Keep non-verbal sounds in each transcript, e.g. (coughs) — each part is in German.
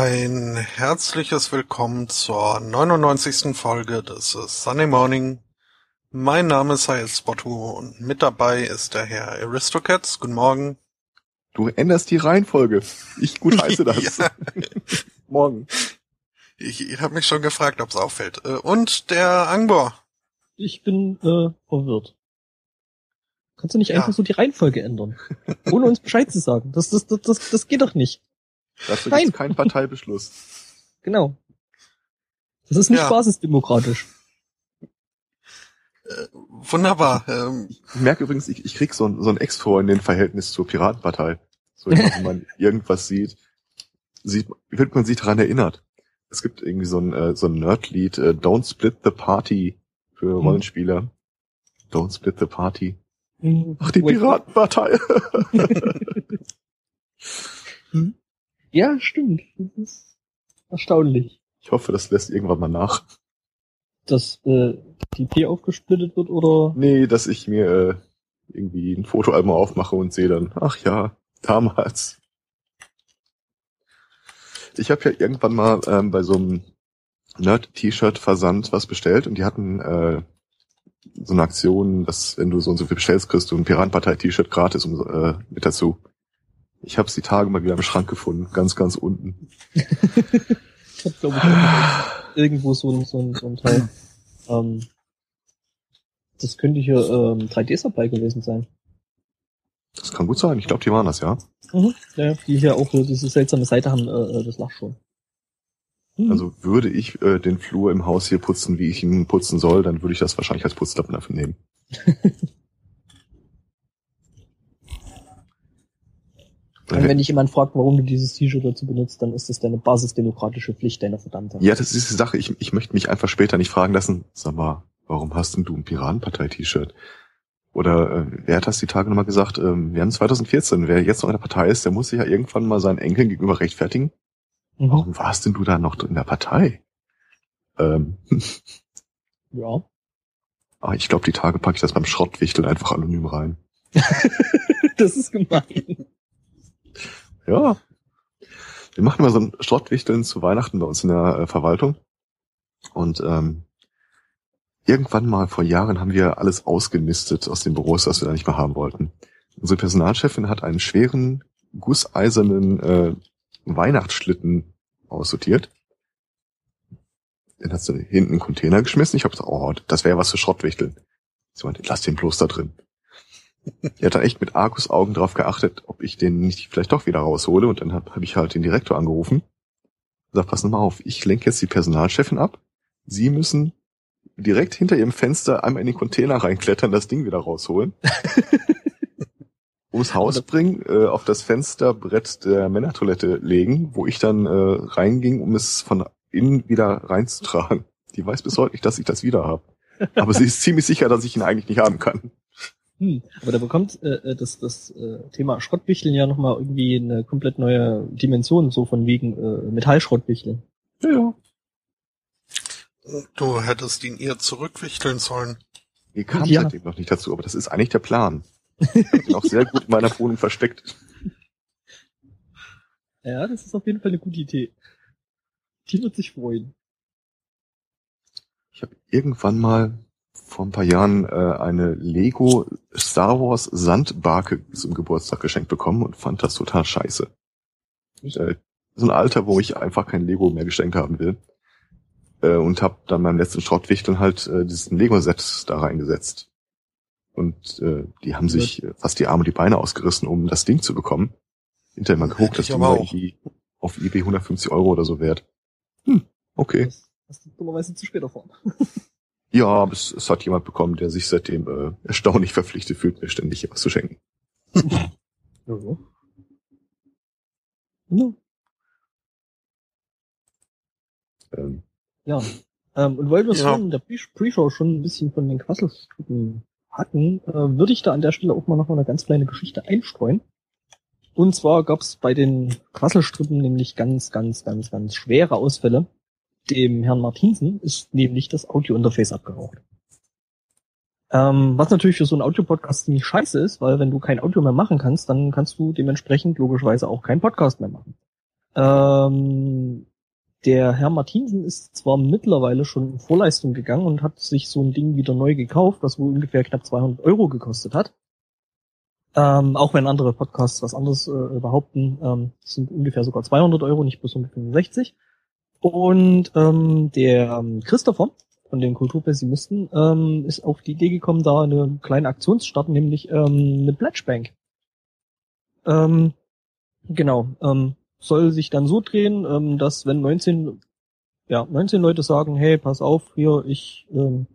Ein herzliches Willkommen zur 99. Folge des Sunday Morning. Mein Name ist Hayel Spottu und mit dabei ist der Herr Aristocats. Guten Morgen. Du änderst die Reihenfolge. Ich gut (laughs) heiße das. (laughs) Morgen. Ich, ich habe mich schon gefragt, ob es auffällt. Äh, und der Angbor. Ich bin äh, verwirrt. Kannst du nicht ja. einfach so die Reihenfolge ändern? Ohne uns Bescheid zu sagen. Das, das, das, das, das geht doch nicht. Dazu gibt kein Parteibeschluss. (laughs) Genau. Das ist nicht ja. basisdemokratisch. Äh, wunderbar. Ähm. Ich merke übrigens, ich, ich krieg so ein, so ein Ex vor in den Verhältnis zur Piratenpartei. So, wenn man (laughs) irgendwas sieht, sieht, wird man sich daran erinnert. Es gibt irgendwie so ein, äh, so ein Nerdlied, äh, Don't Split the Party für hm. Rollenspieler. Don't Split the Party. Hm. Ach, die Piratenpartei. (laughs) hm? Ja, stimmt. Das ist erstaunlich. Ich hoffe, das lässt irgendwann mal nach. Dass äh, die P aufgesplittet wird oder? Nee, dass ich mir äh, irgendwie ein Fotoalbum aufmache und sehe dann, ach ja, damals. Ich habe ja irgendwann mal ähm, bei so einem Nerd-T-Shirt-Versand was bestellt und die hatten äh, so eine Aktion, dass wenn du so und so viel bestellst, kriegst du ein Piratenpartei-T-Shirt gratis um, äh, mit dazu. Ich habe die Tage mal wieder im Schrank gefunden, ganz, ganz unten. ich hab, glaube ich, (sighs) irgendwo so ein, so ein, so ein Teil. ähm, das könnte hier ähm, 3D-Supply gewesen sein. Das kann gut sein. Ich glaube, die waren das, ja. Mhm. Ja, die hier auch diese seltsame Seite haben, äh, äh das lach schon. Mhm. Also würde ich äh, den Flur im Haus hier putzen, wie ich ihn putzen soll, dann würde ich das wahrscheinlich als Putzlappen dafür nehmen. (laughs) Und wenn dich jemand fragt, warum du dieses T-Shirt dazu benutzt, dann ist das deine basisdemokratische Pflicht, deine verdammte. Ja, das ist die Sache. Ich, ich möchte mich einfach später nicht fragen lassen, sag mal, warum hast denn du ein Piratenpartei-T-Shirt? Oder äh, wer hat das die Tage nochmal gesagt? Ähm, wir haben 2014, wer jetzt noch in der Partei ist, der muss sich ja irgendwann mal seinen Enkeln gegenüber rechtfertigen. Mhm. Warum warst denn du da noch in der Partei? Ähm. (laughs) Ja. Ah, ich glaube, die Tage packe ich das beim Schrottwichteln einfach anonym rein. (laughs) das ist gemein. Ja. Wir machen immer so ein Schrottwichteln zu Weihnachten bei uns in der äh, Verwaltung. Und ähm, irgendwann mal vor Jahren haben wir alles ausgenistet aus den Büros, was wir da nicht mehr haben wollten. Unsere Personalchefin hat einen schweren, gusseisernen äh, Weihnachtsschlitten aussortiert. Den hat sie hinten in den Container geschmissen. Ich habe gesagt, oh, das wäre was für Schrottwichteln. Sie meinte, lass den bloß da drin. Er hat dann echt mit Argus Augen drauf geachtet, ob ich den nicht vielleicht doch wieder raushole. Und dann habe hab ich halt den Direktor angerufen. Sag, pass mal auf, ich lenke jetzt die Personalchefin ab. Sie müssen direkt hinter ihrem Fenster einmal in den Container reinklettern, das Ding wieder rausholen. (laughs) ums Haus bringen, äh, auf das Fensterbrett der Männertoilette legen, wo ich dann äh, reinging, um es von innen wieder reinzutragen. Die weiß bis heute nicht, dass ich das wieder habe. Aber sie ist ziemlich sicher, dass ich ihn eigentlich nicht haben kann. Hm, aber da bekommt äh, äh, das, das äh, Thema Schrottwichteln ja nochmal irgendwie eine komplett neue Dimension, so von wegen äh, Metallschrottwichteln. Ja, ja. Du hättest ihn ihr zurückwichteln sollen. Die kam Ja. seitdem noch nicht dazu, aber das ist eigentlich der Plan. Ich hab ihn auch sehr gut in meiner Wohnung versteckt. Ja, das ist auf jeden Fall eine gute Idee. Die wird sich freuen. Ich habe irgendwann mal vor ein paar Jahren äh, eine Lego Star Wars Sandbarke zum Geburtstag geschenkt bekommen und fand das total scheiße. Äh, so ein Alter, wo ich einfach kein Lego mehr geschenkt haben will. Äh, und habe dann beim letzten Schrottwichteln halt äh, diesen Lego-Set da reingesetzt. Und äh, die haben sich äh, fast die Arme und die Beine ausgerissen, um das Ding zu bekommen. Hinterher mal geguckt, das Ding war irgendwie auf eBay 150 Euro oder so wert. Hm, okay. Das hast du dummerweise zu spät erfahren. Ja, aber es, es hat jemand bekommen, der sich seitdem äh, erstaunlich verpflichtet fühlt, mir ständig was zu schenken. (laughs) Ja. Ja. Ähm, Ja. Ähm, und weil wir es Ja. schon in der Pre- Pre-Show schon ein bisschen von den Quasselstrippen hatten, äh, würde ich da an der Stelle auch mal noch mal eine ganz kleine Geschichte einstreuen. Und zwar gab es bei den Quasselstrippen nämlich ganz, ganz, ganz, ganz schwere Ausfälle. Dem Herrn Martinsen ist nämlich das Audiointerface abgeraucht. Ähm, was natürlich für so einen Audiopodcast ziemlich scheiße ist, weil wenn du kein Audio mehr machen kannst, dann kannst du dementsprechend logischerweise auch keinen Podcast mehr machen. Ähm, der Herr Martinsen ist zwar mittlerweile schon in Vorleistung gegangen und hat sich so ein Ding wieder neu gekauft, was wohl ungefähr knapp 200 Euro gekostet hat. Ähm, auch wenn andere Podcasts was anderes äh, behaupten, ähm, sind ungefähr sogar 200 Euro, nicht bloß 165. Und ähm, der ähm, Christopher von den Kulturpessimisten ähm, ist auf die Idee gekommen, da eine kleine Aktion zu starten, nämlich ähm, eine Pledge Bank. Ähm, genau. Ähm, soll sich dann so drehen, ähm, dass wenn 19, ja, 19 Leute sagen, hey, pass auf, hier, ich, ähm,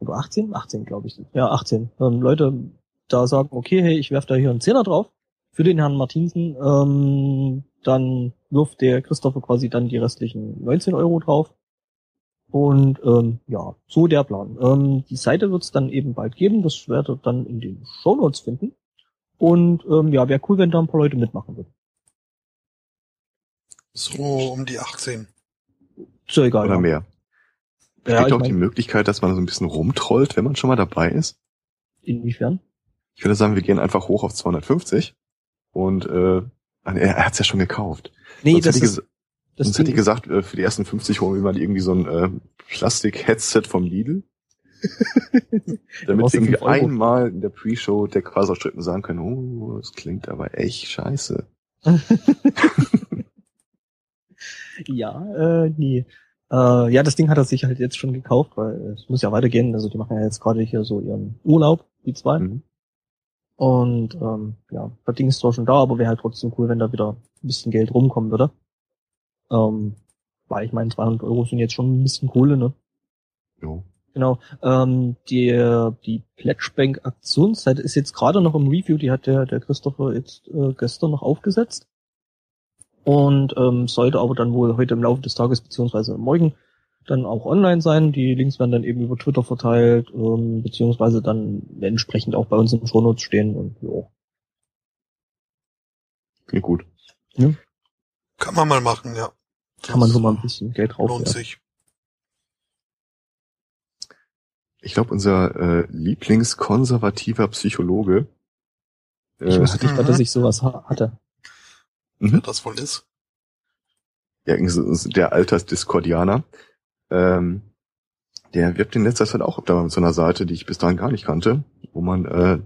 oder 18? 18, glaube ich. Ja, 18. Ähm, Leute da sagen, okay, hey, ich werf da hier einen Zehner drauf für den Herrn Martinsen, ähm, dann wirft der Christopher quasi dann die restlichen 19 Euro drauf. Und ähm, ja, so der Plan. Ähm, die Seite wird es dann eben bald geben, das werdet ihr dann in den Shownotes finden. Und ähm, ja, wäre cool, wenn da ein paar Leute mitmachen würden. So um die 18. Ist ja egal. oder ja. mehr. Ja, Gibt auch die Möglichkeit, dass man so ein bisschen rumtrollt, wenn man schon mal dabei ist. inwiefern? Ich würde sagen, wir gehen einfach hoch auf 250 und äh, er, er hat es ja schon gekauft. Nee, sonst das hätte ich, ist, das sonst hätte ich Ding- gesagt, äh, für die ersten 50 holen wir mal irgendwie so ein äh, Plastik-Headset vom Lidl. (laughs) Damit wir irgendwie einmal in der Pre-Show der Quaserstrippen sagen können, oh, das klingt aber echt scheiße. (laughs) Ja, äh, nee. Äh, ja, das Ding hat er sich halt jetzt schon gekauft, weil es muss ja weitergehen. Also die machen ja jetzt gerade hier so ihren Urlaub, die zwei. Mhm. Und ähm, ja, das Ding ist zwar schon da, aber wäre halt trotzdem cool, wenn da wieder ein bisschen Geld rumkommen würde. Ähm, weil ich meine, 200 Euro sind jetzt schon ein bisschen Kohle, ne? Jo. Genau. Ähm, die, die Pledgebank Aktionsseite ist jetzt gerade noch im Review, die hat der, der Christopher jetzt äh, gestern noch aufgesetzt. Und ähm, sollte aber dann wohl heute im Laufe des Tages beziehungsweise morgen dann auch online sein. Die Links werden dann eben über Twitter verteilt, ähm, beziehungsweise dann entsprechend auch bei uns in den Shownotes stehen und ja. Klingt gut. Kann man mal machen, ja. Kann man so mal ein bisschen Geld drauf. Lohnt Ja. sich. Ich glaube, unser äh, Lieblingskonservativer Psychologe Ich äh, wusste hat nicht, mal, Mhm. dass ich sowas ha hatte. Wer das wohl ist. ja, der Alters-Discordianer, ähm, der wirbt in letzter Zeit auch da mit so einer Seite, die ich bis dahin gar nicht kannte, wo man äh,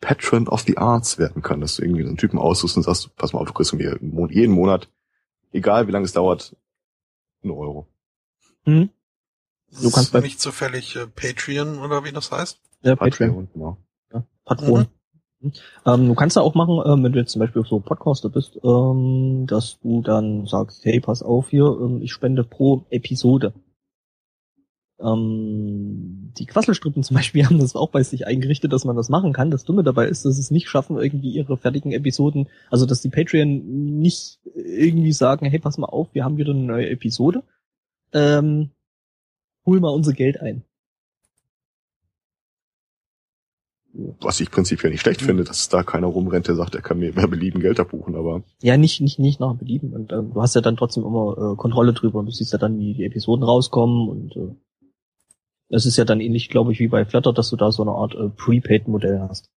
Patron of the Arts werden kann, dass du irgendwie so einen Typen aussuchst und sagst, pass mal auf, du kriegst mir jeden Monat, egal wie lange es dauert, einen Euro. Hm? Du kannst ist bei- nicht zufällig äh, Patreon oder wie das heißt? Ja, Patreon. genau. Ja, Patron. Mhm. Ähm, du kannst ja auch machen, ähm, wenn du jetzt zum Beispiel so Podcaster bist, ähm, dass du dann sagst, hey, pass auf hier, ähm, ich spende pro Episode. Ähm, die Quasselstrippen zum Beispiel (laughs) haben das auch bei sich eingerichtet, dass man das machen kann. Das Dumme dabei ist, dass sie es nicht schaffen, irgendwie ihre fertigen Episoden, also dass die Patreon nicht irgendwie sagen, hey, pass mal auf, wir haben wieder eine neue Episode. Ähm, hol mal unser Geld ein. Was ich prinzipiell nicht schlecht finde, dass da keiner rumrennt, der sagt, er kann mir mehr belieben Geld abbuchen, aber Ja, nicht, nicht, nicht nach Belieben. Und ähm, du hast ja dann trotzdem immer äh, Kontrolle drüber und du siehst ja dann, wie die Episoden rauskommen und äh, Das ist ja dann ähnlich, glaube ich, wie bei Flutter, dass du da so eine Art äh, Prepaid-Modell hast.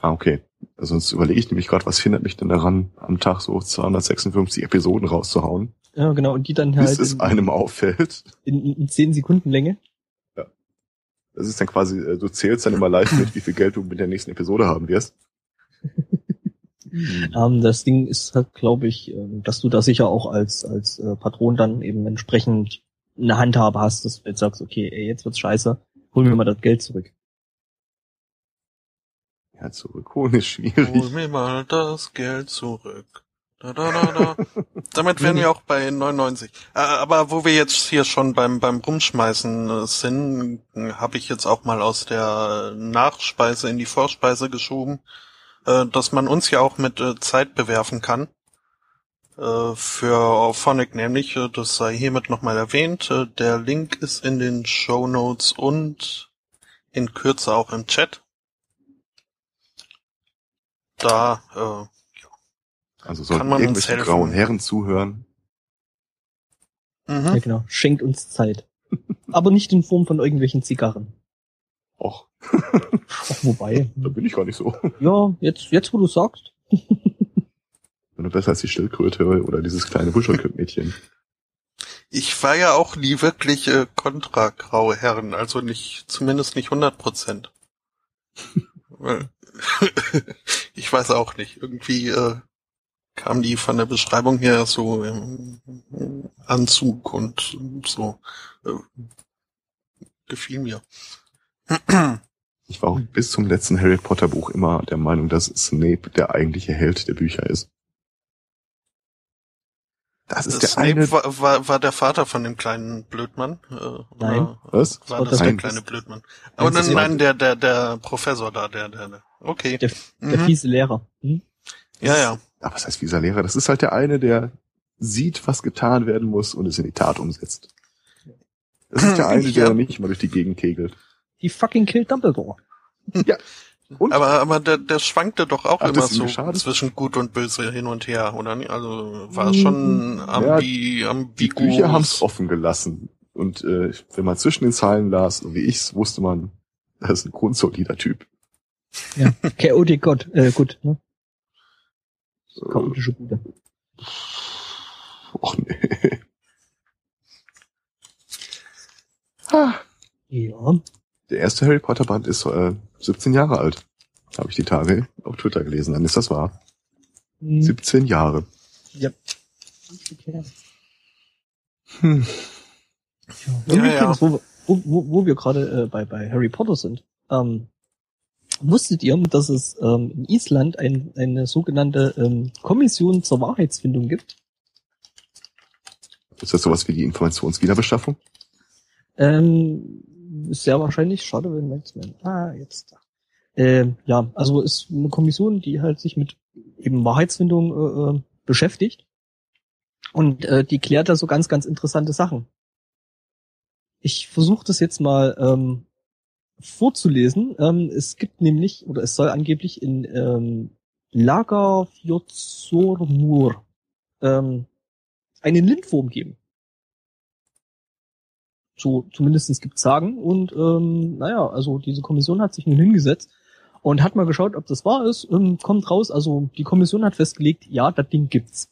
Ah, okay. Sonst überlege ich nämlich gerade, was hindert mich denn daran, am Tag so 256 Episoden rauszuhauen, Ja, genau, und die dann bis halt es in, einem auffällt. in, in 10 Sekunden Länge. Das ist dann quasi, äh, du zählst dann immer live mit, wie viel Geld du mit der nächsten Episode haben wirst. (laughs) Hm. Ähm, das Ding ist halt, glaube ich, ähm, dass du da sicher auch als, als äh, Patron dann eben entsprechend eine Handhabe hast, dass du jetzt sagst, okay, ey, jetzt wird's scheiße, hol mir mal das Geld zurück. Ja, zurückholen ist Hol schwierig. mir mal das Geld zurück. Da, da, da, da. Damit wären wir auch bei 99. Äh, aber wo wir jetzt hier schon beim, beim Rumschmeißen äh, sind, habe ich jetzt auch mal aus der Nachspeise in die Vorspeise geschoben, äh, dass man uns ja auch mit äh, Zeit bewerfen kann. Äh, für Auphonic nämlich, äh, das sei hiermit nochmal erwähnt. Äh, der Link ist in den Show Notes und in Kürze auch im Chat. Da äh, Also sollten Kann man uns irgendwelche helfen? grauen Herren zuhören. Ja, Mhm. genau. Schenkt uns Zeit. Aber nicht in Form von irgendwelchen Zigarren. Och, Ach, wobei. (laughs) da bin ich gar nicht so. Ja, jetzt, jetzt wo du sagst. (laughs) Nur besser als die Schildkröte oder dieses kleine Buschelköpfmädchen. Ich war ja auch nie wirklich äh, kontra graue Herren, also nicht, zumindest nicht 100 Prozent. (laughs) Ich weiß auch nicht, irgendwie äh, kam die von der Beschreibung her so im Anzug und so. Äh, gefiel mir. Ich war auch bis zum letzten Harry Potter Buch immer der Meinung, dass Snape der eigentliche Held der Bücher ist. Das ist der Snape eine. war, war, war der Vater von dem kleinen Blödmann? Äh, Nein. oder Was? War Das das der kleine Blödmann? Aber das nein, ist- nein, der, der, der Professor da, der, der, der. Okay. Der, der Mhm. fiese Lehrer. Hm? Ja, ja. Aber was heißt dieser Lehrer? Das ist halt der eine, der sieht, was getan werden muss und es in die Tat umsetzt. Das ist der (clears throat) eine, Ja. der nicht mal durch die Gegend kegelt. Die fucking killed Dumbledore. Und Aber, aber der, der schwankte doch auch Ach, immer so geschadet? zwischen gut und böse hin und her, oder nicht? Also war Mhm. schon Ja, ambi, die ambigus. Bücher haben es offen gelassen. Und äh, wenn man zwischen den Zeilen las, so wie ich's, wusste man, das ist ein grundsolider Typ. Ja. Chaotic God, äh, gut, ne? Chaotische Bude. Och nee. Ah, Ja. Der erste Harry Potter Band ist äh, 17 Jahre alt. Habe ich die Tage auf Twitter gelesen. Dann ist das wahr. Hm. 17 Jahre. Ja. Hm. Ja, Ja, übrigens, Wo, wo, wo, wo wir gerade äh, bei, bei Harry Potter sind. Ähm, wusstet ihr, dass es ähm, in Island ein, eine sogenannte ähm, Kommission zur Wahrheitsfindung gibt? Ist das sowas wie die Informationswiederbeschaffung? Ähm, ist sehr wahrscheinlich. Schade, wenn man Ah, jetzt. Ähm, ja, also ist eine Kommission, die halt sich mit eben Wahrheitsfindung äh, äh, beschäftigt. Und äh, die klärt da so ganz, ganz interessante Sachen. Ich versuche das jetzt mal ähm, vorzulesen. Ähm, es gibt nämlich, oder es soll angeblich in ähm, Lagerfjordsormur ähm, einen Lindwurm geben. So zumindestens gibt's sagen. Und ähm, naja, also diese Kommission hat sich nun hingesetzt und hat mal geschaut, ob das wahr ist. Ähm, kommt raus, also die Kommission hat festgelegt, ja, das Ding gibt's.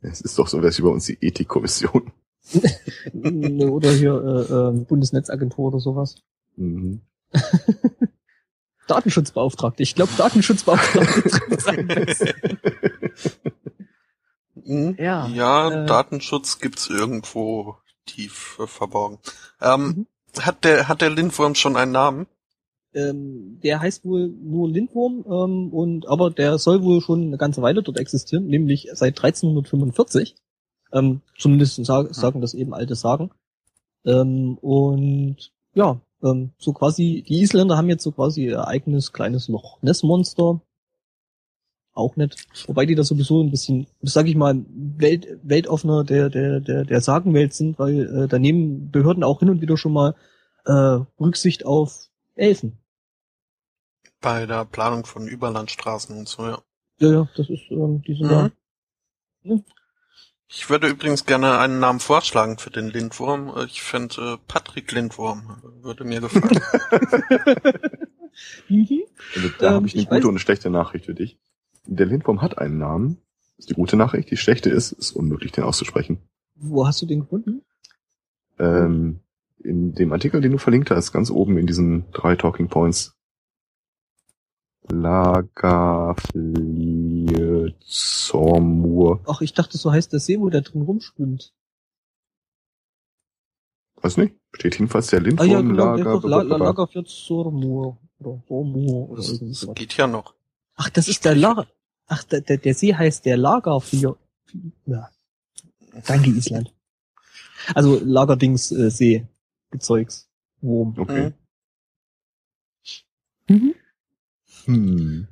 Es ist doch so, dass über uns die Ethikkommission. (laughs) oder hier äh, äh, Bundesnetzagentur oder sowas. Mhm. (laughs) Datenschutzbeauftragte. Ich glaube, Datenschutzbeauftragte (laughs) trifft sein besser. Mhm. Ja, Ja, äh, Datenschutz gibt's irgendwo tief äh, verborgen. Ähm, Mhm. Hat der, hat der Lindwurm schon einen Namen? Ähm, der heißt wohl nur Lindwurm, ähm, und aber der soll wohl schon eine ganze Weile dort existieren, nämlich seit 1345. Ähm, zumindest sag, sagen das eben alte Sagen. Ähm, und ja, ähm, so quasi, die Isländer haben jetzt so quasi ihr eigenes kleines Loch Nessmonster. Auch nett. Wobei die da sowieso ein bisschen, sag ich mal, Welt, weltoffener der, der, der, der Sagenwelt sind, weil äh, da nehmen Behörden auch hin und wieder schon mal äh, Rücksicht auf Elfen. Bei der Planung von Überlandstraßen und so, ja. Ja, ja, das ist, ähm, die sind Mhm. da. Ne? Ich würde übrigens gerne einen Namen vorschlagen für den Lindwurm. Ich finde äh, Patrick Lindwurm würde mir gefallen. (laughs) mhm. also, da ähm, habe ich eine ich gute und eine schlechte Nachricht für dich. Der Lindwurm hat einen Namen. Das ist die gute Nachricht. Die schlechte ist, ist unmöglich, den auszusprechen. Wo hast du den gefunden? Ähm, in dem Artikel, den du verlinkt hast, ganz oben in diesen drei Talking Points. Lagerfliezormur. Ach, ich dachte, so heißt der See, wo der drin rumschwimmt. Weiß nicht. Steht jedenfalls der Lindwurm ah, ja, genau, Lager. La, La, Lagerfliezormur. Oder Sormur. Oder das, das geht ja noch. Ach, das ist der Lager. Ach, der, der, der See heißt der Lagerflier. Ja. Danke, Island. Also Lagerdings äh, See. Gezeugs. Wurm. Okay. Mhm. Hm.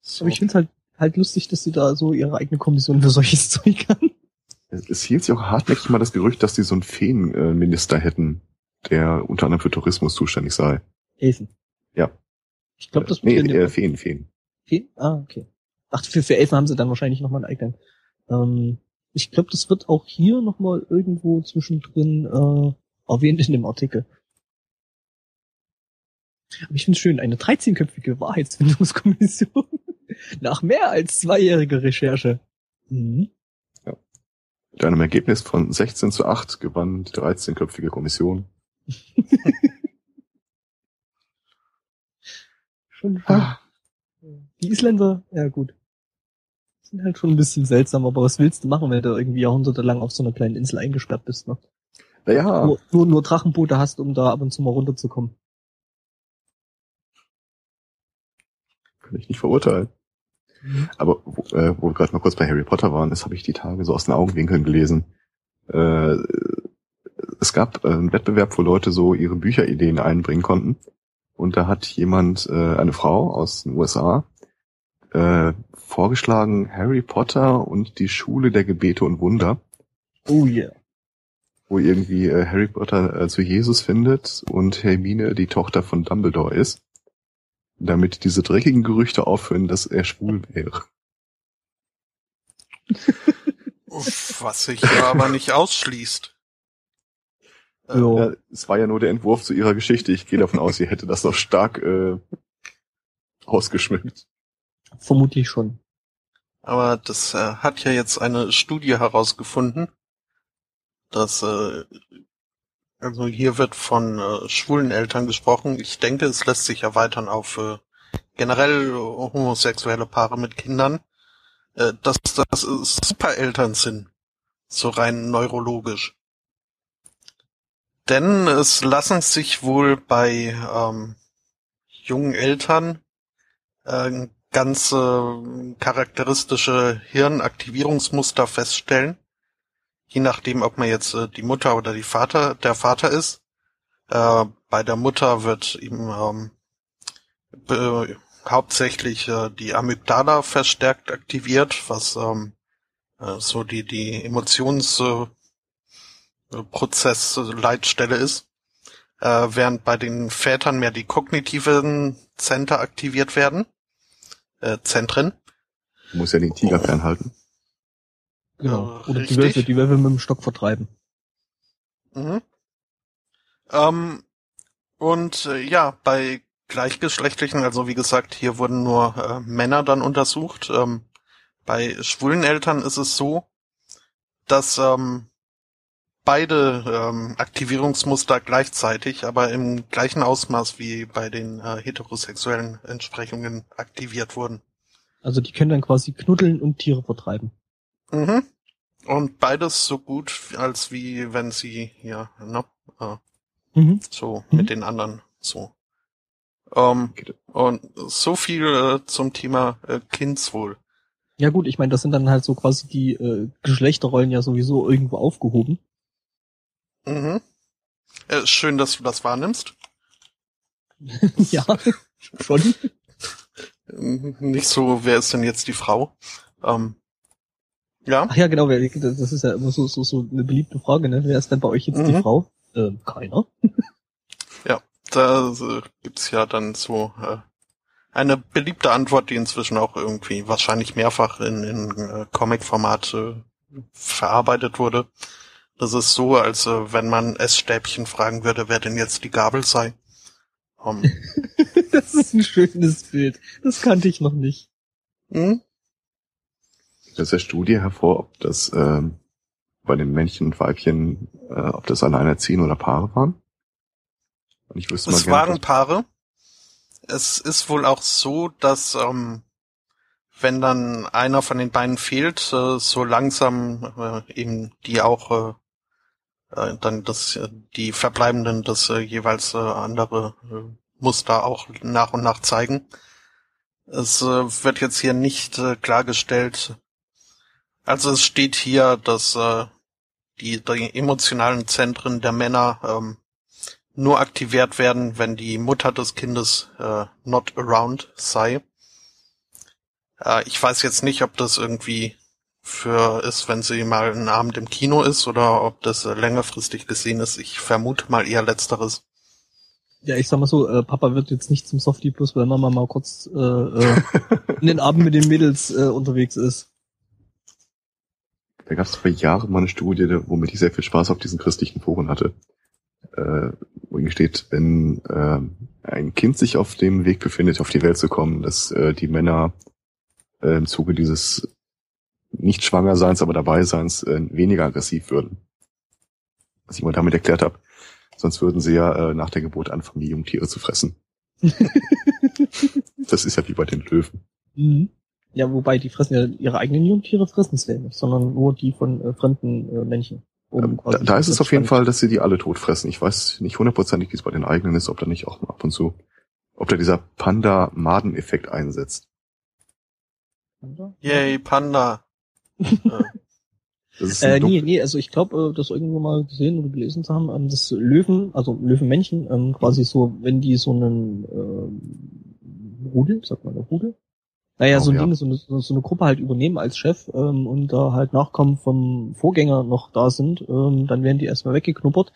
So. Aber ich finde halt halt lustig, dass sie da so ihre eigene Kommission für solches (laughs) Zeug haben. Es hielt sich auch hartnäckig mal das Gerücht, dass die so einen Feenminister hätten, der unter anderem für Tourismus zuständig sei. Elfen. Ja. Ich glaube, das nee, äh, Feen, Feen. Feen? Ah, okay. Ach, für, für Elfen haben sie dann wahrscheinlich nochmal einen eigenen. Ähm, ich glaube, das wird auch hier nochmal irgendwo zwischendrin äh, erwähnt in dem Artikel. Aber ich finde es schön, eine 13-köpfige Wahrheitsfindungskommission (laughs) nach mehr als zweijähriger Recherche. Mhm. Ja. Mit einem Ergebnis von 16 zu 8 gewann die 13-köpfige Kommission. (laughs) schon, schon. Ah. Die Isländer, ja gut. Sind halt schon ein bisschen seltsam, aber was willst du machen, wenn du irgendwie jahrhundertelang auf so einer kleinen Insel eingesperrt bist, ne? Naja. Nur, nur, nur Drachenboote hast, um da ab und zu mal runterzukommen. Kann ich nicht verurteilen. Mhm. Aber wo, äh, wo wir gerade mal kurz bei Harry Potter waren, das habe ich die Tage so aus den Augenwinkeln gelesen. Äh, es gab äh, einen Wettbewerb, wo Leute so ihre Bücherideen einbringen konnten. Und da hat jemand, äh, eine Frau aus den USA, äh, vorgeschlagen Harry Potter und die Schule der Gebete und Wunder. Oh yeah wo irgendwie äh, Harry Potter äh, zu Jesus findet und Hermine die Tochter von Dumbledore ist, damit diese dreckigen Gerüchte aufhören, dass er schwul wäre. (laughs) Was sich ja aber nicht ausschließt. Äh, ja, es war ja nur der Entwurf zu ihrer Geschichte. Ich gehe davon aus, sie hätte das noch stark äh, ausgeschmückt. Vermutlich schon. Aber das äh, hat ja jetzt eine Studie herausgefunden, dass äh, also hier wird von äh, schwulen Eltern gesprochen. Ich denke, es lässt sich erweitern auf äh, generell homosexuelle Paare mit Kindern, äh, dass das Supereltern sind, so rein neurologisch. Denn es lassen sich wohl bei ähm, jungen Eltern äh, ganz äh, charakteristische Hirnaktivierungsmuster feststellen, je nachdem, ob man jetzt äh, die Mutter oder die Vater, der Vater ist. Äh, bei der Mutter wird ihm ähm, hauptsächlich äh, die Amygdala verstärkt aktiviert, was ähm, äh, so die die Emotionsprozess äh, ist, äh, während bei den Vätern mehr die kognitiven Center aktiviert werden, äh, Zentren. Muss ja den Tiger fernhalten. Genau. Oder die Wölfe, die Wölfe mit dem Stock vertreiben. Mhm. Ähm, und äh, ja, bei gleichgeschlechtlichen, also wie gesagt, hier wurden nur äh, Männer dann untersucht. Ähm, bei schwulen Eltern ist es so, dass ähm, beide ähm, Aktivierungsmuster gleichzeitig, aber im gleichen Ausmaß wie bei den äh, heterosexuellen Entsprechungen aktiviert wurden. Also die können dann quasi knuddeln und Tiere vertreiben. Mhm. Und beides so gut, als wie wenn sie, ja, ne, äh, mhm. so mhm. mit den anderen so. Ähm, und so viel äh, zum Thema äh, Kindswohl. Ja gut, ich meine, das sind dann halt so quasi die äh, Geschlechterrollen ja sowieso irgendwo aufgehoben. Mhm. Äh, schön, dass du das wahrnimmst. (laughs) ja, schon. Nicht so, wer ist denn jetzt die Frau? Ähm, ja. Ach ja, genau, das ist ja immer so, so, so eine beliebte Frage, ne? Wer ist denn bei euch jetzt mhm. die Frau? Ähm, keiner. ja, da äh, gibt's ja dann so äh, eine beliebte Antwort, die inzwischen auch irgendwie wahrscheinlich mehrfach in, in äh, Comic-Format äh, verarbeitet wurde. Das ist so, als äh, wenn man Essstäbchen fragen würde, wer denn jetzt die Gabel sei. Um, (laughs) das ist ein schönes Bild. Das kannte ich noch nicht. Hm? Das ist der Studie hervor, ob das ähm, bei den Männchen und Weibchen, äh, ob das alleinerziehende oder Paare waren? Und ich wüsste es mal waren Paare. Es ist wohl auch so, dass ähm, wenn dann einer von den beiden fehlt, äh, so langsam äh, eben die auch äh, dann das äh, die verbleibenden das äh, jeweils äh, andere äh, Muster auch nach und nach zeigen. Es äh, wird jetzt hier nicht äh, klargestellt. Also es steht hier, dass äh, die, die emotionalen Zentren der Männer ähm, nur aktiviert werden, wenn die Mutter des Kindes äh, not around sei. Äh, ich weiß jetzt nicht, ob das irgendwie für ist, wenn sie mal einen Abend im Kino ist oder ob das äh, längerfristig gesehen ist. Ich vermute mal eher letzteres. Ja, ich sag mal so, äh, Papa wird jetzt nicht zum Softie plus, weil Mama mal kurz äh, äh, (laughs) in den Abend mit den Mädels äh, unterwegs ist. Da gab es vor Jahren mal eine Studie, womit ich sehr viel Spaß auf diesen christlichen Foren hatte. Äh, wo steht, wenn äh, ein Kind sich auf dem Weg befindet, auf die Welt zu kommen, dass äh, die Männer äh, im Zuge dieses nicht Schwangerseins, aber Dabeiseins äh, weniger aggressiv würden. Was ich mal damit erklärt habe. Sonst würden sie ja äh, nach der Geburt anfangen, die Jungtiere zu fressen. (laughs) das ist ja wie bei den Löwen. Mhm. Ja, wobei die fressen ja ihre eigenen Jungtiere fressen sie ja nicht, sondern nur die von äh, fremden äh, Männchen. Um da, da ist es auf jeden Fall, dass sie die alle tot fressen. Ich weiß nicht hundertprozentig, wie es bei den eigenen ist, ob da nicht auch ab und zu, ob da dieser Panda-Maden-Effekt einsetzt. Panda? Yay, Panda. Äh, nee, nee, also ich glaube, äh, das irgendwo mal gesehen oder gelesen zu haben, ähm, das Löwen, also Löwenmännchen, ähm, quasi so, wenn die so einen ähm, Rudel, sagt man, Rudel? Naja, oh, so ein ja. Ding, so eine, so eine Gruppe halt übernehmen als Chef ähm, und da halt Nachkommen vom Vorgänger noch da sind, ähm, dann werden die erstmal weggeknuppert,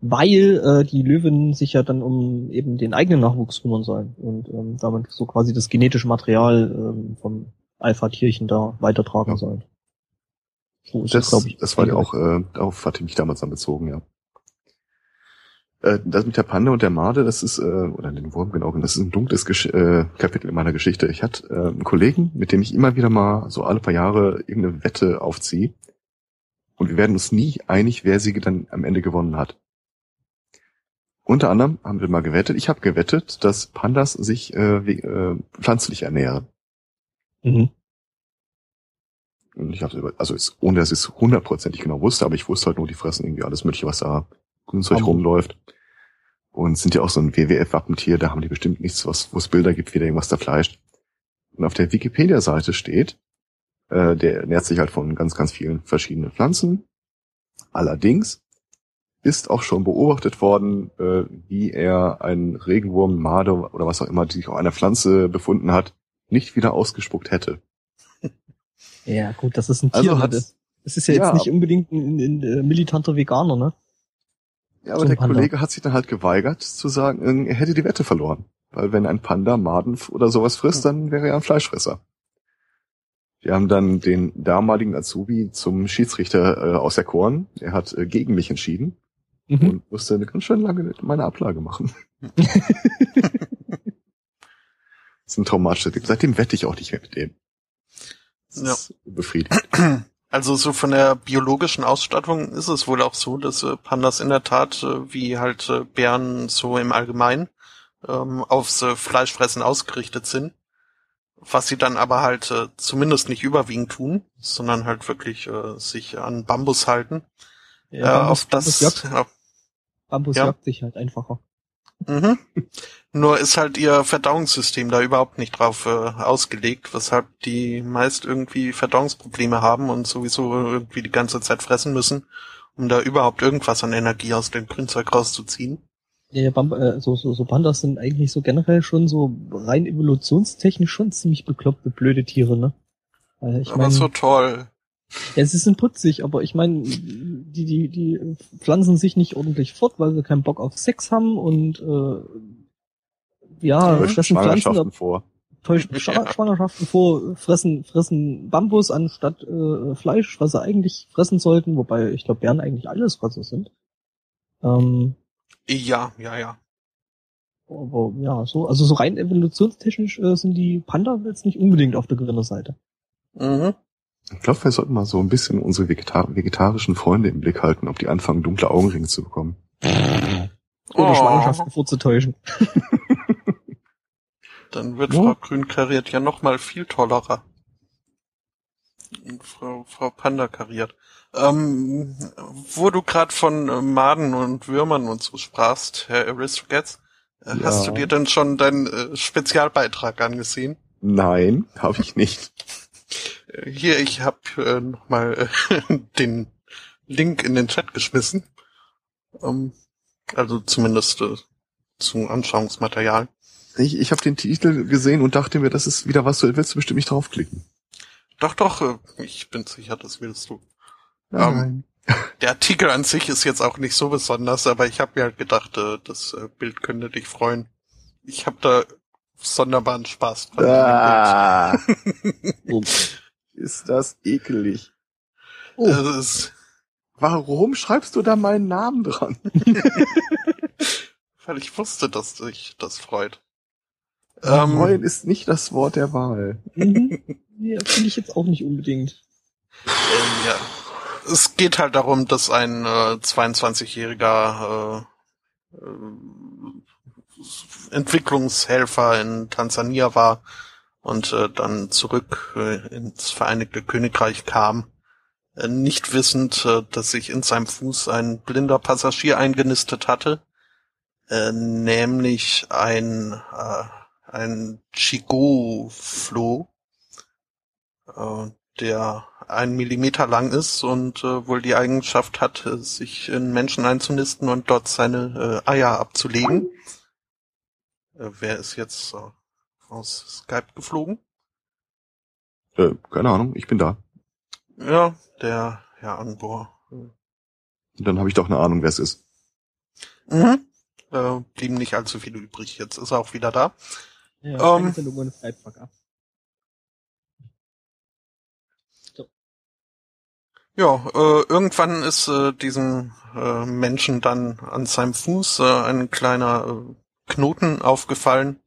weil äh, die Löwen sich ja dann um eben den eigenen Nachwuchs kümmern sollen und ähm, damit so quasi das genetische Material ähm, vom Alpha-Tierchen da weitertragen ja. sollen. So das, das, ich, das war ja auch, äh, darauf hatte ich mich damals dann bezogen, ja. Äh, das mit der Panda und der Made, das ist, äh, oder den Wurm genau, das ist ein dunkles Gesch äh, Kapitel in meiner Geschichte. Ich hatte äh, einen Kollegen, mit dem ich immer wieder mal so alle paar Jahre irgendeine Wette aufziehe. Und wir werden uns nie einig, wer sie dann am Ende gewonnen hat. Unter anderem haben wir mal gewettet, ich habe gewettet, dass Pandas sich äh, äh, pflanzlich ernähren. Mhm. Und ich habe also ist, ohne dass ich es hundertprozentig genau wusste, aber ich wusste halt nur, die fressen irgendwie alles mögliche, was da Grünzeug rumläuft. Und sind ja auch so ein WWF-Wappentier, da haben die bestimmt nichts, was, wo es Bilder gibt, wie da irgendwas da fleischt. Und auf der Wikipedia-Seite steht, äh, der ernährt sich halt von ganz, ganz vielen verschiedenen Pflanzen. Allerdings ist auch schon beobachtet worden, äh, wie er einen Regenwurm, Made oder was auch immer, die sich auf einer Pflanze befunden hat, nicht wieder ausgespuckt hätte. (laughs) Ja, gut, das ist ein Tier. Also das, das ist ja, ja jetzt nicht unbedingt ein, ein, ein, äh, militanter Veganer, ne? Ja, aber der Panda. Kollege hat sich dann halt geweigert zu sagen, er hätte die Wette verloren. Weil wenn ein Panda Maden oder sowas frisst, dann wäre er ein Fleischfresser. Wir haben dann den damaligen Azubi zum Schiedsrichter äh, auserkoren. Er hat äh, gegen mich entschieden mhm. und musste eine ganz schön lange meine Ablage machen. (laughs) (laughs) das ist ein traumatisches Ding. Seitdem wette ich auch nicht mehr mit dem. Das ja. ist befriedigend. (clears throat) Also so von der biologischen Ausstattung ist es wohl auch so, dass äh, Pandas in der Tat, äh, wie halt äh, Bären so im Allgemeinen, ähm, aufs Fleischfressen ausgerichtet sind. Was sie dann aber halt zumindest nicht überwiegend tun, sondern halt wirklich sich an Bambus halten. Ja, Bambus, auf das, Bambus jagt, Bambus ja. jagt sich halt einfacher. Mhm. Nur ist halt ihr Verdauungssystem da überhaupt nicht drauf äh, ausgelegt, weshalb die meist irgendwie Verdauungsprobleme haben und sowieso irgendwie die ganze Zeit fressen müssen, um da überhaupt irgendwas an Energie aus dem Grünzeug rauszuziehen. Ja, ja Bam äh, so, so, so Pandas sind eigentlich so generell schon so rein evolutionstechnisch schon ziemlich bekloppte, blöde Tiere, ne? Äh, ich aber mein, so toll. Ja, sie sind putzig, aber ich meine, die, die, die pflanzen sich nicht ordentlich fort, weil sie keinen Bock auf Sex haben und äh, ja, fressen Pflanzen ab, vor. täuschen (laughs) Ja. Schwa- Schwangerschaften vor, fressen, fressen Bambus anstatt äh, Fleisch, was sie eigentlich fressen sollten, wobei ich glaube, Bären eigentlich alles Fresser sind. Ähm, Ja, ja, ja. aber ja, so, also so rein evolutionstechnisch äh, sind die Panda jetzt nicht unbedingt auf der Gewinnerseite. Mhm. Ich glaube, wir sollten mal so ein bisschen unsere Vegeta vegetarischen Freunde im Blick halten, ob die anfangen, dunkle Augenringe zu bekommen. Oder Oh. Schwangerschaften vorzutäuschen. (laughs) Dann wird Ja. Frau Grün kariert ja noch mal viel tollerer. Und Frau, Frau Panda kariert. Ähm, wo du gerade von äh, Maden und Würmern und so sprachst, Herr Aristocats, äh, Ja. hast du dir denn schon deinen äh, Spezialbeitrag angesehen? Nein, habe ich nicht. Hier, ich habe äh, noch mal äh, (laughs) den Link in den Chat geschmissen. Ähm, also zumindest äh, zum Anschauungsmaterial. Ich, ich habe den Titel gesehen und dachte mir, das ist wieder was, du willst du bestimmt nicht draufklicken. Doch, doch, äh, ich bin sicher, das willst du. Ähm, Der Artikel an sich ist jetzt auch nicht so besonders, aber ich habe mir halt gedacht, äh, das äh, Bild könnte dich freuen. Ich habe da sonderbaren Spaß dran. Ah. (laughs) (laughs) ist das ekelig. Oh. Es ist, Warum schreibst du da meinen Namen dran? (laughs) weil ich wusste, dass dich das freut. Freuen Ähm, ist nicht das Wort der Wahl. Mhm. (laughs) Ja, finde ich jetzt auch nicht unbedingt. ähm, ja. Es geht halt darum, dass ein äh, 22-jähriger äh, äh, Entwicklungshelfer in Tansania war und äh, dann zurück äh, ins Vereinigte Königreich kam, äh, nicht wissend, äh, dass sich in seinem Fuß ein blinder Passagier eingenistet hatte, äh, nämlich ein äh, ein Chigo-Floh, äh, der ein Millimeter lang ist und äh, wohl die Eigenschaft hat, äh, sich in Menschen einzunisten und dort seine äh, Eier abzulegen. Äh, wer ist jetzt äh, aus Skype geflogen? Äh, keine Ahnung, ich bin da. Ja, der Herr Anbor. Und dann habe ich doch eine Ahnung, wer es ist. Mhm. Äh, blieben nicht allzu viele übrig. Jetzt ist er auch wieder da. Ja, Ähm. ab. Ja, äh, irgendwann ist äh, diesem äh, Menschen dann an seinem Fuß äh, ein kleiner äh, Knoten aufgefallen.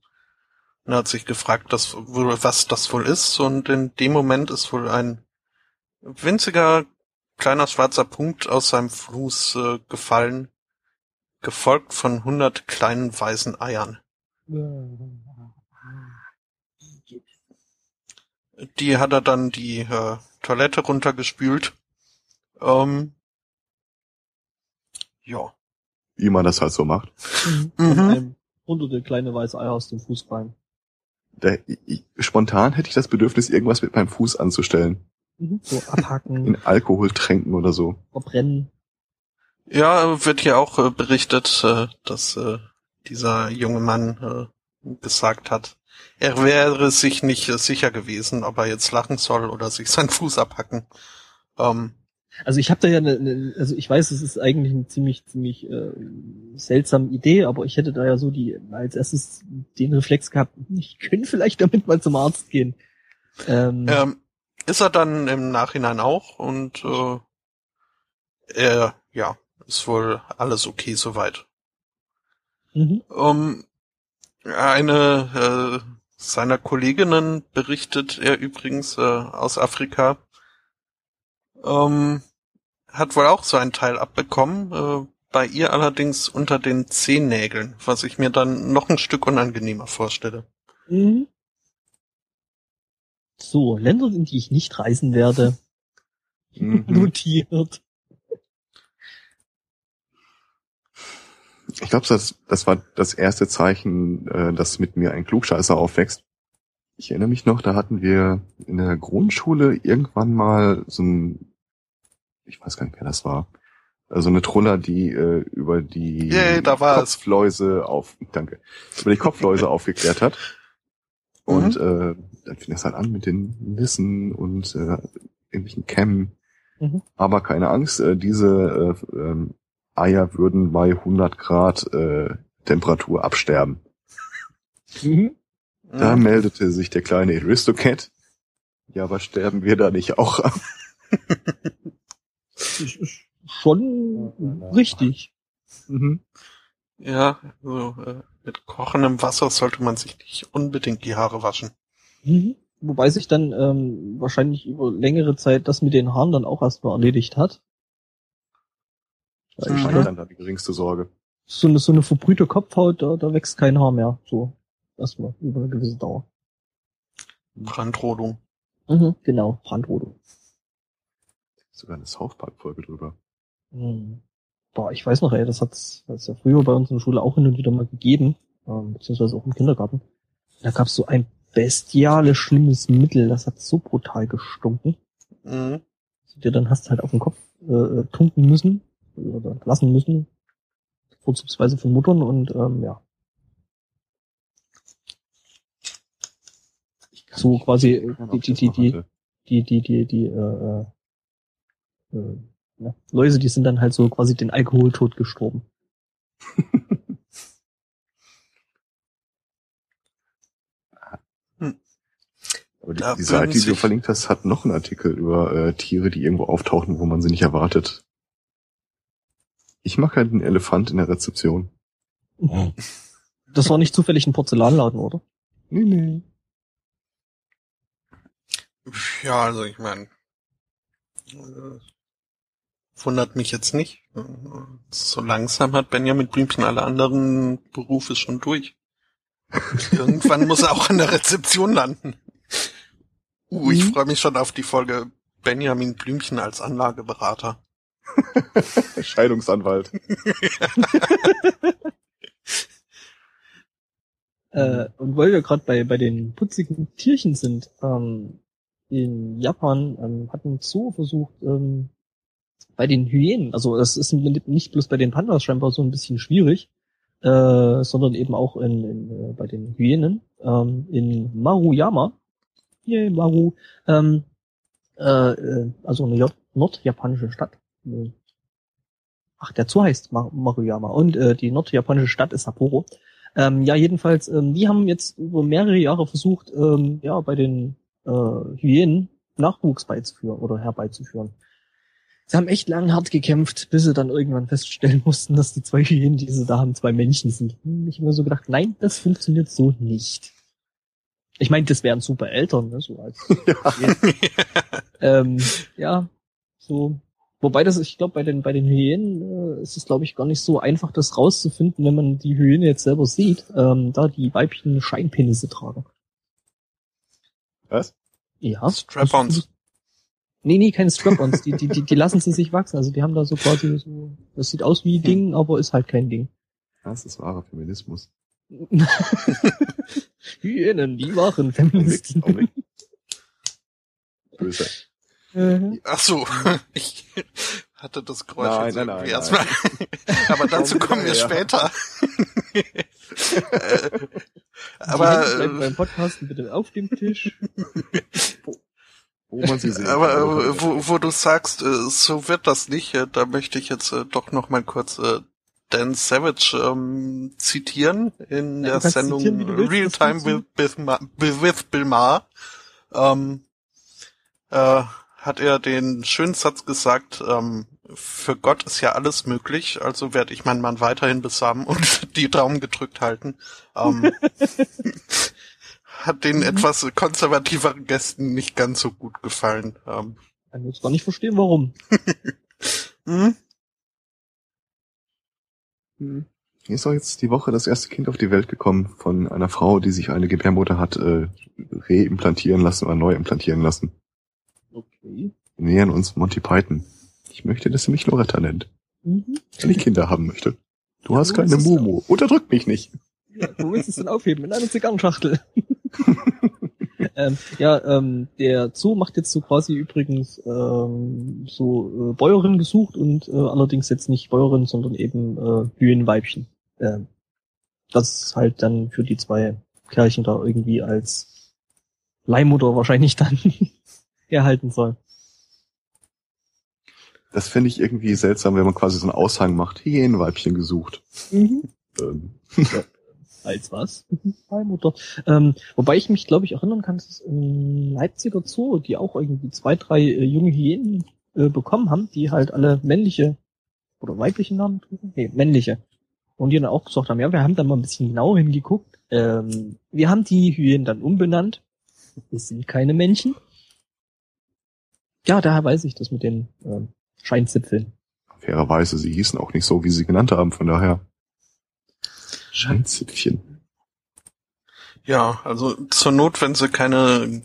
Und hat sich gefragt, das, was das wohl ist. Und in dem Moment ist wohl ein winziger kleiner schwarzer Punkt aus seinem Fuß äh, gefallen, gefolgt von hundert kleinen weißen Eiern. Die hat er dann die äh, Toilette runtergespült. Ähm, ja. Wie man das halt so macht. Mhm. Mhm. Kleine weiße Eier aus dem Fuß fallen. Da, ich, spontan hätte ich das Bedürfnis, irgendwas mit meinem Fuß anzustellen. Mhm. So abhaken, In Alkohol tränken oder so. verbrennen. Ja, wird hier auch äh, berichtet, äh, dass äh, dieser junge Mann gesagt hat, er wäre sich nicht sicher gewesen, ob er jetzt lachen soll oder sich seinen Fuß abhacken. Ähm, Also ich habe da ja eine, eine, also ich weiß, es ist eigentlich eine ziemlich, ziemlich äh, seltsame Idee, aber ich hätte da ja so die als erstes den Reflex gehabt, ich könnte vielleicht damit mal zum Arzt gehen. Ähm, ähm, ist er dann im Nachhinein auch und äh, er, ja, ist wohl alles okay soweit. mhm. Um, eine äh, seiner Kolleginnen berichtet er übrigens äh, aus Afrika, ähm, hat wohl auch so ein Teil abbekommen, äh, bei ihr allerdings unter den Zehennägeln, was ich mir dann noch ein Stück unangenehmer vorstelle. Mhm. So, Länder, in die ich nicht reisen werde, Mhm. (laughs) notiert. Ich glaube, das, das war das erste Zeichen, äh, dass mit mir ein Klugscheißer aufwächst. Ich erinnere mich noch, da hatten wir in der Grundschule irgendwann mal so ein, ich weiß gar nicht, wer das war, äh, so eine Troller, die äh, über die Yay, da war es. Kopfläuse auf, danke, über die Kopfläuse (laughs) aufgeklärt hat. Und äh, dann fing das halt an mit den Nissen und äh, irgendwelchen Kämmen. Mhm. Aber keine Angst, äh, diese äh, ähm, Eier würden bei 100 Grad äh, Temperatur absterben. Mhm. Da Mhm. meldete sich der kleine Aristocat. Ja, aber sterben wir da nicht auch ab? (laughs) Das ist schon richtig. Mhm. Ja, so, äh, mit kochendem Wasser sollte man sich nicht unbedingt die Haare waschen. Mhm. Wobei sich dann ähm, wahrscheinlich über längere Zeit das mit den Haaren dann auch erstmal erledigt hat. Mhm. ich Ich meine, dann da die geringste Sorge. so eine, so eine verbrühte Kopfhaut, da, da wächst kein Haar mehr. So. Erstmal über eine gewisse Dauer. Brandrodung. Mhm. Genau, Brandrodung. Sogar eine South Park Folge drüber. Hm. Boah, ich weiß noch, ey, das hat's, hat's ja früher bei uns in der Schule auch hin und wieder mal gegeben, ähm, beziehungsweise auch im Kindergarten. Da gab's so ein bestiales, schlimmes Mittel, das hat so brutal gestunken. Mhm. dass du dir dann hast halt auf den Kopf äh, tunken müssen oder lassen müssen, vorzugsweise von Muttern und ähm, ja. So quasi äh, die, die, die, die, die, die, die, die, äh, äh, äh, ja, Läuse, die sind dann halt so quasi den Alkoholtod gestorben. Aber die, die Seite, würden die du verlinkt hast, hat noch einen Artikel über äh, Tiere, die irgendwo auftauchen, wo man sie nicht erwartet. Ich mag halt einen Elefant in der Rezeption. Das war nicht zufällig ein Porzellanladen, oder? Nee, nee. Ja, also ich meine, äh, wundert mich jetzt nicht. So langsam hat Benjamin Blümchen alle anderen Berufe schon durch. Irgendwann muss er auch an der Rezeption landen. Uh, ich Mhm. freue mich schon auf die Folge Benjamin Blümchen als Anlageberater. (laughs) Scheidungsanwalt. (laughs) Äh, und weil wir gerade bei, bei den putzigen Tierchen sind, ähm, in Japan ähm, hat ein Zoo versucht, ähm, bei den Hyänen, also das ist nicht bloß bei den Pandas scheinbar so ein bisschen schwierig, äh, sondern eben auch in, in, äh, bei den Hyänen, ähm, in Maruyama, yay, Maru, ähm, äh, äh, also eine J- nordjapanische Stadt. Ach, der Zoo heißt Mar Maruyama und äh, die nordjapanische Stadt ist Sapporo. Ähm, ja, jedenfalls, ähm, die haben jetzt über mehrere Jahre versucht, ähm, ja, bei den äh, Hyänen Nachwuchs beizuführen oder herbeizuführen. Sie haben echt lang hart gekämpft, bis sie dann irgendwann feststellen (laughs) mussten, dass die zwei Hyänen, die sie da haben, zwei Männchen sind. Ich habe mir so gedacht, nein, das funktioniert so nicht. Ich meine, das wären super Eltern, ne, so als (laughs) ähm, ja, so. Wobei das, ich glaube, bei den bei den Hyänen äh, ist es, glaube ich, gar nicht so einfach, das rauszufinden, wenn man die Hyäne jetzt selber sieht, ähm, da die Weibchen Scheinpenisse tragen. Was? Ja. Strap-ons. Nee, nee, keine Strap-ons. Die, die, die, die lassen sie sich wachsen. Also die haben da so quasi so, das sieht aus wie Ding, aber ist halt kein Ding. Das ist wahrer Feminismus. (laughs) Hyänen, die wahren Augenblick, Feministen. Augenblick. Böse. Äh, Ach so, (laughs) ich hatte das Geräusch Nein, jetzt nein, nein, erstmal. Aber dazu Komm kommen wir her. später. (laughs) Äh, aber äh, beim Podcasten bitte auf dem Tisch. Wo man sie sehen Aber kann. äh, wo, wo du sagst, äh, so wird das nicht, äh, da möchte ich jetzt äh, doch noch mal kurz äh, Dan Savage ähm, zitieren in Ja, der Sendung willst, Real Time with, with, Ma with Bill Maher. Ähm, äh, hat er den schönen Satz gesagt, ähm, für Gott ist ja alles möglich, also werde ich meinen Mann weiterhin besamen und (laughs) die Daumen gedrückt halten. Ähm, (laughs) hat Mhm. den etwas konservativeren Gästen nicht ganz so gut gefallen. Ähm, Kann jetzt gar nicht verstehen, warum. (laughs) hm? Hier ist doch jetzt die Woche das erste Kind auf die Welt gekommen von einer Frau, die sich eine Gebärmutter hat äh, reimplantieren lassen oder neu implantieren lassen. Okay. Wir nähern uns Monty Python. Ich möchte, dass sie mich Loretta nennt, Mhm. wenn ich Kinder haben möchte. Du Ja, hast keine Mumu. Unterdrück mich nicht. Ja, du willst es dann aufheben in einer Zigarrenschachtel. (laughs) ähm, ja, ähm, der Zoo macht jetzt so quasi übrigens ähm, so äh, Bäuerin gesucht und äh, allerdings jetzt nicht Bäuerin, sondern eben äh, Hühnenweibchen. Ähm, das halt dann für die zwei Kerlchen da irgendwie als Leihmutter wahrscheinlich dann (laughs) erhalten soll. Das fände ich irgendwie seltsam, wenn man quasi so einen Aushang macht. Hyänenweibchen gesucht. Mhm. Ähm, Als was? Mutter. Ähm, wobei ich mich, glaube ich, erinnern kann, dass es im Leipziger Zoo, die auch irgendwie zwei, drei äh, junge Hyänen äh, bekommen haben, die halt alle männliche oder weibliche Namen trugen? Nee, männliche. Und die dann auch gesagt haben, ja, wir haben da mal ein bisschen genau hingeguckt. Ähm, wir haben die Hyänen dann umbenannt. Es sind keine Männchen. Ja, daher weiß ich das mit den ähm, Scheinzipfeln. Fairerweise, sie hießen auch nicht so, wie sie genannt haben, von daher. Scheinzipfchen. Ja, also zur Not, wenn sie keine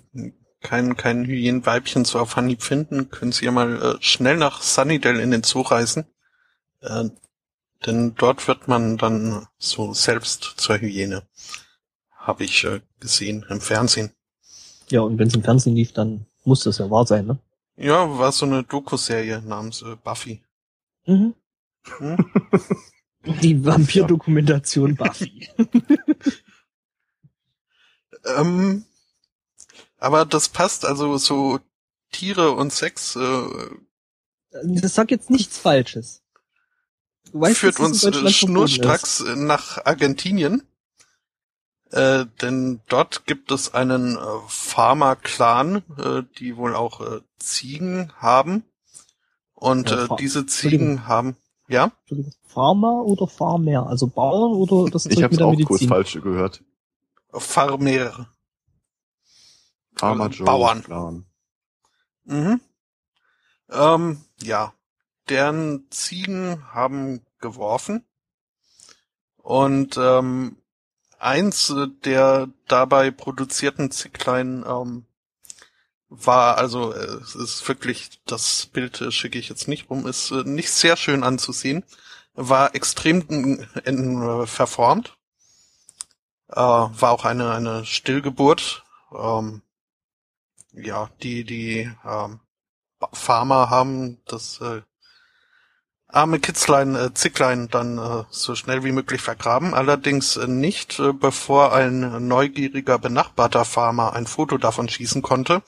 kein, kein Hyänenweibchen so auf Anhieb finden, können sie ja mal äh, schnell nach Sunnydale in den Zoo reisen. Äh, denn dort wird man dann so selbst zur Hyäne. Habe ich äh, gesehen im Fernsehen. Ja, und wenn es im Fernsehen lief, dann muss das ja wahr sein, ne? Ja, war so eine Doku-Serie namens äh, Buffy. Mhm. Hm? Die Vampir-Dokumentation (laughs) Buffy. ähm, aber das passt, also so Tiere und Sex. Äh, das sagt jetzt nichts Falsches. Du weißt, führt uns schnurstracks nach Argentinien. Äh, denn dort gibt es einen äh, Farmer-Clan, äh, die wohl auch äh, Ziegen haben. Und ja, äh, diese Ziegen haben, ja? Farmer oder Farmer? Also Bauern oder das Ich habe auch Medizin? kurz falsch gehört. Farmer. Farmer Joe Bauern. Clan. Mhm. Ähm, ja. Deren Ziegen haben geworfen. Und ähm, eins der dabei produzierten Zicklein ähm, war, also äh, es ist wirklich, das Bild äh, schicke ich jetzt nicht rum, ist äh, nicht sehr schön anzusehen, war extrem verformt, äh, war auch eine, eine Stillgeburt. Ähm, ja, die, die ähm, Farmer haben das äh, arme Kitzlein, äh, Zicklein dann äh, so schnell wie möglich vergraben, allerdings äh, nicht, äh, bevor ein neugieriger benachbarter Farmer ein Foto davon schießen konnte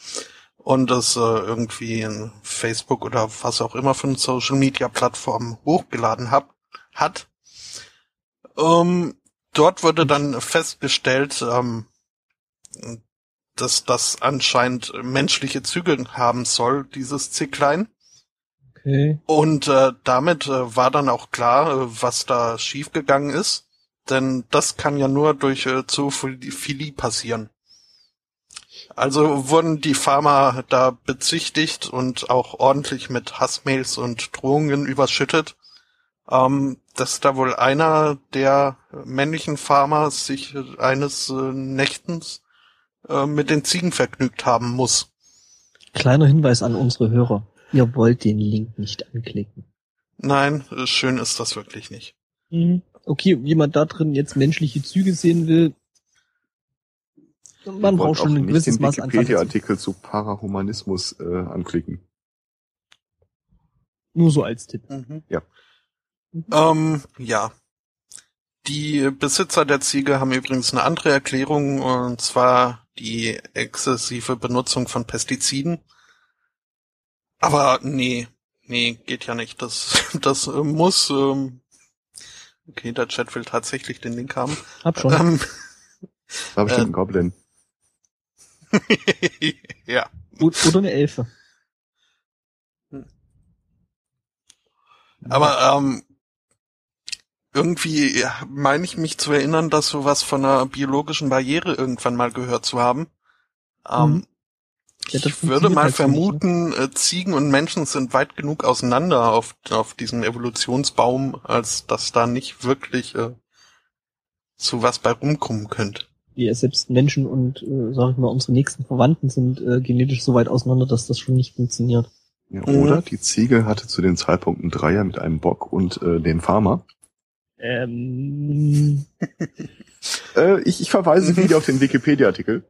und es äh, irgendwie in Facebook oder was auch immer von Social Media Plattformen hochgeladen hab, hat. Ähm, dort wurde dann festgestellt, ähm, dass das anscheinend menschliche Züge haben soll, dieses Zicklein. Okay. Und äh, damit äh, war dann auch klar, äh, was da schiefgegangen ist. Denn das kann ja nur durch äh, Zoophilie passieren. Also wurden die Farmer da bezichtigt und auch ordentlich mit Hassmails und Drohungen überschüttet, ähm, dass da wohl einer der männlichen Farmer sich eines äh, Nächtens äh, mit den Ziegen vergnügt haben muss. Kleiner Hinweis an unsere Hörer. Ihr wollt den Link nicht anklicken. Nein, schön ist das wirklich nicht. Mhm. Okay, jemand da drin jetzt menschliche Züge sehen will, man braucht schon ein gewisses Maß an Wikipedia-Artikel zu Parahumanismus äh, anklicken. Nur so als Tipp. Mhm. Ja. Mhm. Ähm, ja. Die Besitzer der Ziege haben übrigens eine andere Erklärung, und zwar die exzessive Benutzung von Pestiziden. Aber nee, nee, geht ja nicht. Das, (laughs) das äh, muss. Ähm, okay, der Chat will tatsächlich den Link haben. Hab schon. Ähm, (laughs) habe ich äh, einen Goblin. (laughs) ja. Oder eine Elfe. Aber ähm, irgendwie ja, meine ich mich zu erinnern, dass sowas von einer biologischen Barriere irgendwann mal gehört zu haben. Ähm, mhm. Ja, ich würde mal halt vermuten, nicht, ne? Ziegen und Menschen sind weit genug auseinander auf, auf diesem Evolutionsbaum, als dass da nicht wirklich äh, zu was bei rumkommen könnte. Ja, selbst Menschen und, äh, sag ich mal, unsere nächsten Verwandten sind äh, genetisch so weit auseinander, dass das schon nicht funktioniert. Ja, oder mhm. die Ziege hatte zu den Zeitpunkten Dreier mit einem Bock und äh, den Farmer. Ähm. (laughs) äh, ich, ich verweise wieder auf den Wikipedia-Artikel.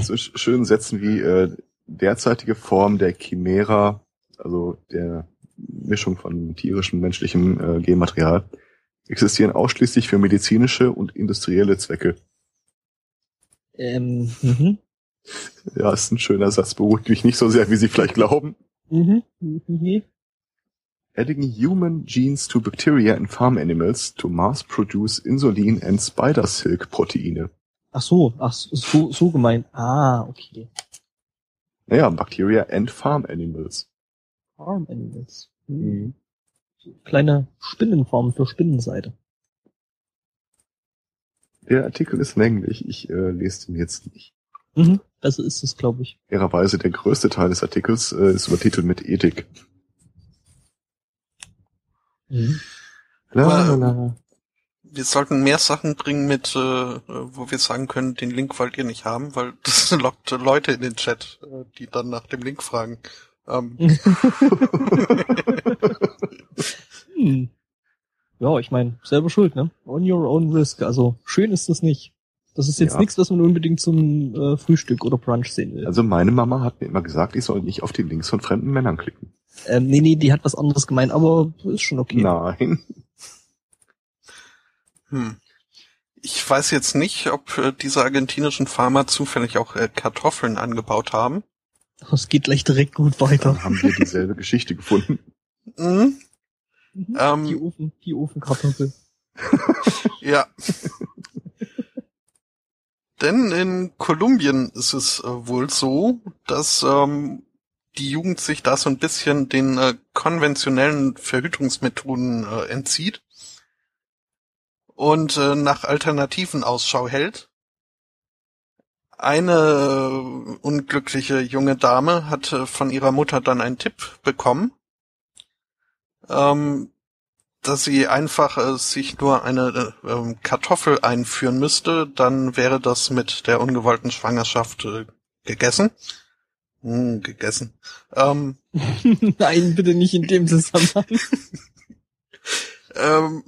So schönen Sätzen wie äh, derzeitige Form der Chimera, also der Mischung von tierischem menschlichem äh, Genmaterial, existieren ausschließlich für medizinische und industrielle Zwecke. Ähm, mhm. Ja, ist ein schöner Satz, beruhigt mich nicht so sehr, wie Sie vielleicht glauben. Mhm. Mhm. Adding human genes to bacteria and farm animals to mass produce insulin and spider silk Proteine. Ach so, ach so, so gemeint. Ah, okay. Naja, Bacteria and farm animals. Farm Animals. Hm. Kleine Spinnenform für Spinnenseite. Der Artikel ist länglich, ich äh, lese den jetzt nicht. Mhm. Also ist es, glaube ich. Fairerweise der größte Teil des Artikels äh, ist übertitelt mit Ethik. Mhm. La. Wir sollten mehr Sachen bringen mit, äh, wo wir sagen können, den Link wollt ihr nicht haben, weil (laughs) das lockt Leute in den Chat, äh, die dann nach dem Link fragen. Ähm, Hm. (laughs) Ja, ich meine, selber schuld, ne? On your own risk. Also schön ist das nicht. Das ist jetzt Ja. nichts, was man unbedingt zum äh, Frühstück oder Brunch sehen will. Also meine Mama hat mir immer gesagt, ich soll nicht auf die Links von fremden Männern klicken. Ähm, nee, nee, die hat was anderes gemeint, aber ist schon okay. Nein. hm. Ich weiß jetzt nicht, ob äh, diese argentinischen Farmer zufällig auch äh, Kartoffeln angebaut haben. Es geht gleich direkt gut weiter. Dann haben wir dieselbe Geschichte gefunden. Mhm. Mhm. Ähm. die Ofen, die Ofenkartoffel. (laughs) Ja. Denn in Kolumbien ist es äh, wohl so, dass ähm, die Jugend sich da so ein bisschen den äh, konventionellen Verhütungsmethoden äh, entzieht und äh, nach Alternativen Ausschau hält. Eine äh, unglückliche junge Dame hat äh, von ihrer Mutter dann einen Tipp bekommen, ähm, dass sie einfach äh, sich nur eine äh, ähm, Kartoffel einführen müsste, dann wäre das mit der ungewollten Schwangerschaft äh, gegessen. Hm, gegessen. Ähm, (laughs) Nein, bitte nicht in dem Zusammenhang. (laughs) ähm,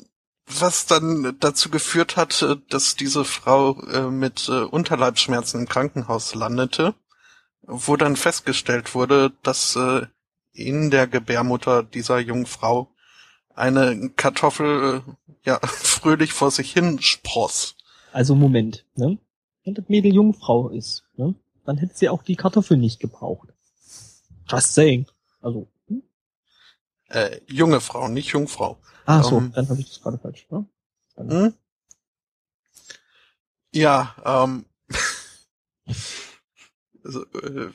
was dann dazu geführt hat, äh, dass diese Frau äh, mit äh, Unterleibsschmerzen im Krankenhaus landete, wo dann festgestellt wurde, dass äh, in der Gebärmutter dieser jungen Frau eine Kartoffel äh, ja (laughs) fröhlich vor sich hin spross. Also Moment, ne? Wenn das Mädel Jungfrau ist, ne? Dann hätte sie auch die Kartoffel nicht gebraucht. Just saying. Also, hm? Äh, junge Frau, nicht Jungfrau. ah so, Ähm. dann habe ich das gerade falsch, ne? Dann, Hm? Ja, ähm. (laughs) also, äh,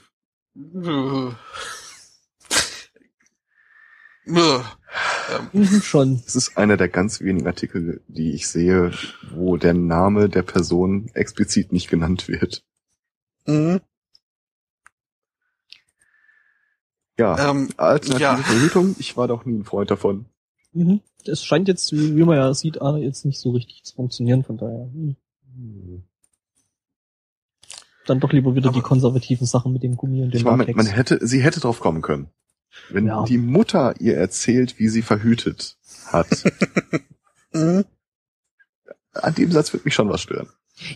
äh, (laughs) äh, ähm, schon. Es ist einer der ganz wenigen Artikel, die ich sehe, wo der Name der Person explizit nicht genannt wird. Mhm, Ja, ähm, alternative ja. Verhütung, ich war doch nie ein Freund davon. Mhm. Es scheint jetzt, wie wie man ja sieht, jetzt nicht so richtig zu funktionieren, von daher. Hm. Dann doch lieber wieder Aber- die konservativen Sachen mit dem Gummi und dem Ich meine, man hätte, sie hätte drauf kommen können. Wenn Ja. die Mutter ihr erzählt, wie sie verhütet hat, (laughs) mhm. an dem Satz wird mich schon was stören.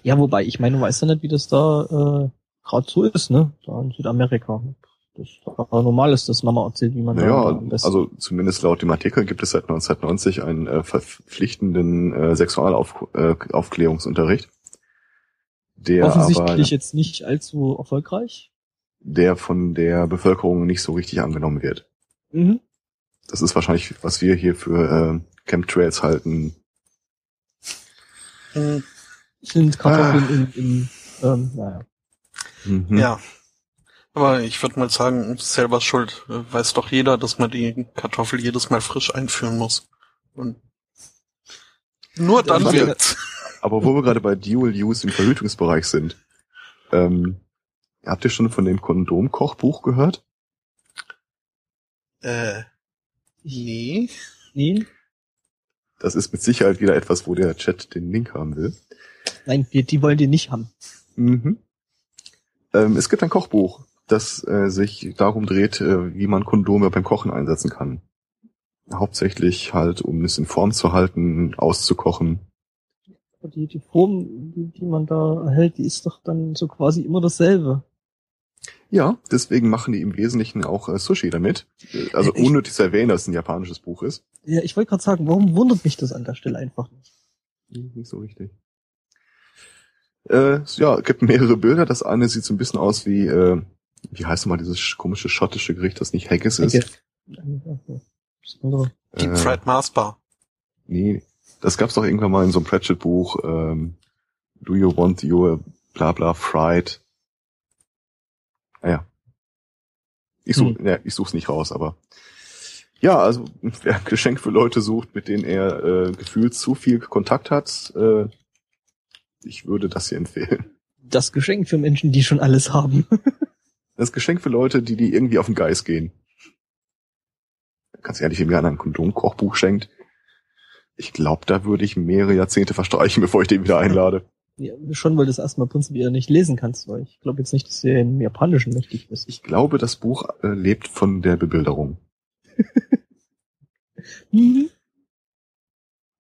Ja, wobei, ich meine, du weißt ja nicht, wie das da äh, gerade so ist, ne? Da in Südamerika. Das da normal ist, dass Mama erzählt, wie man da Naja, besten. also zumindest laut dem Artikel gibt es seit 1990 einen äh, verpflichtenden äh, Sexualaufklärungsunterricht, der offensichtlich aber jetzt nicht allzu erfolgreich. der von der Bevölkerung nicht so richtig angenommen wird. Mhm. Das ist wahrscheinlich, was wir hier für äh, Chemtrails halten. Mhm. Sind Kartoffeln in, in ähm, naja. Mhm. Ja. Aber ich würde mal sagen, selber schuld. Äh, Weiß doch jeder, dass man die Kartoffel jedes Mal frisch einführen muss. Und nur dann Ja, wirkt's. (laughs) Aber wo wir gerade bei Dual Use im Verhütungsbereich sind, ähm, habt ihr schon von dem Kondomkochbuch gehört? Äh, nee. Nee, Das ist mit Sicherheit wieder etwas, wo der Chat den Link haben will. nein, die, die wollen die nicht haben. Mhm. Ähm, es gibt ein Kochbuch, das äh, sich darum dreht, äh, wie man Kondome beim Kochen einsetzen kann. Hauptsächlich halt, um es in Form zu halten, auszukochen. Die, die Form, die, die man da erhält, die ist doch dann so quasi immer dasselbe. Ja, deswegen machen die im Wesentlichen auch äh, Sushi damit. Äh, Also Ich- unnötig zu erwähnen, dass es ein japanisches Buch ist. Ja, ich wollte gerade sagen, warum wundert mich das an der Stelle einfach nicht? Nicht so richtig. Äh, ja, es gibt mehrere Bilder. Das eine sieht so ein bisschen aus wie, äh, wie heißt nochmal dieses sch- komische schottische Gericht, das nicht Haggis ist. Andere. Deep Äh, Fried Mars Bar. Nee, das gab's doch irgendwann mal in so einem Pratchett-Buch. Ähm, Do you want your bla bla fried? Naja. Ich such, Hm. ja, ich such's nicht raus, aber ja, also wer ein Geschenk für Leute sucht, mit denen er äh, gefühlt zu viel Kontakt hat, äh, ich würde das hier empfehlen. Das Geschenk für Menschen, die schon alles haben. (laughs) Das Geschenk für Leute, die die irgendwie auf den Geist gehen. Ganz ehrlich, wenn mir einer ein Kondomkochbuch schenkt, ich glaube, da würde ich mehrere Jahrzehnte verstreichen, (laughs) bevor ich den wieder einlade. Ja, schon, weil du das erstmal prinzipiell nicht lesen kannst, weil ich glaube jetzt nicht, dass du im Japanischen mächtig bist. Ich glaube, das Buch äh, lebt von der Bebilderung. (laughs) Mhm.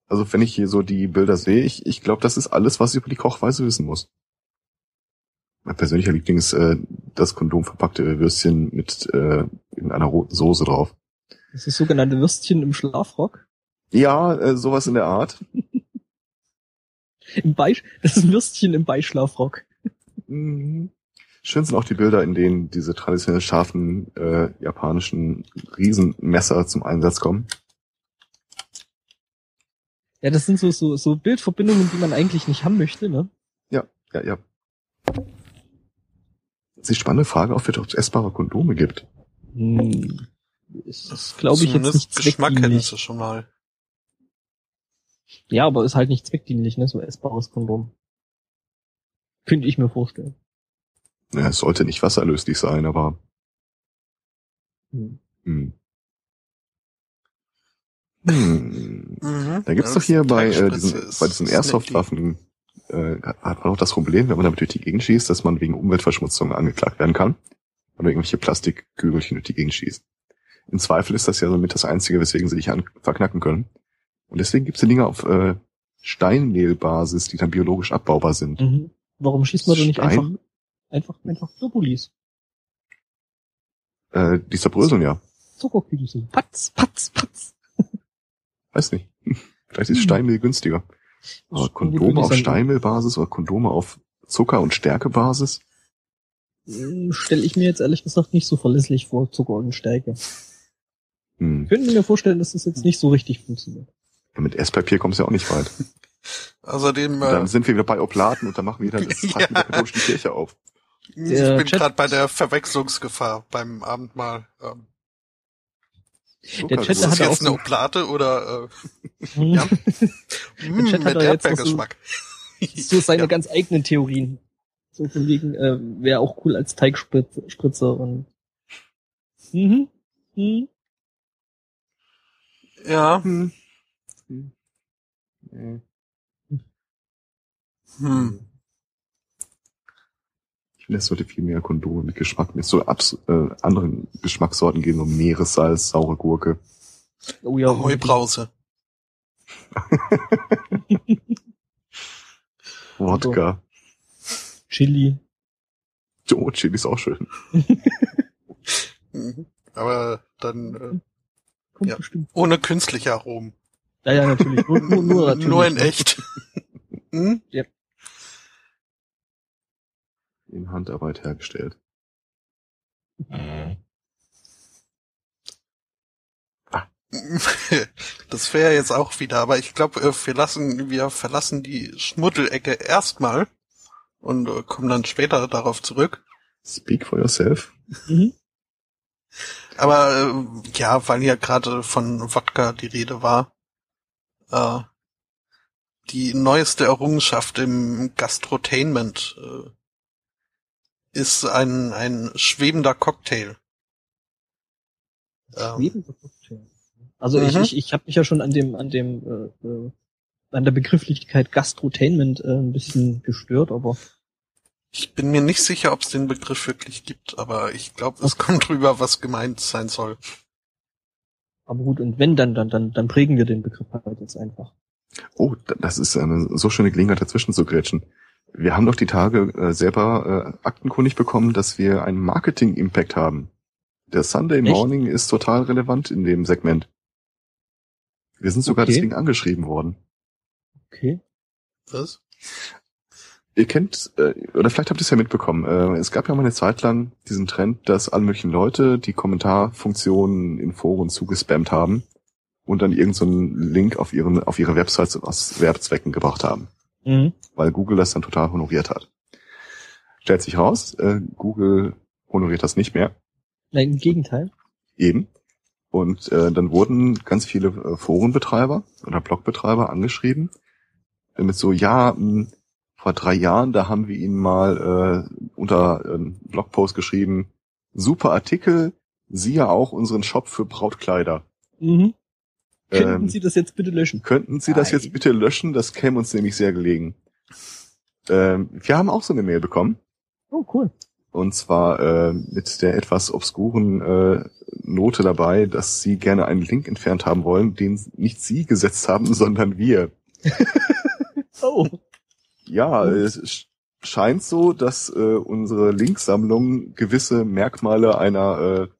Also wenn ich hier so die Bilder sehe, ich, ich glaube, das ist alles, was ich über die Kochweise wissen muss. Mein persönlicher Liebling ist äh, das Kondom verpackte Würstchen mit äh, irgendeiner roten Soße drauf. Das ist sogenannte Würstchen im Schlafrock. Ja, äh, sowas in der Art. Im Beisch, das ist ein Würstchen im Beischlafrock. Mhm. Schön sind auch die Bilder, in denen diese traditionell scharfen äh, japanischen Riesenmesser zum Einsatz kommen. Ja, das sind so, so, so Bildverbindungen, die man eigentlich nicht haben möchte, ne? Ja, ja. Das ist die spannende Frage, ob es essbare Kondome gibt. Hm. Das ist, glaube ich, jetzt nicht Geschmack zweckdienlich. sie schon mal. Ja, aber ist halt nicht zweckdienlich, ne? So essbares Kondom. Könnte ich mir vorstellen. Ja, es sollte nicht wasserlöslich sein, aber Hm. hm. Hm. Mhm. Da gibt's Ja, doch hier bei, äh, diesen, bei diesen. Airsoft-Waffen äh, hat man auch das Problem, wenn man damit durch die Gegend schießt, dass man wegen Umweltverschmutzung angeklagt werden kann. Oder irgendwelche Plastikkügelchen durch die Gegend schießt. Im Zweifel ist das ja somit das Einzige, weswegen sie dich an verknacken können. Und deswegen gibt's die Dinger auf äh, Steinmehlbasis, die dann biologisch abbaubar sind. Mhm. Warum schießt man da nicht Stein? einfach, einfach, einfach Turbulis? Äh, die zerbröseln ja. Zuckerkügel so. Patz, patz, patz. Weiß nicht. (laughs) Vielleicht ist Hm. Steinmehl günstiger. Aber Gut, Kondome auf Steinmehlbasis oder Kondome auf Zucker- und Stärkebasis? Stelle ich mir jetzt ehrlich gesagt nicht so verlässlich vor, Zucker und Stärke. Hm. Ich könnte mir vorstellen, dass das jetzt nicht so richtig funktioniert. Ja, mit Esspapier kommst du ja auch nicht weit. (laughs) Außerdem, Und dann äh, sind wir wieder bei Oblaten und dann machen wir (laughs) wieder das Ja. Zeichen der katholischen Kirche auf. ich bin gerade bei der Verwechslungsgefahr beim Abendmahl. Ähm, Zucker- Chat ist hat das er (laughs) jetzt auch eine so- Oblate oder Hm. Ja. äh, mh, Chat hat mit da jetzt so- so seine Ja. ganz eigenen Theorien. So von wegen, äh, wäre auch cool als Teigspritzer und mhm. Mhm. Ja. Hm. Hm. Nee. Hm. Ich finde, es sollte viel mehr Kondome mit Geschmack, mit so abs äh, anderen Geschmackssorten geben, so Meeressalz, saure Gurke. Oh ja, Heubrause. (laughs) Wodka. Chili. Oh, Chili ist auch schön. Mhm. Aber dann äh, Ja. ohne künstliche Aromen. Ja, ja, natürlich. Nur, nur, nur, (laughs) natürlich. Nur in echt. (laughs) Hm? In Handarbeit hergestellt. (laughs) Das wäre jetzt auch wieder, aber ich glaube, äh, wir lassen, wir verlassen die Schmuddelecke erstmal und äh, kommen dann später darauf zurück. Speak for yourself. Mhm. Aber äh, ja, weil ja gerade von Wodka die Rede war, äh, die neueste Errungenschaft im Gastrotainment äh, ist ein, ein schwebender Cocktail. Ähm, Schwebender Cocktail. Also ich, Mhm. ich, ich habe mich ja schon an dem, an dem, äh, äh, an der Begrifflichkeit Gastrotainment äh, ein bisschen gestört, aber ich bin mir nicht sicher, ob es den Begriff wirklich gibt, aber ich glaube, es kommt drüber, was gemeint sein soll. aber gut, und wenn dann, dann, dann, dann prägen wir den Begriff halt jetzt einfach. Oh, da- das ist eine so schöne Gelegenheit, dazwischen zu grätschen. Wir haben doch die Tage äh, selber äh, aktenkundig bekommen, dass wir einen Marketing-Impact haben. Der Sunday Echt? Morning ist total relevant in dem Segment. Wir sind sogar Okay. deswegen angeschrieben worden. Okay. Was? Ihr kennt, äh, oder vielleicht habt ihr es ja mitbekommen, äh, es gab ja mal eine Zeit lang diesen Trend, dass alle möglichen Leute die Kommentarfunktionen in Foren zugespammt haben und dann irgendeinen so Link auf ihren auf ihre Websites aus Werbezwecken gebracht haben, Mhm. weil Google das dann total honoriert hat. Stellt sich raus, äh, Google honoriert das nicht mehr, Nein, im Gegenteil. eben. Und äh, dann wurden ganz viele äh, Forenbetreiber oder Blogbetreiber angeschrieben äh, mit so, ja, mh, vor drei Jahren, da haben wir Ihnen mal äh, unter äh, Blogpost geschrieben, super Artikel, siehe auch unseren Shop für Brautkleider. Mhm. Könnten Ähm, Sie das jetzt bitte löschen? Könnten Sie das Nein. jetzt bitte löschen? Das käme uns nämlich sehr gelegen. Ähm, wir haben auch so eine Mail bekommen. Oh, cool. Und zwar äh, mit der etwas obskuren äh, Note dabei, dass Sie gerne einen Link entfernt haben wollen, den nicht Sie gesetzt haben, (laughs) sondern wir. (laughs) Oh. Ja, Oh. es sch- scheint so, dass äh, unsere Linksammlung gewisse Merkmale einer äh,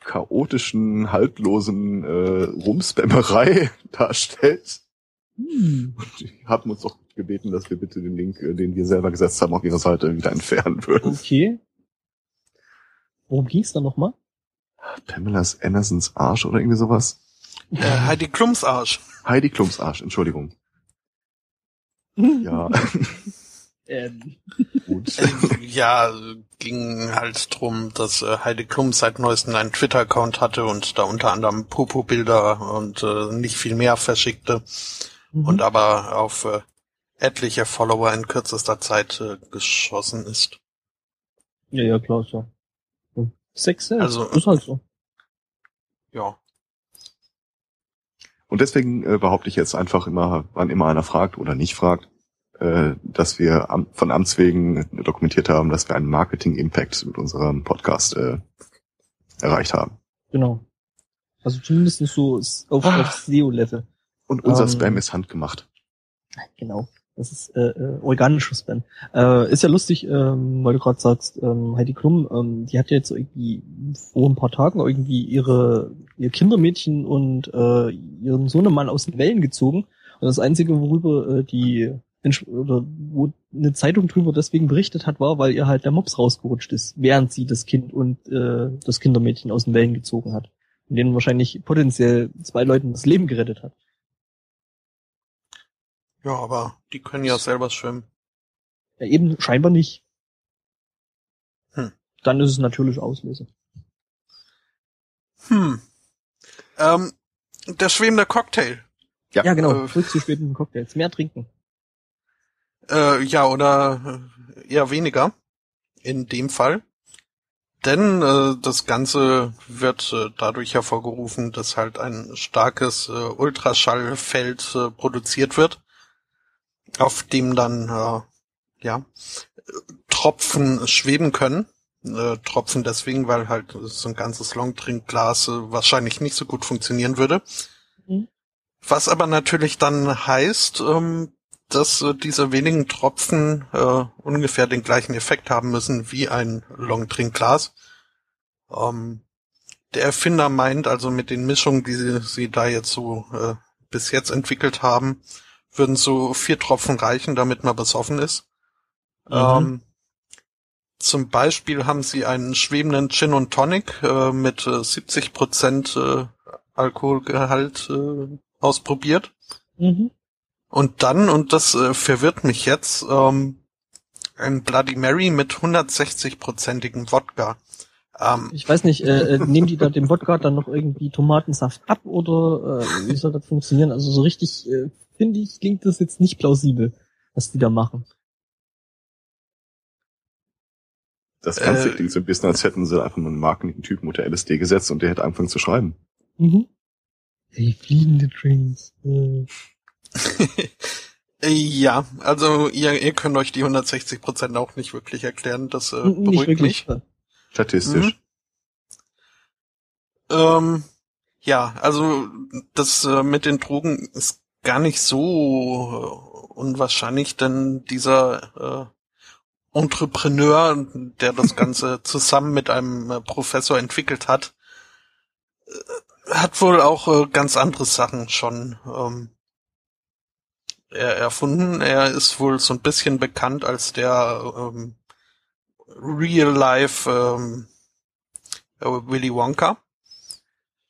chaotischen, haltlosen äh, Rumspammerei (laughs) darstellt. Hm. Die haben uns doch gebeten, dass wir bitte den Link, äh, den wir selber gesetzt haben, auf ihrer Seite wieder entfernen würden. Okay. Worum ging's da nochmal? Pamela's Andersons Arsch oder irgendwie sowas? Äh, Heidi Klums Arsch. Heidi Klums Arsch, Entschuldigung. (laughs) Ja, (laughs) Ähm, gut. (laughs) Äh, ja, ging halt drum, dass äh, Heidi Klum seit neuestem einen Twitter-Account hatte und da unter anderem Popo-Bilder und äh, nicht viel mehr verschickte mhm. und aber auf äh, etliche Follower in kürzester Zeit äh, geschossen ist. ja, ja, klar, ist ja. Hm. Sex. Also- ist halt so. Ja. Und deswegen äh, behaupte ich jetzt einfach immer, wann immer einer fragt oder nicht fragt, dass wir von Amts wegen dokumentiert haben, dass wir einen Marketing-Impact mit unserem Podcast äh, erreicht haben. Genau. Also zumindest so auf, Ah. auf SEO-Level. Und unser Ähm, Spam ist handgemacht. Genau. Das ist äh, äh, organisches Spam. Äh, ist ja lustig, ähm, weil du gerade sagst, ähm, Heidi Klum, ähm, die hat ja jetzt irgendwie vor ein paar Tagen irgendwie ihre ihr Kindermädchen und äh, ihren Sohnemann aus den Wellen gezogen. Und das Einzige, worüber äh, die oder wo eine Zeitung drüber deswegen berichtet hat, war, weil ihr halt der Mops rausgerutscht ist, während sie das Kind und äh, das Kindermädchen aus den Wellen gezogen hat. Und denen wahrscheinlich potenziell zwei Leuten das Leben gerettet hat. Ja, aber die können ja selber schwimmen. Ja, eben scheinbar nicht. Hm. Dann ist es natürlich Auslöser. Hm. Ähm, der schwebende Cocktail. Ja, genau. Äh, Zurück zu späten Cocktails. Mehr trinken. Äh, ja, oder äh, eher weniger. In dem Fall. Denn äh, das Ganze wird äh, dadurch hervorgerufen, dass halt ein starkes äh, Ultraschallfeld äh, produziert wird, auf dem dann äh, ja Tropfen schweben können. Äh, Tropfen deswegen, weil halt so ein ganzes Longdrinkglas äh, wahrscheinlich nicht so gut funktionieren würde. Mhm. Was aber natürlich dann heißt, ähm, dass äh, diese wenigen Tropfen äh, ungefähr den gleichen Effekt haben müssen wie ein Longdrinkglas. Ähm, der Erfinder meint also mit den Mischungen, die sie, sie da jetzt so äh, bis jetzt entwickelt haben, würden so vier Tropfen reichen, damit man besoffen ist. Mhm. Ähm, zum Beispiel haben sie einen schwebenden Gin und Tonic äh, mit äh, 70 Prozent äh, Alkoholgehalt äh, ausprobiert. Mhm. Und dann, und das äh, verwirrt mich jetzt, ähm, ein Bloody Mary mit 160-prozentigem Wodka. Ähm, Ich weiß nicht, äh, äh, nehmen die da dem Wodka dann noch irgendwie Tomatensaft ab oder äh, wie soll das funktionieren? Also so richtig, äh, finde ich, klingt das jetzt nicht plausibel, was die da machen. Das Ganze Äh, klingt so ein bisschen, als hätten sie einfach nur einen Marketing-Typen unter LSD gesetzt und der hätte angefangen zu schreiben. Mhm. Hey, fliegende Drinks. Äh. (laughs) ja, also ihr, ihr könnt euch die 160 Prozent auch nicht wirklich erklären. Das äh, Nicht beruhigt wirklich. mich. Statistisch. Mhm. Ähm, ja, also das äh, mit den Drogen ist gar nicht so äh, unwahrscheinlich, denn dieser äh, Entrepreneur, der das (laughs) Ganze zusammen mit einem äh, Professor entwickelt hat, äh, hat wohl auch äh, ganz andere Sachen schon ähm, er erfunden. Er ist wohl so ein bisschen bekannt als der ähm, Real Life ähm, äh, Willy Wonka.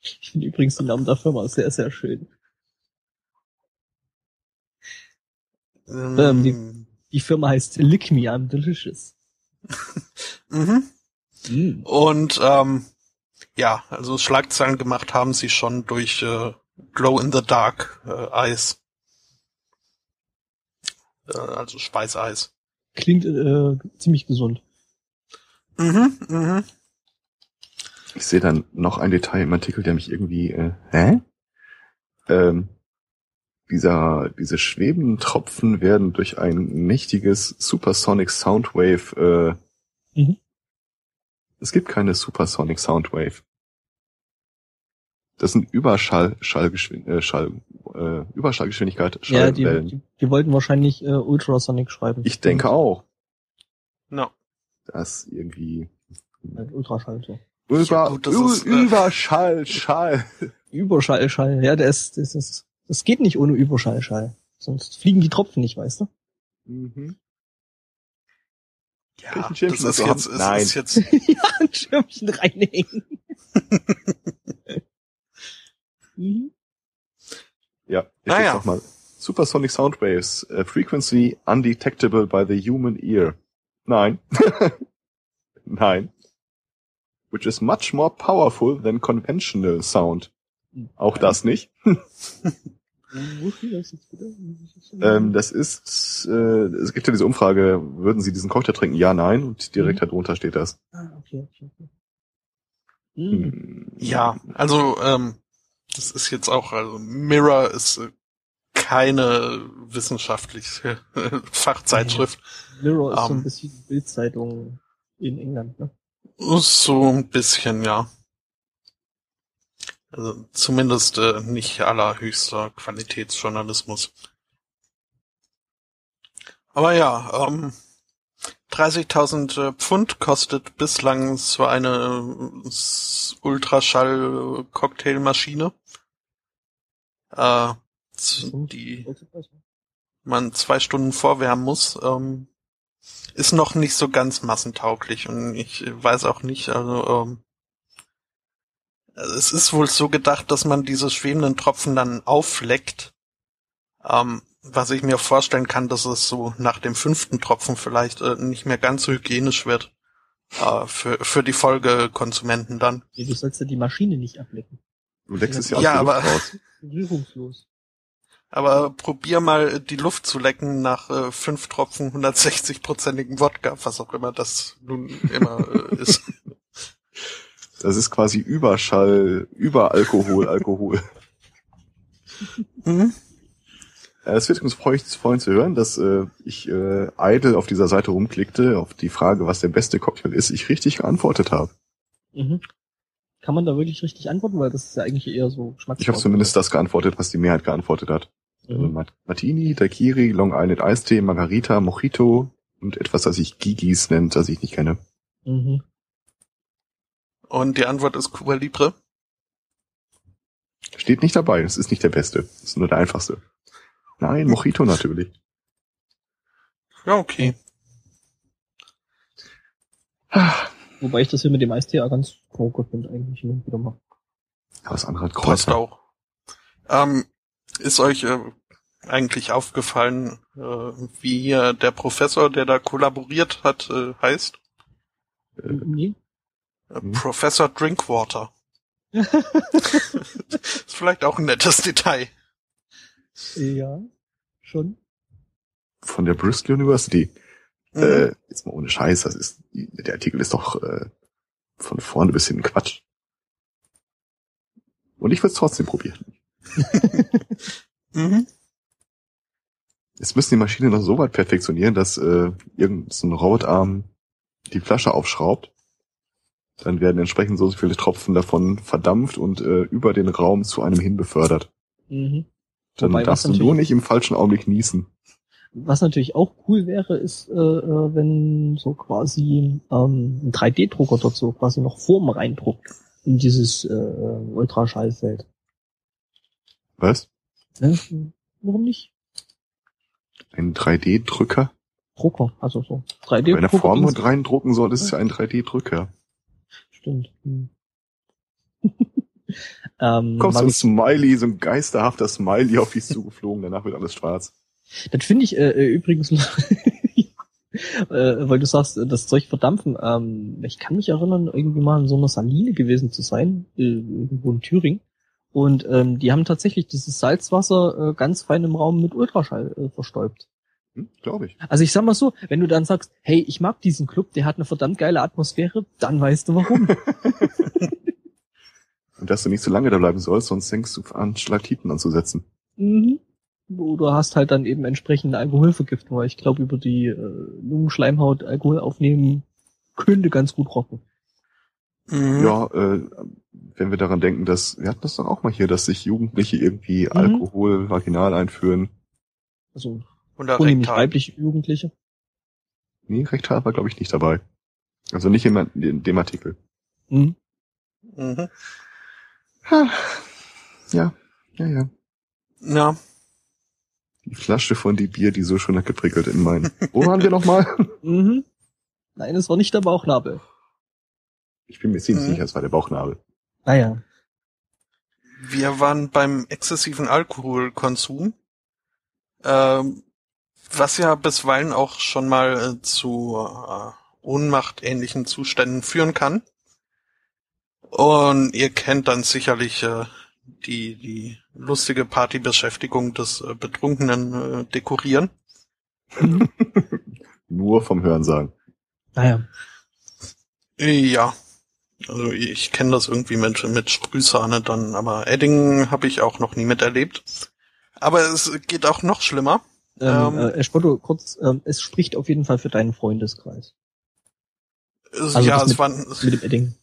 Ich finde übrigens den Namen der Firma sehr, sehr schön. Ähm, die, die Firma heißt Lick Me, I'm Delicious. (laughs) mhm. Mm. Und ähm, ja, also Schlagzeilen gemacht haben sie schon durch äh, Glow in the Dark äh, Eis. Äh, also Speiseis. Klingt äh, ziemlich gesund. Mhm, mhm. Ich sehe dann noch ein Detail im Artikel, der mich irgendwie, äh, hä? Ähm, dieser, diese schwebenden Tropfen werden durch ein mächtiges Supersonic Soundwave, äh, Mhm. es gibt keine Supersonic Soundwave. Das sind Überschall, Schallgeschwind, äh, Schall, äh, Überschallgeschwindigkeit, Ja, die, Schallwellen. die, die wollten wahrscheinlich äh, Ultrasonic schreiben. ich denke auch, No. dass irgendwie Äh, Ultraschall, so. über, gut, das Ü- ist, äh, Überschall, Schall. Überschallschall, ja, das, das, das, das geht nicht ohne Überschallschall. Sonst fliegen die Tropfen nicht, weißt du? Mhm. Ja, das ist jetzt, ist, Nein. ist jetzt, (laughs) ja, ein Schirmchen reinhängen. (laughs) mhm. Ja, ich Ah, ja. nochmal. Supersonic Soundwaves, uh, frequency undetectable by the human ear. Nein. (laughs) Nein. Which is much more powerful than conventional sound. Auch das nicht. (laughs) Ähm, das ist, äh, es gibt ja diese Umfrage, würden Sie diesen Cocktail trinken? Ja, nein. Und direkt Mhm. darunter steht das. ah, okay, okay, okay. Mhm. Hm. ja, also ähm, das ist jetzt auch, also Mirror ist äh, keine wissenschaftliche (laughs) Fachzeitschrift. Mirror ist so Ähm. ein bisschen Bildzeitung in England, ne? So ein bisschen, ja. Also zumindest äh, nicht allerhöchster Qualitätsjournalismus. Aber ja, ähm, 30.000 äh, Pfund kostet bislang so eine äh, Ultraschall-Cocktailmaschine, äh, z- die man zwei Stunden vorwärmen muss, ähm, ist noch nicht so ganz massentauglich und ich weiß auch nicht, also ähm, es ist wohl so gedacht, dass man diese schwebenden Tropfen dann aufleckt, ähm, was ich mir vorstellen kann, dass es so nach dem fünften Tropfen vielleicht äh, nicht mehr ganz so hygienisch wird äh, für, für die Folgekonsumenten dann. Nee, du sollst ja die Maschine nicht ablecken. Du leckst es ja, Ja, aus der aber- Luft raus. (laughs) Berührungslos. Aber probier mal die Luft zu lecken nach äh, fünf Tropfen 160-prozentigen Wodka, was auch immer das nun immer äh, ist. (laughs) Das ist quasi Überschall, Überalkohol, Alkohol. Mhm. Äh, Es wird uns freuen, zu hören, dass äh, ich äh, idle auf dieser Seite rumklickte, auf die Frage, was der beste Cocktail ist, ich richtig geantwortet habe. Mhm. Kann man da wirklich richtig antworten, weil das ist ja eigentlich eher so Geschmackssache. Ich habe zumindest das geantwortet, was die Mehrheit geantwortet hat. Also Mhm. Mat- Martini, Daiquiri, Long Island Eistee, Margarita, Mojito und etwas, das sich Gigis nennt, das ich nicht kenne. Mhm. Und die Antwort ist Cuba Libre. Steht nicht dabei, es ist nicht der beste, es ist nur der einfachste. Nein, Mojito natürlich. Ja, okay. Wobei ich das hier mit dem Eistee ja ganz okay finde eigentlich und wieder mal. Aber das andere hat Passt Kreuzer. auch. Ähm, ist euch äh, eigentlich aufgefallen, äh, wie hier der Professor, der da kollaboriert hat, äh, heißt? Nee? Äh, Mhm. Professor Drinkwater. (laughs) ist vielleicht auch ein nettes Detail. Ja, schon. Von der Bristol University. Mhm. Äh, jetzt mal ohne Scheiß, das ist, der Artikel ist doch äh, von vorne bis hinten Quatsch. Und ich würde es trotzdem probieren. (laughs) Mhm. Jetzt müssen die Maschine noch so weit perfektionieren, dass äh, irgendein so Robotarm die Flasche aufschraubt. Dann werden entsprechend so viele Tropfen davon verdampft und äh, über den Raum zu einem hin befördert. Mhm. Dann Wobei, darfst du nur nicht im falschen Augenblick niesen. Was natürlich auch cool wäre, ist, äh, äh, wenn so quasi ähm, ein 3D-Drucker dort so quasi noch Formen reindruckt in dieses äh, äh, Ultraschallfeld. Was? Ne? Warum nicht? Ein 3D-Drücker? Drucker, also so Wenn er 3D-Drucker. Formen Dings. reindrucken soll, ist es ja ein 3D-Drücker. Stimmt. Hm. (laughs) Ähm, Kommt so ein Smiley, so ein geisterhafter Smiley auf dich zugeflogen, danach wird alles schwarz. Das finde ich äh, äh, übrigens, (laughs) äh, weil du sagst, äh, das Zeug verdampfen. Ähm, ich kann mich erinnern, irgendwie mal in so einer Saline gewesen zu sein, äh, irgendwo in Thüringen. Und ähm, die haben tatsächlich dieses Salzwasser äh, ganz fein im Raum mit Ultraschall äh, verstäubt. Hm, Glaube ich. Also ich sag mal so, wenn du dann sagst, hey, ich mag diesen Club, der hat eine verdammt geile Atmosphäre, dann weißt du warum. (laughs) Und dass du nicht so lange da bleiben sollst, sonst fängst du an, Stalaktiten anzusetzen. mhm. Oder hast halt dann eben entsprechende Alkoholvergiftung, weil ich glaube, über die äh, Lungenschleimhaut Alkohol aufnehmen könnte ganz gut rocken. Mhm. Ja, äh, wenn wir daran denken, dass, wir hatten das doch auch mal hier, dass sich Jugendliche irgendwie Mhm. Alkohol vaginal einführen. Also vornehmlich weibliche Jugendliche. Nee, rektal war, glaube ich, nicht dabei. Also nicht in, in dem Artikel. Mhm. Mhm. Ha. Ja, ja, ja. Ja, Die Flasche von die Bier, die so schon hat geprickelt in meinen. Wo waren wir nochmal? (laughs) Mhm. Nein, es war nicht der Bauchnabel. Ich bin mir ziemlich Mhm. sicher, es war der Bauchnabel. Naja. wir waren beim exzessiven Alkoholkonsum, ähm, was ja bisweilen auch schon mal äh, zu äh, ohnmachtähnlichen Zuständen führen kann. Und ihr kennt dann sicherlich äh, die, die lustige Partybeschäftigung des äh, betrunkenen äh, Dekorieren. (laughs) Nur vom Hören sagen. naja. Ja. Also ich kenne das irgendwie mit, mit Sprühsahne dann, aber Edding habe ich auch noch nie miterlebt. Aber es geht auch noch schlimmer. Ähm, Ähm. äh, Spotto, kurz, ähm, es spricht auf jeden Fall für deinen Freundeskreis. Es- Also ja, das es waren, Mit dem Edding.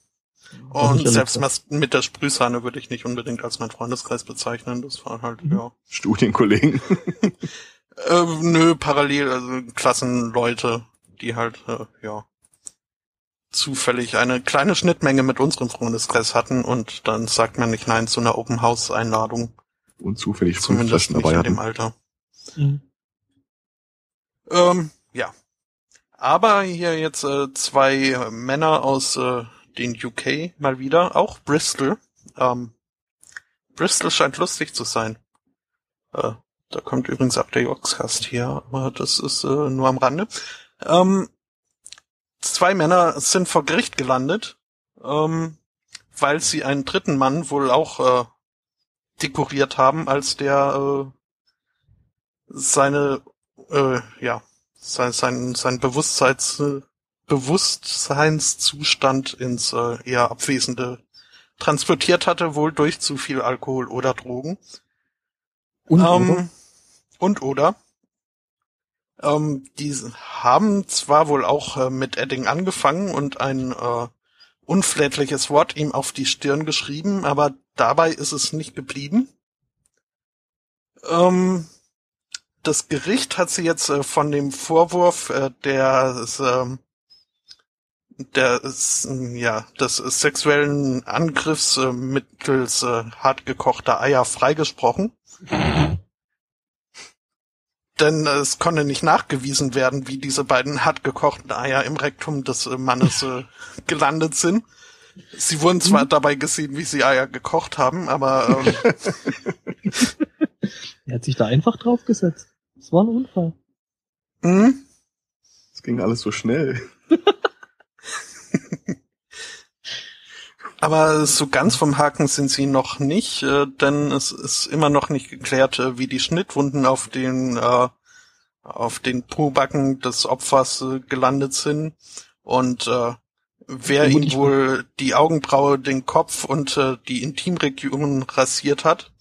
Und selbst mit der Sprühsahne würde ich nicht unbedingt als mein Freundeskreis bezeichnen. Das war halt, Mhm. ja. Studienkollegen. (laughs) Äh, nö, parallel, also Klassenleute, die halt, äh, ja, zufällig eine kleine Schnittmenge mit unserem Freundeskreis hatten und dann sagt man nicht nein zu einer Open House Einladung. Und zufällig Zumindest nicht dabei in dem hatten. Alter. Mhm. Ähm, ja. Aber hier jetzt äh, zwei Männer aus äh, den UK mal wieder, auch Bristol. Ähm, Bristol scheint lustig zu sein. Äh, da kommt übrigens ab der Yorkscast her, aber das ist äh, nur am Rande. Ähm, zwei Männer sind vor Gericht gelandet, ähm, weil sie einen dritten Mann wohl auch äh, dekoriert haben, als der äh, seine äh, ja sein sein sein Bewusstseins äh, Bewusstseinszustand ins äh, eher Abwesende transportiert hatte, wohl durch zu viel Alkohol oder Drogen. Und, ähm, oder? und oder. Ähm, die haben zwar wohl auch äh, mit Edding angefangen und ein äh, unflätliches Wort ihm auf die Stirn geschrieben, aber dabei ist es nicht geblieben. Ähm, das Gericht hat sie jetzt äh, von dem Vorwurf äh, des, ähm, des, ja, des sexuellen Angriffs äh, mittels äh, hart gekochter Eier freigesprochen. Denn äh, es konnte nicht nachgewiesen werden, wie diese beiden hart gekochten Eier im Rektum des äh, Mannes äh, gelandet sind. Sie wurden zwar dabei gesehen, wie sie Eier gekocht haben, aber ähm, (laughs) Er hat sich da einfach draufgesetzt. Das war ein Unfall. mh, Es ging alles so schnell. (laughs) Aber so ganz vom Haken sind sie noch nicht, äh, denn es ist immer noch nicht geklärt, äh, wie die Schnittwunden auf den äh, auf den Pobacken des Opfers äh, gelandet sind und äh, wer Und ihm wohl die Augenbraue, den Kopf und äh, die Intimregion rasiert hat.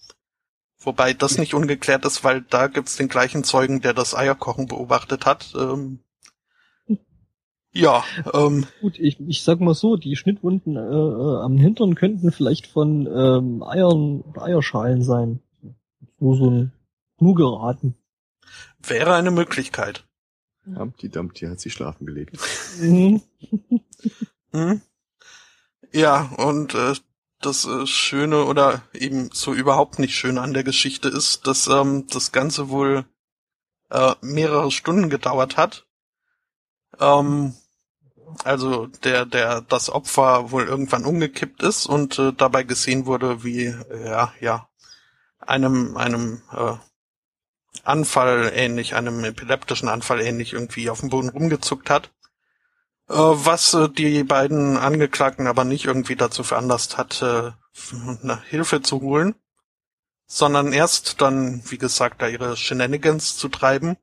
Wobei das nicht ungeklärt ist, weil da gibt's den gleichen Zeugen, der das Eierkochen beobachtet hat. Ähm, ja, ähm, Gut, ich, ich sag mal so, die Schnittwunden äh, äh, am Hintern könnten vielleicht von ähm, Eiern oder Eierschalen sein. Nur so ein nur geraten. wäre eine Möglichkeit. Humpty Dumpty hat sich schlafen gelegt. Mhm. (laughs) Hm? Ja, und äh, das äh, Schöne oder eben so überhaupt nicht Schöne an der Geschichte ist, dass ähm, das Ganze wohl äh, mehrere Stunden gedauert hat. Ähm, also der, der das Opfer wohl irgendwann umgekippt ist und äh, dabei gesehen wurde, wie ja, ja, einem, einem äh, Anfall ähnlich, einem epileptischen Anfall ähnlich irgendwie auf dem Boden rumgezuckt hat. Äh, was äh, die beiden Angeklagten aber nicht irgendwie dazu veranlasst hat, äh, Hilfe zu holen, sondern erst dann, wie gesagt, da ihre Shenanigans zu treiben.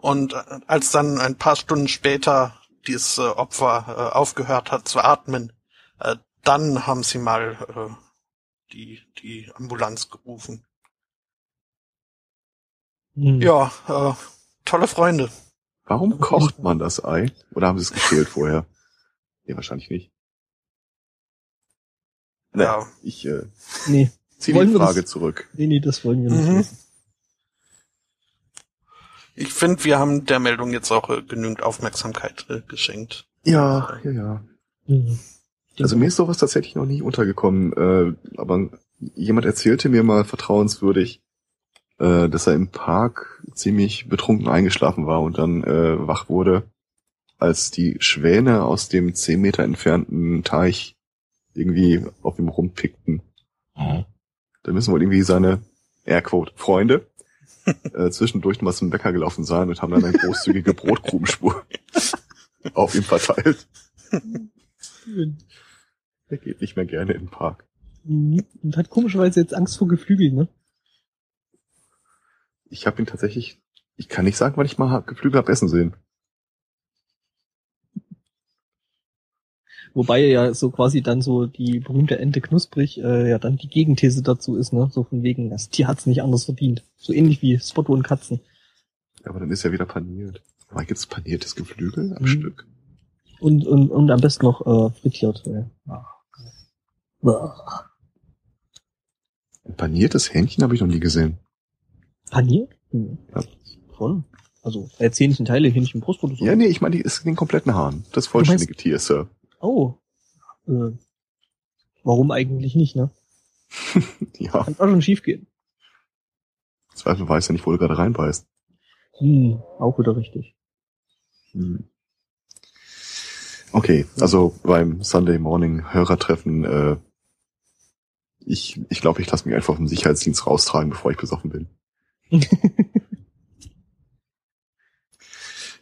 Und äh, als dann ein paar Stunden später dieses äh, Opfer äh, aufgehört hat zu atmen, äh, dann haben sie mal äh, die, die Ambulanz gerufen. Hm. Ja, äh, tolle Freunde. Warum kocht man das Ei? Oder haben sie es geschält vorher? Nee, wahrscheinlich nicht. Nee, Ja. Ich äh, Nee. ziehe die wir das- Frage zurück. Nee, nee, das wollen wir nicht. Mhm. Ich finde, wir haben der Meldung jetzt auch äh, genügend Aufmerksamkeit äh, geschenkt. Ja, ja, ja. Mhm. Also mir ist sowas tatsächlich noch nie untergekommen. Äh, aber jemand erzählte mir mal vertrauenswürdig, äh, dass er im Park ziemlich betrunken eingeschlafen war und dann äh, wach wurde, als die Schwäne aus dem zehn Meter entfernten Teich irgendwie auf ihm rumpickten. Da müssen wohl irgendwie seine Airquote Freunde äh, zwischendurch mal zum Bäcker gelaufen sein und haben dann eine großzügige Brotkrumenspur (laughs) auf ihm verteilt. Er geht nicht mehr gerne in den Park. Mhm. Und hat komischerweise jetzt Angst vor Geflügeln, ne? Ich habe ihn tatsächlich, ich kann nicht sagen, wann ich mal Geflügel hab essen sehen. Wobei ja so quasi dann so die berühmte Ente knusprig äh, ja dann die Gegenthese dazu ist, ne? So von wegen, das Tier hat's nicht anders verdient. So ähnlich wie Spotto und Katzen. Aber dann ist er wieder paniert. Aber gibt's paniertes Geflügel am Mhm. Stück? Und, und, und am besten noch äh, frittiert. Ja. Uah. Ein paniertes Hähnchen habe ich noch nie gesehen. Paniert? Hm. Ja. Schon. Also, äh, Zähnchenteile, Hähnchen, Brust oder so. Ja, nee, ich meine, die ist den kompletten Hahn. Das vollständige Tier, Sir. Oh. Äh, warum eigentlich nicht, ne? (laughs) Ja, Kann auch schon schief gehen. Zweifel weiß ja nicht, wo du gerade reinbeißt. Hm, auch wieder richtig. Hm. Okay, also beim Sunday Morning Hörertreffen, äh, ich ich, glaube, ich lasse mich einfach vom Sicherheitsdienst raustragen, bevor ich besoffen bin. (laughs)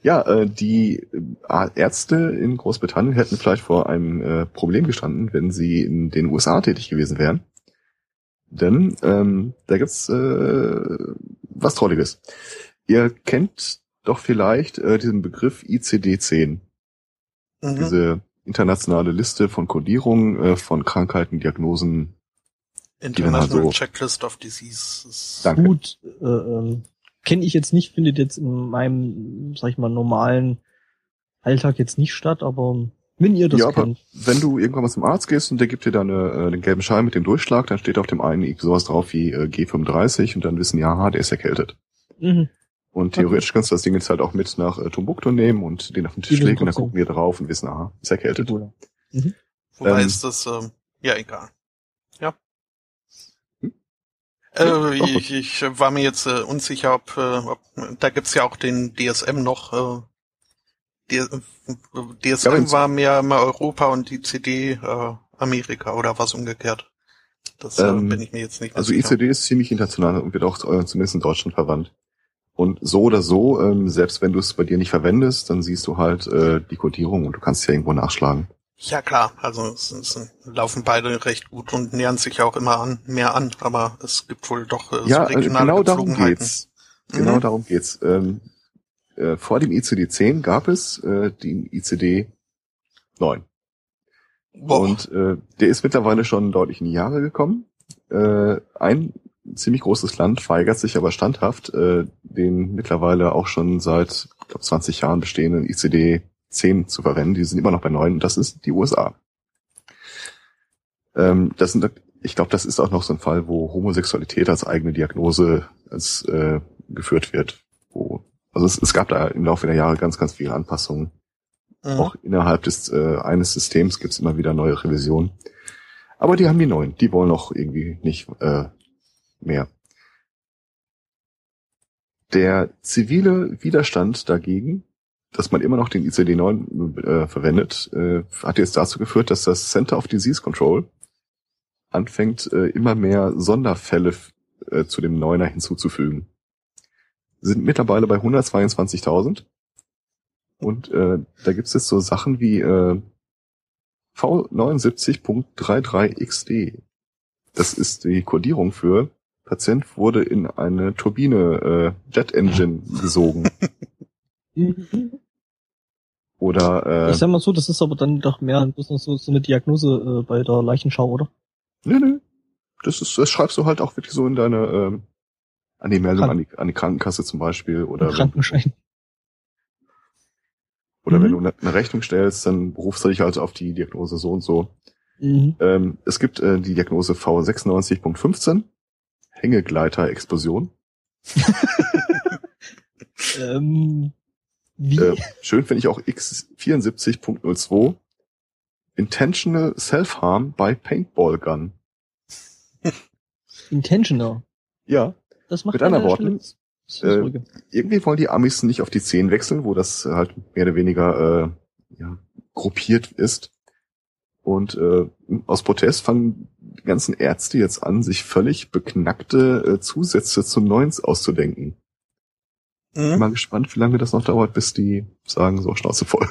Ja, äh, die äh, Ärzte in Großbritannien hätten vielleicht vor einem äh, Problem gestanden, wenn sie in den USA tätig gewesen wären. Denn ähm, da gibt's äh, was Trolliges. Ihr kennt doch vielleicht äh, diesen Begriff ICD-10, Mhm. diese internationale Liste von Kodierungen äh, von Krankheiten, Diagnosen. International so- Checklist of Diseases. Danke. Gut, äh, ähm, kenne ich jetzt nicht, findet jetzt in meinem, sag ich mal, normalen Alltag jetzt nicht statt, aber wenn ihr das Ja, aber kennt. wenn du irgendwann mal zum Arzt gehst und der gibt dir dann äh, den gelben Schein mit dem Durchschlag, dann steht auf dem einen sowas drauf wie äh, G35 und dann wissen, ja, aha, der ist erkältet. Mhm. Und theoretisch kannst du das Ding jetzt halt auch mit nach äh, Timbuktu nehmen und den auf den Tisch legen und dann gucken wir drauf und wissen, aha, ist erkältet. Ebola. Wobei Ähm, ist das, ähm, ja, egal. Ja. Hm? Äh, Ja, doch, ich, ich war mir jetzt äh, unsicher, ob, äh, ob da gibt's ja auch den DSM noch. Äh, Ja, DSM wenn's- war mehr, mehr Europa und die CD äh, Amerika oder was umgekehrt. Das äh, Ähm, bin ich mir jetzt nicht Also sicher. ICD ist ziemlich international und wird auch äh, zumindest in Deutschland verwandt. Und so oder so, ähm, selbst wenn du es bei dir nicht verwendest, dann siehst du halt äh, die Kodierung und du kannst ja irgendwo nachschlagen. Ja klar, also es, es laufen beide recht gut und nähern sich auch immer an, mehr an, aber es gibt wohl doch äh, Ja, so äh, regionale genau darum geht's. Genau Mhm. darum geht's. Ähm, äh, vor dem ICD-10 gab es äh, den ICD-9. Boah. Und äh, der ist mittlerweile schon deutlich in die Jahre gekommen. Äh, ein ziemlich großes Land weigert sich aber standhaft, äh, den mittlerweile auch schon seit glaub, 20 Jahren bestehenden ICD-10 zu verwenden. Die sind immer noch bei 9 und das ist die USA. Ähm, das sind, ich glaube, das ist auch noch so ein Fall, wo Homosexualität als eigene Diagnose als, äh, geführt wird. Wo, also es, es gab da im Laufe der Jahre ganz, ganz viele Anpassungen. Mhm. Auch innerhalb des äh, eines Systems gibt's immer wieder neue Revisionen. Aber die haben die neuen. Die wollen noch irgendwie nicht äh, mehr. Der zivile Widerstand dagegen, dass man immer noch den ICD-9 äh, verwendet, äh, hat jetzt dazu geführt, dass das Center of Disease Control anfängt, äh, immer mehr Sonderfälle äh, zu dem Neuner hinzuzufügen. Sind mittlerweile bei 122.000. Und äh, da gibt's jetzt so Sachen wie äh, V79.33XD. Das ist die Kodierung für Patient wurde in eine Turbine äh, Jet Engine gesogen. (laughs) Oder äh, Ich sag mal so, das ist aber dann doch mehr so, so eine Diagnose äh, bei der Leichenschau, oder? nö, nö. Das ist, das schreibst du halt auch wirklich so in deine ähm, an die Meldung an die, an die Krankenkasse zum Beispiel oder Ein Krankenschein. (laughs) oder wenn Mhm. du eine, eine Rechnung stellst, dann berufst du dich halt auf die Diagnose so und so. Mhm. Ähm, es gibt äh, die Diagnose V96.15 Hängegleiter-Explosion. (laughs) Ähm, wie? Äh, schön finde ich auch X74.02 Intentional Self-Harm by Paintball Gun. Intentional. Ja, Das macht Mit an anderen Worten, äh, irgendwie wollen die Amis nicht auf die 10 wechseln, wo das halt mehr oder weniger äh, ja, gruppiert ist. Und äh, aus Protest fangen die ganzen Ärzte jetzt an, sich völlig beknackte äh, Zusätze zu Neuns auszudenken. Bin Mhm. mal gespannt, wie lange das noch dauert, bis die sagen, so Schnauze voll.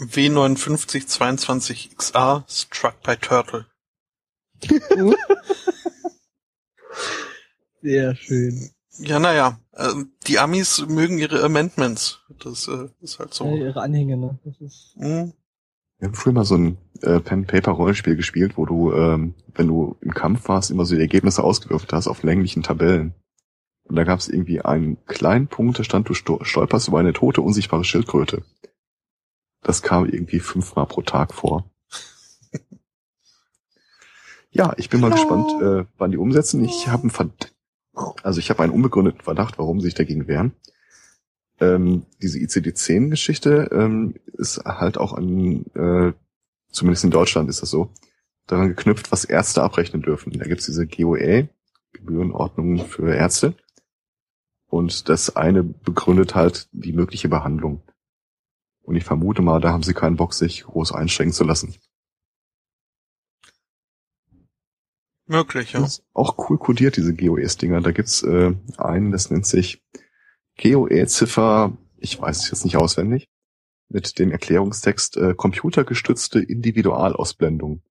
W5922XA Struck by Turtle. (laughs) Sehr schön. Ja, naja, äh, die Amis mögen ihre Amendments. Das äh, ist halt so. Ja, ihre Anhänge, ne? Das ist, Mhm. Wir haben früher mal so ein äh, Pen-Paper-Rollenspiel gespielt, wo du, ähm, wenn du im Kampf warst, immer so die Ergebnisse ausgewürfelt hast auf länglichen Tabellen. Und da gab es irgendwie einen kleinen Punkt, da stand, du sto- stolperst über eine tote, unsichtbare Schildkröte. Das kam irgendwie fünfmal pro Tag vor. (laughs) ja, ich bin mal gespannt, äh, wann die umsetzen. Ich habe einen Verd also ich habe einen unbegründeten Verdacht, warum sie sich dagegen wehren. Ähm, diese ICD-10-Geschichte ähm, ist halt auch an, äh, zumindest in Deutschland ist das so, daran geknüpft, was Ärzte abrechnen dürfen. Da gibt's diese GOE, Gebührenordnung für Ärzte. Und das eine begründet halt die mögliche Behandlung. Und ich vermute mal, da haben sie keinen Bock, sich groß einschränken zu lassen. Möglich, ja. Das ist auch cool kodiert, diese GOEs-Dinger. Da gibt's äh, einen, das nennt sich GOE-Ziffer, ich weiß es jetzt nicht auswendig, mit dem Erklärungstext äh, computergestützte Individualausblendung.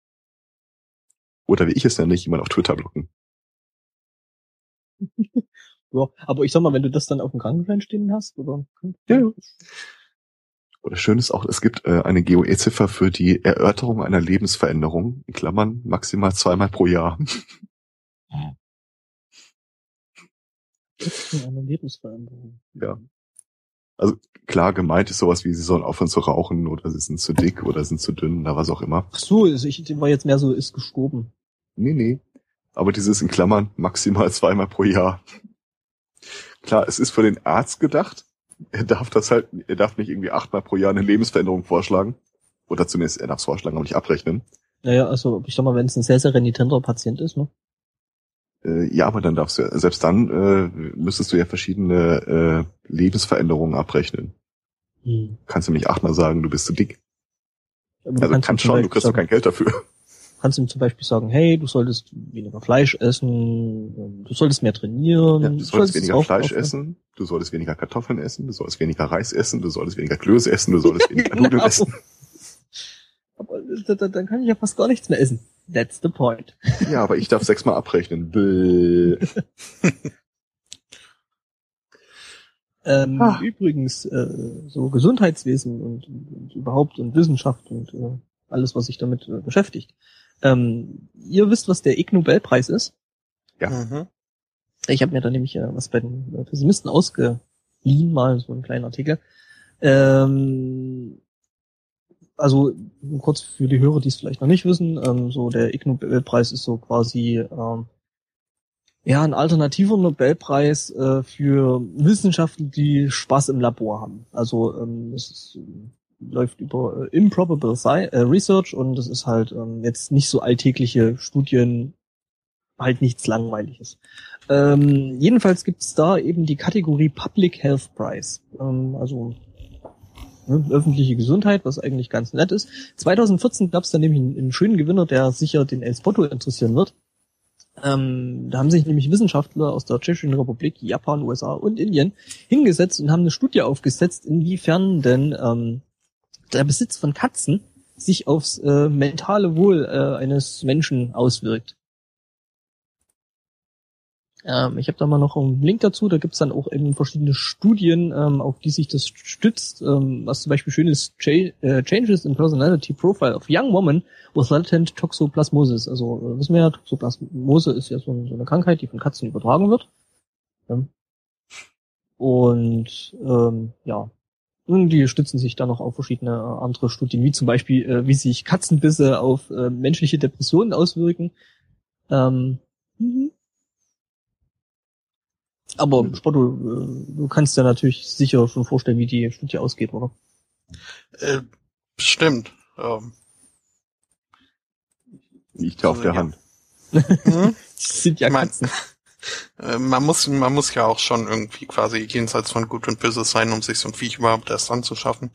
Oder wie ich es nenne, jemand auf Twitter blocken. (laughs) ja, aber ich sag mal, wenn du das dann auf dem Krankenschein stehen hast, oder? Ja, ja. Oder schön ist auch, es gibt äh, eine GOE-Ziffer für die Erörterung einer Lebensveränderung, in Klammern maximal zweimal pro Jahr. Eine Lebensveränderung. Ja. Also klar, gemeint ist sowas wie, sie sollen aufhören zu rauchen oder sie sind zu dick oder sind zu dünn oder was auch immer. Ach so, also ich war jetzt mehr so, ist gestorben. Nee, nee. Aber dieses in Klammern maximal zweimal pro Jahr. Klar, es ist für den Arzt gedacht. Er darf das halt, er darf nicht irgendwie achtmal pro Jahr eine Lebensveränderung vorschlagen. Oder zumindest er darf es vorschlagen, aber nicht abrechnen. Naja, also ich sag mal, wenn es ein sehr, sehr renitenter Patient ist, ne? Äh, ja, aber dann darfst du, selbst dann äh, müsstest du ja verschiedene äh, Lebensveränderungen abrechnen. Hm. Kannst du nicht achtmal sagen, du bist zu dick. Also kannst kannst schon, du kriegst doch kein Geld dafür. Kannst ihm zum Beispiel sagen, hey, du solltest weniger Fleisch essen, du solltest mehr trainieren, Ja, du solltest weniger auch Fleisch essen, du solltest weniger Kartoffeln essen, du solltest weniger Reis essen, du solltest weniger Klöße essen, du solltest weniger (laughs) Nudeln Genau. essen. (laughs) Aber da, da, dann kann ich ja fast gar nichts mehr essen. That's the point. Ja, aber ich darf (laughs) sechsmal abrechnen. Bäh. Ähm, Ah. Übrigens, äh, so Gesundheitswesen und, und überhaupt und Wissenschaft und äh, alles, was sich damit äh, beschäftigt. Ähm, ihr wisst, was der Ig Nobelpreis ist? Ja. Mhm. Ich habe mir da nämlich äh, was bei den äh, Pessimisten ausgeliehen, mal so einen kleinen Artikel. Ähm, also kurz für die Hörer, die es vielleicht noch nicht wissen, ähm, so der Ig Nobelpreis ist so quasi ähm, ja ein alternativer Nobelpreis äh, für Wissenschaften, die Spaß im Labor haben. Also ähm, es ist, ähm, läuft über äh, improbable Sci äh, Research und es ist halt ähm, jetzt nicht so alltägliche Studien, halt nichts Langweiliges. Ähm, jedenfalls gibt es da eben die Kategorie Public Health Prize. Ähm, also ne, öffentliche Gesundheit, was eigentlich ganz nett ist. 2014 gab es dann nämlich einen, einen, schönen Gewinner, der sicher den El Spotto interessieren wird. Ähm, da haben sich nämlich Wissenschaftler aus der Tschechischen Republik, Japan, USA und Indien hingesetzt und haben eine Studie aufgesetzt, inwiefern denn ähm, der Besitz von Katzen sich aufs äh, mentale Wohl äh, eines Menschen auswirkt. Ähm, ich habe da mal noch einen Link dazu, da gibt's dann auch eben verschiedene Studien, ähm, auf die sich das stützt, ähm, was zum Beispiel schön ist, Ch äh, Changes in Personality Profile of Young Woman with Latent Toxoplasmosis. Also äh, wissen wir ja, Toxoplasmose ist ja so, so, eine Krankheit, die von Katzen übertragen wird. Ähm, und ähm, ja, die stützen sich dann noch auf verschiedene äh, andere Studien, wie zum Beispiel, äh, wie sich Katzenbisse auf äh, menschliche Depressionen auswirken. Ähm, mhm. Aber Spotto, äh, du kannst ja natürlich sicher schon vorstellen, wie die Studie ausgeht, oder? Äh, bestimmt. Ähm. Liegt ja also, auf der ja. Hand. (laughs) Hm? sind ja Katzen. Äh, man muss, man muss ja auch schon irgendwie quasi jenseits von Gut und Böse sein, um sich so ein Viech überhaupt erst anzuschaffen.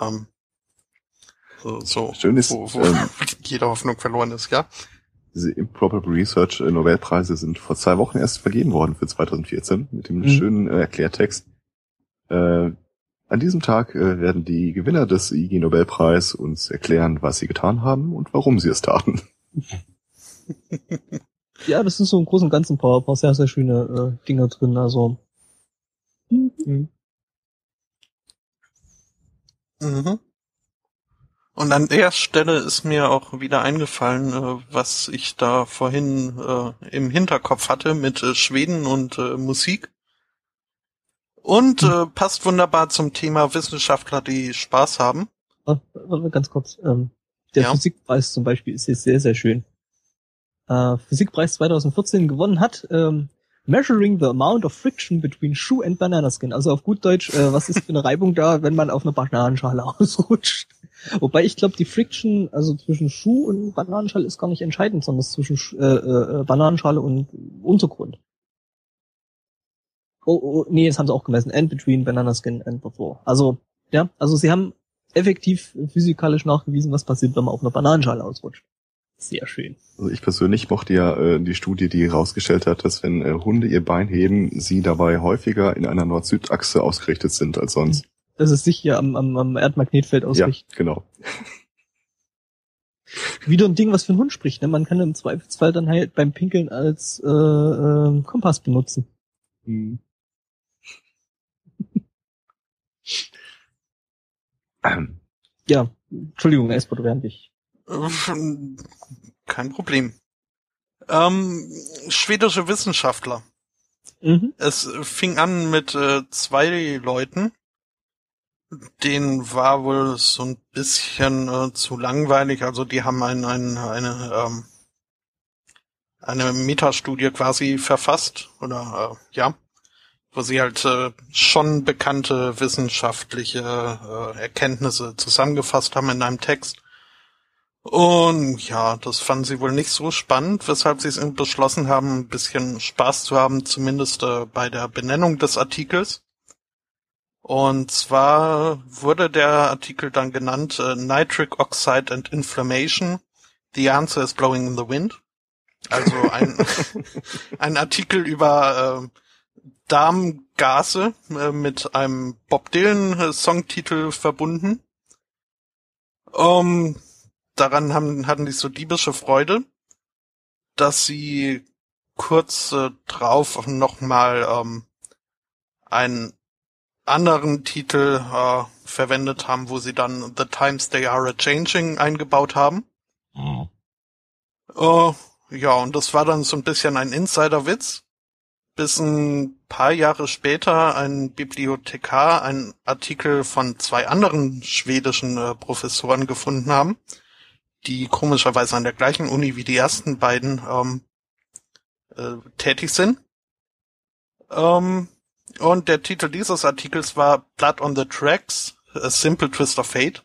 Ähm, so, so Schön ist, wo, wo ähm, (laughs) jede Hoffnung verloren ist, ja. Diese Improbable Research äh, Nobelpreise sind vor zwei Wochen erst vergeben worden für 2014 mit dem mhm. schönen äh, Erklärtext. Äh, an diesem Tag äh, werden die Gewinner des IG Nobelpreis uns erklären, was sie getan haben und warum sie es taten. (laughs) ja, das sind so im Großen und Ganzen ein paar, paar sehr, sehr schöne äh, Dinger drin. Also. Mhm. Mhm. Und an der Stelle ist mir auch wieder eingefallen, äh, was ich da vorhin äh, im Hinterkopf hatte mit äh, Schweden und äh, Musik. Und äh, passt wunderbar zum Thema Wissenschaftler, die Spaß haben. Oh, ganz kurz. Ähm, der ja. Physikpreis zum Beispiel ist jetzt sehr, sehr schön äh, Physikpreis 2014 gewonnen hat. Ähm, Measuring the amount of friction between shoe and banana skin. Also auf gut Deutsch, äh, was ist für eine Reibung da, wenn man auf einer Bananenschale (laughs) ausrutscht? Wobei ich glaube, die Friction, also zwischen Schuh und Bananenschale ist gar nicht entscheidend, sondern zwischen äh, äh, Bananenschale und Untergrund. Oh, oh, nee, das haben sie auch gemessen. And between banana skin and before. Also, ja, also sie haben effektiv physikalisch nachgewiesen, was passiert, wenn man auf einer Bananenschale ausrutscht. Sehr schön. Also ich persönlich mochte ja äh, die Studie, die herausgestellt hat, dass wenn äh, Hunde ihr Bein heben, sie dabei häufiger in einer Nord-Süd-Achse ausgerichtet sind als sonst. Dass es sich hier am, am, am Erdmagnetfeld ausrichtet. Ja, genau. Wieder ein Ding, was für einen Hund spricht. Ne? Man kann im Zweifelsfall dann halt beim Pinkeln als äh, äh, Kompass benutzen. Hm. ja, Entschuldigung, Esper, während ich kein Problem. Ähm, schwedische Wissenschaftler. Mhm. Es fing an mit äh, zwei Leuten. Den war wohl so ein bisschen äh, zu langweilig. Also die haben ein, ein, eine, ähm, eine Metastudie quasi verfasst. Oder äh, ja. Wo sie halt äh, schon bekannte wissenschaftliche äh, Erkenntnisse zusammengefasst haben in einem Text. Und ja, das fanden sie wohl nicht so spannend, weshalb sie es beschlossen haben, ein bisschen Spaß zu haben, zumindest äh, bei der Benennung des Artikels. Und zwar wurde der Artikel dann genannt äh, Nitric Oxide and Inflammation. The answer is blowing in the wind. Also ein, (laughs) ein Artikel über äh, Darmgase äh, mit einem Bob Dylan äh, Songtitel verbunden. Um, daran haben, hatten die so diebische Freude, dass sie kurz äh, drauf nochmal ähm, einen anderen Titel äh, verwendet haben, wo sie dann The Times They Are a Changing eingebaut haben. Mhm. Uh, ja, und das war dann so ein bisschen ein Insiderwitz, bis ein paar Jahre später ein Bibliothekar einen Artikel von zwei anderen schwedischen äh, Professoren gefunden haben, die komischerweise an der gleichen Uni wie die ersten beiden ähm, äh, tätig sind. Ähm, und der Titel dieses Artikels war Blood on the Tracks, A Simple Twist of Fate.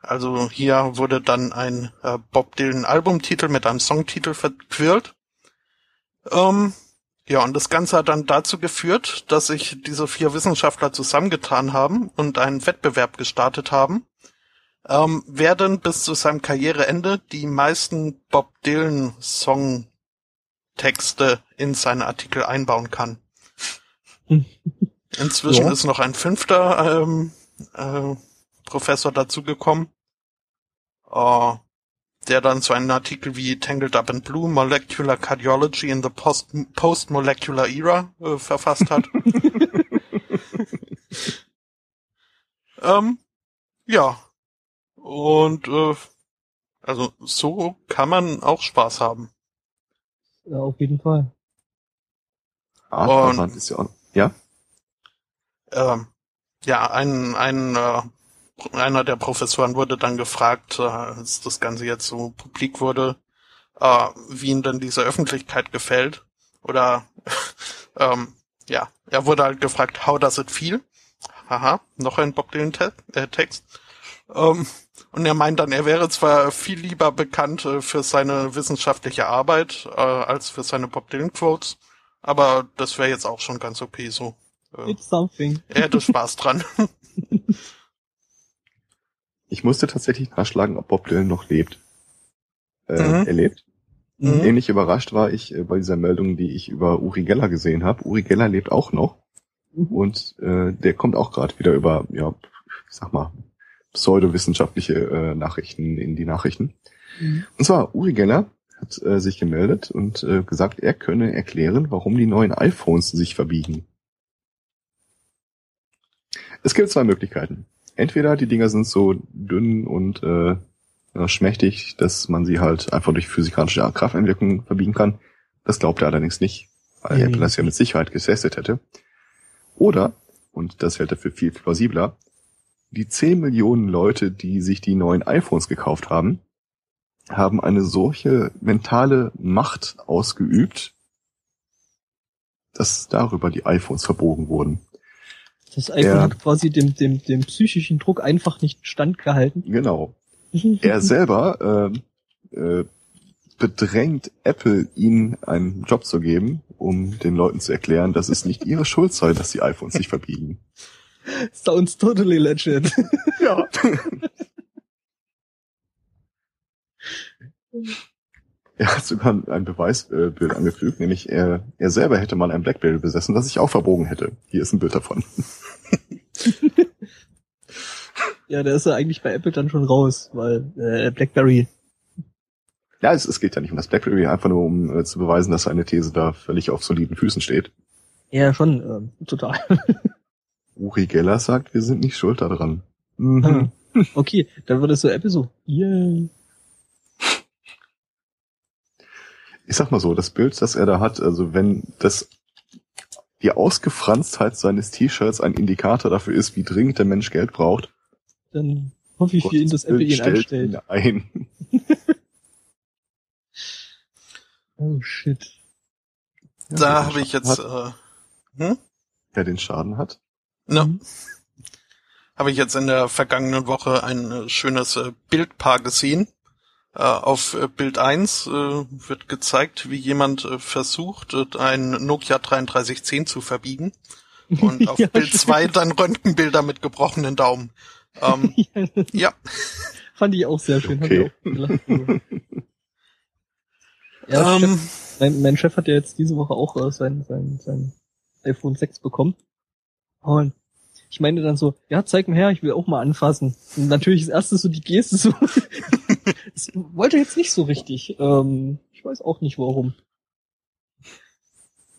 Also hier wurde dann ein äh, Bob Dylan Albumtitel mit einem Songtitel verquirlt. Ähm, Ja, und das Ganze hat dann dazu geführt, dass sich diese vier Wissenschaftler zusammengetan haben und einen Wettbewerb gestartet haben, ähm, wer denn bis zu seinem Karriereende die meisten Bob Dylan Songtexte in seine Artikel einbauen kann. (laughs) Inzwischen ja. ist noch ein fünfter ähm, äh, Professor dazugekommen, äh, der dann so einen Artikel wie Tangled Up in Blue, Molecular Cardiology in the Post-Molecular Post Era äh, verfasst hat. (laughs) ähm, ja. Und äh, also so kann man auch Spaß haben. Ja, auf jeden Fall. Ah, Und, ist ja, ja? Ähm, ja, ein, ein äh, einer der Professoren wurde dann gefragt, äh, als das Ganze jetzt so publik wurde, äh, wie ihm denn diese Öffentlichkeit gefällt. Oder (laughs) ähm, ja, er wurde halt gefragt, how does it feel? Haha, noch ein Bob Dylan äh, Text. Ähm, und er meint dann, er wäre zwar viel lieber bekannt äh, für seine wissenschaftliche Arbeit äh, als für seine Bob Dylan Quotes, aber das wäre jetzt auch schon ganz okay so. Äh, It's something. Er hätte Spaß dran. (laughs) Ich musste tatsächlich nachschlagen, ob Bob Dylan noch lebt. Äh, mhm. Er lebt. Mhm. Ähnlich überrascht war ich äh, bei dieser Meldung, die ich über Uri Geller gesehen habe. Uri Geller lebt auch noch. Mhm. Und äh, der kommt auch gerade wieder über, ja, ich sag mal, pseudowissenschaftliche äh, Nachrichten in die Nachrichten. Mhm. Und zwar, Uri Geller hat äh, sich gemeldet und äh, gesagt, er könne erklären, warum die neuen iPhones sich verbiegen. Es gibt zwei Möglichkeiten entweder die Dinger sind so dünn und äh, schmächtig, dass man sie halt einfach durch physikalische Krafteinwirkung verbiegen kann. Das glaubt er allerdings nicht, weil mhm. Apple das ja mit Sicherheit getestet hätte. Oder, und das hält er für viel plausibler, die 10 Millionen Leute, die sich die neuen iPhones gekauft haben, haben eine solche mentale Macht ausgeübt, dass darüber die iPhones verbogen wurden. Das iPhone er, hat quasi dem, dem, dem psychischen Druck einfach nicht standgehalten. Genau. (laughs) er selber äh, äh, bedrängt Apple, ihnen einen Job zu geben, um den Leuten zu erklären, dass es nicht ihre Schuld sei, dass die iPhones sich verbiegen. (laughs) Sounds totally legit. (laughs) ja. Er hat sogar ein Beweisbild angefügt, nämlich er, er selber hätte mal ein Blackberry besessen, das ich auch verbogen hätte. Hier ist ein Bild davon. (laughs) ja, der ist ja eigentlich bei Apple dann schon raus, weil äh, BlackBerry. Ja, es, es geht ja nicht um das BlackBerry, einfach nur um äh, zu beweisen, dass seine These da völlig auf soliden Füßen steht. Ja, schon, äh, total. (laughs) Uri Geller sagt, wir sind nicht schuld daran. Mhm. (laughs) Okay, dann so Apple so, yeah. Ich sag mal so, das Bild, das er da hat, also wenn das die Ausgefranstheit seines T-Shirts ein Indikator dafür ist, wie dringend der Mensch Geld braucht. Dann hoffe ich für ihn, dass Apple ihn einstellt. Ihn ein. (laughs) oh shit. Ja, da habe ich jetzt äh, hm? Wer den Schaden hat? No. Mhm. Habe ich jetzt in der vergangenen Woche ein äh, schönes äh, Bildpaar gesehen. Äh, auf äh, Bild 1 äh, wird gezeigt, wie jemand versucht, ein Nokia 3310 zu verbiegen. Und (laughs) auf ja, Bild 2 dann Röntgenbilder mit gebrochenen Daumen. Ähm, (laughs) ja. Fand ich auch sehr schön. Okay. (laughs) ja, ähm, Chef, mein, mein, Chef hat ja jetzt diese Woche auch äh, sein, sein, sein iPhone 6 bekommen. Und ich meine dann so, ja, zeig mir her, ich will auch mal anfassen. Und natürlich das erste so die Geste so, (laughs) das wollte jetzt nicht so richtig. Ähm, ich weiß auch nicht warum.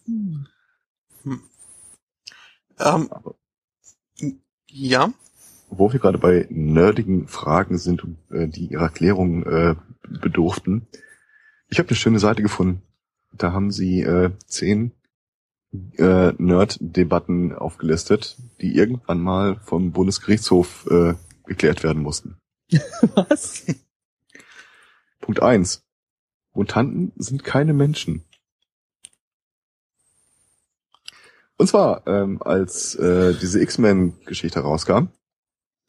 Hm. Hm. Ähm, ja. Wo wir gerade bei nerdigen Fragen sind, äh, die ihrer Klärung äh, bedurften. Ich habe eine schöne Seite gefunden. Da haben sie äh, zehn äh, Nerd-Debatten aufgelistet, die irgendwann mal vom Bundesgerichtshof äh, geklärt werden mussten. (laughs) Was? Punkt eins: Mutanten sind keine Menschen. Und zwar, ähm, als äh, diese X-Men-Geschichte rauskam,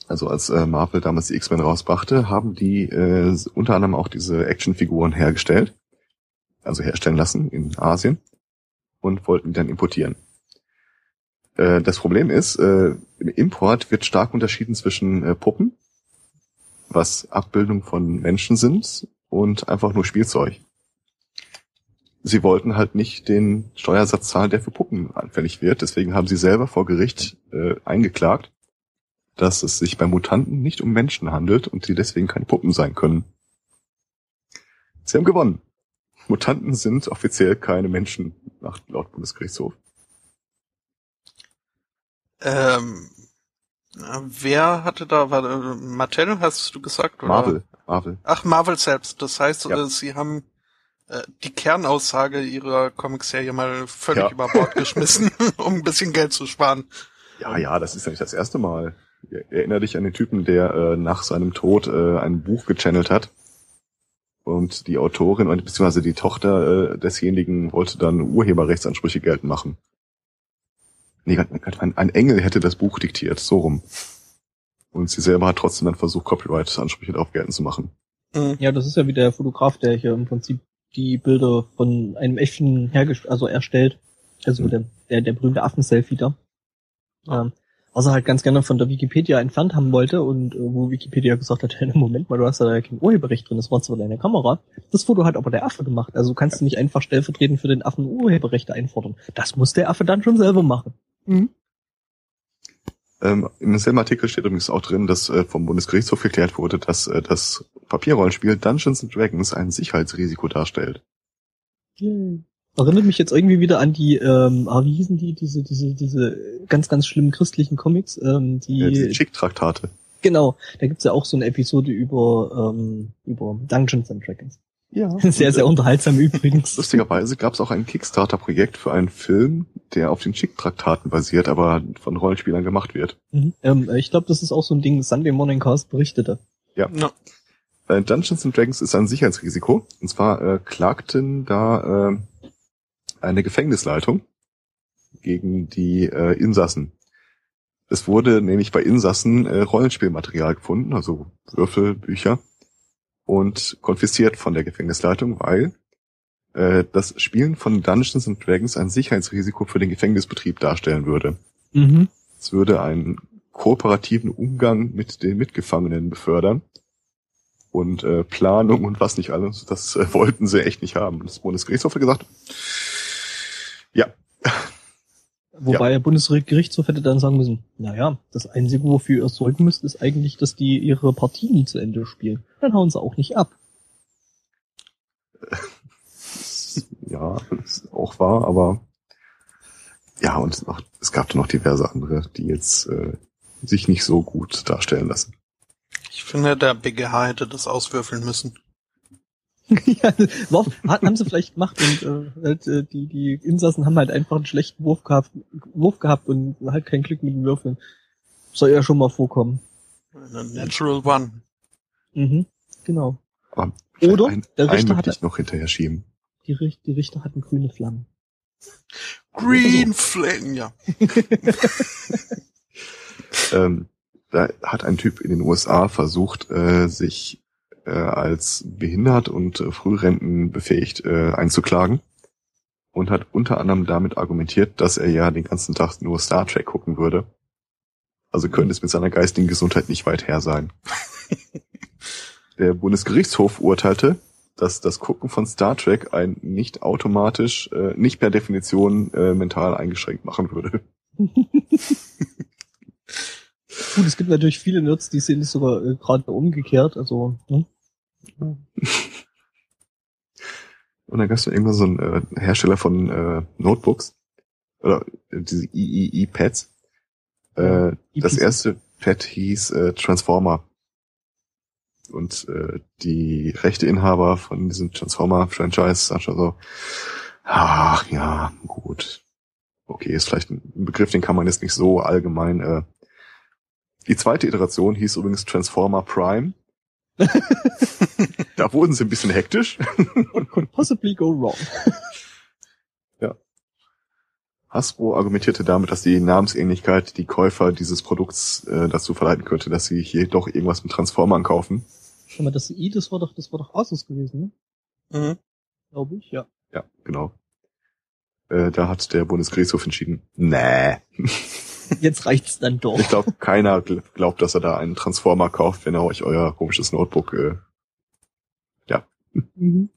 also als äh, Marvel damals die X-Men rausbrachte, haben die äh, unter anderem auch diese Actionfiguren hergestellt, also herstellen lassen in Asien. Und wollten die dann importieren. Äh, das Problem ist, äh, im Import wird stark unterschieden zwischen äh, Puppen, was Abbildung von Menschen sind, und einfach nur Spielzeug. Sie wollten halt nicht den Steuersatz zahlen, der für Puppen anfällig wird. Deswegen haben sie selber vor Gericht eingeklagt, dass es sich bei Mutanten nicht um Menschen handelt und sie deswegen keine Puppen sein können. Sie haben gewonnen. Mutanten sind offiziell keine Menschen, nach, laut Bundesgerichtshof. Ähm, wer hatte da, war, äh, Mattel, hast du gesagt? Oder? Marvel, Marvel. Ach, Marvel selbst. Das heißt, Ja. äh, sie haben äh, die Kernaussage ihrer Comicserie mal völlig Ja. über Bord geschmissen, (laughs) (laughs) um ein bisschen Geld zu sparen. Ja, ja, das ist ja nicht das erste Mal. Erinner dich an den Typen, der äh, nach seinem Tod äh, ein Buch gechannelt hat. Und die Autorin und beziehungsweise die Tochter äh, desjenigen wollte dann Urheberrechtsansprüche geltend machen. Nee, ein, ein Engel hätte das Buch diktiert, so rum. Und sie selber hat trotzdem dann versucht, Copyright-Ansprüche darauf geltend zu machen. Mhm. Ja, das ist ja wie der Fotograf, der hier im Prinzip die Bilder von einem echten hergestellt, also erstellt. Also Mhm. der, der, der berühmte Affen-Selfie da. Ähm, was er halt ganz gerne von der Wikipedia entfernt haben wollte und äh, wo Wikipedia gesagt hat, (laughs) hey, Moment mal, du hast da ja kein Urheberrecht drin, das war zwar deine Kamera. Das Foto hat aber der Affe gemacht. Also kannst du nicht einfach stellvertretend für den Affen Urheberrechte einfordern. Das muss der Affe dann schon selber machen. Ähm, Im selben Artikel steht übrigens auch drin, dass äh, vom Bundesgerichtshof geklärt wurde, dass äh, das Papierrollenspiel Dungeons and Dragons ein Sicherheitsrisiko darstellt. Erinnert mich jetzt irgendwie wieder an die, ähm, ah, wie hießen die, diese, diese, diese ganz, ganz schlimmen christlichen Comics, ähm, die, Äh, diese Chick-Traktate. genau, da gibt's ja auch so eine Episode über, ähm, über Dungeons and Dragons. Ja. (laughs) Sehr, sehr unterhaltsam (laughs) übrigens. Lustigerweise gab es auch ein Kickstarter-Projekt für einen Film, der auf den Chick-Traktaten basiert, aber von Rollenspielern gemacht wird. Mhm. Ähm, ich glaube, das ist auch so ein Ding, Sunday Morning Cast berichtete. Ja. Äh, Dungeons and Dragons ist ein Sicherheitsrisiko. Und zwar äh, klagten da äh, eine Gefängnisleitung gegen die äh, Insassen. Es wurde nämlich bei Insassen äh, Rollenspielmaterial gefunden, also Würfel, Bücher, und konfisziert von der Gefängnisleitung, weil äh, das Spielen von Dungeons and Dragons ein Sicherheitsrisiko für den Gefängnisbetrieb darstellen würde. Mhm. Es würde einen kooperativen Umgang mit den Mitgefangenen befördern. Und äh, Planung und was nicht alles, das äh, wollten sie echt nicht haben. Das Bundesgerichtshof hat gesagt, ja, (laughs) Wobei der Bundesgerichtshof hätte dann sagen müssen, naja, das Einzige, wofür ihr sorgen müsst, ist eigentlich, dass die ihre Partie nie zu Ende spielen. Dann hauen sie auch nicht ab. (laughs) ja, ist auch wahr, aber ja, und noch, es gab dann noch diverse andere, die jetzt äh, sich nicht so gut darstellen lassen. Ich finde, der BGH hätte das auswürfeln müssen. (laughs) ja, war, hat- haben sie vielleicht gemacht und äh, halt, äh, die, die Insassen haben halt einfach einen schlechten Wurf gehabt, Wurf gehabt und halt kein Glück mit den Würfeln. Soll ja schon mal vorkommen. Natural One. Mhm, genau. Aber Oder ein, der Richter einen hat ich noch hinterher schieben. die, Richt- die Richter hatten grüne Flammen. Green Flame, ja. (laughs) Ähm, da hat ein Typ in den USA versucht, äh, sich äh, als behindert und äh, frührentenbefähigt äh, einzuklagen und hat unter anderem damit argumentiert, dass er ja den ganzen Tag nur Star Trek gucken würde. Also könnte es mit seiner geistigen Gesundheit nicht weit her sein. (laughs) Der Bundesgerichtshof urteilte, dass das Gucken von Star Trek einen nicht automatisch, äh, nicht per Definition äh, mental eingeschränkt machen würde. Gut, es gibt natürlich viele Nerds, die sehen es sogar äh, gerade umgekehrt. Also, ne? Und dann gab es irgendwann so einen äh, Hersteller von äh, Notebooks oder äh, diese III-Pads. Äh, das EPs. erste Pad hieß äh, Transformer. Und äh, die Rechteinhaber von diesem Transformer-Franchise sagten so, ach ja, gut. Okay, ist vielleicht ein Begriff, den kann man jetzt nicht so allgemein. Äh. Die zweite Iteration hieß übrigens Transformer Prime. (laughs) da wurden sie ein bisschen hektisch. What could possibly go wrong? (laughs) Hasbro argumentierte damit, dass die Namensähnlichkeit die Käufer dieses Produkts äh, dazu verleiten könnte, dass sie hier doch irgendwas mit Transformern kaufen. Schau mal, das I, das war doch, das war doch Asus gewesen, ne? Mhm. Glaube ich, ja. Ja, genau. Äh, da hat der Bundesgerichtshof entschieden, nee. (laughs) (laughs) Jetzt reicht's dann doch. Ich glaube, keiner gl- glaubt, dass er da einen Transformer kauft, wenn er euch euer komisches Notebook äh, Mhm.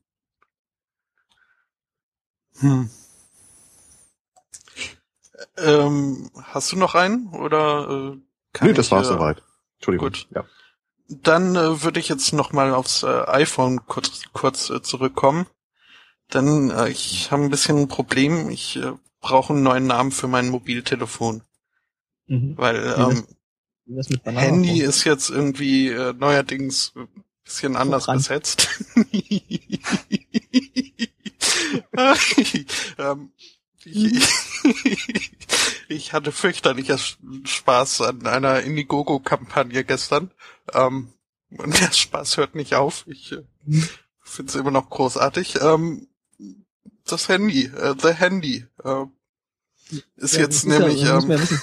Hm. Ähm, hast du noch einen oder äh, kann Nee, das ich, war's äh, soweit. Entschuldigung. gut. Ja. Dann äh, würde ich jetzt noch mal aufs äh, iPhone kurz, kurz äh, zurückkommen. Denn äh, ich habe ein bisschen ein Problem. Ich äh, brauche einen neuen Namen für mein Mobiltelefon. Mhm. Weil ähm, mit Banana Handy ist jetzt irgendwie äh, neuerdings ein bisschen anders dran. besetzt. (laughs) ähm, ich, (laughs) ich hatte fürchterlicher Spaß an einer Indiegogo-Kampagne gestern. Ähm, und (laughs) der Spaß hört nicht auf. Ich äh, Mhm. finde es immer noch großartig. Ähm, das Handy, äh, The Handy, äh, ist Ja, jetzt das nämlich... ja, ähm, ja wissen.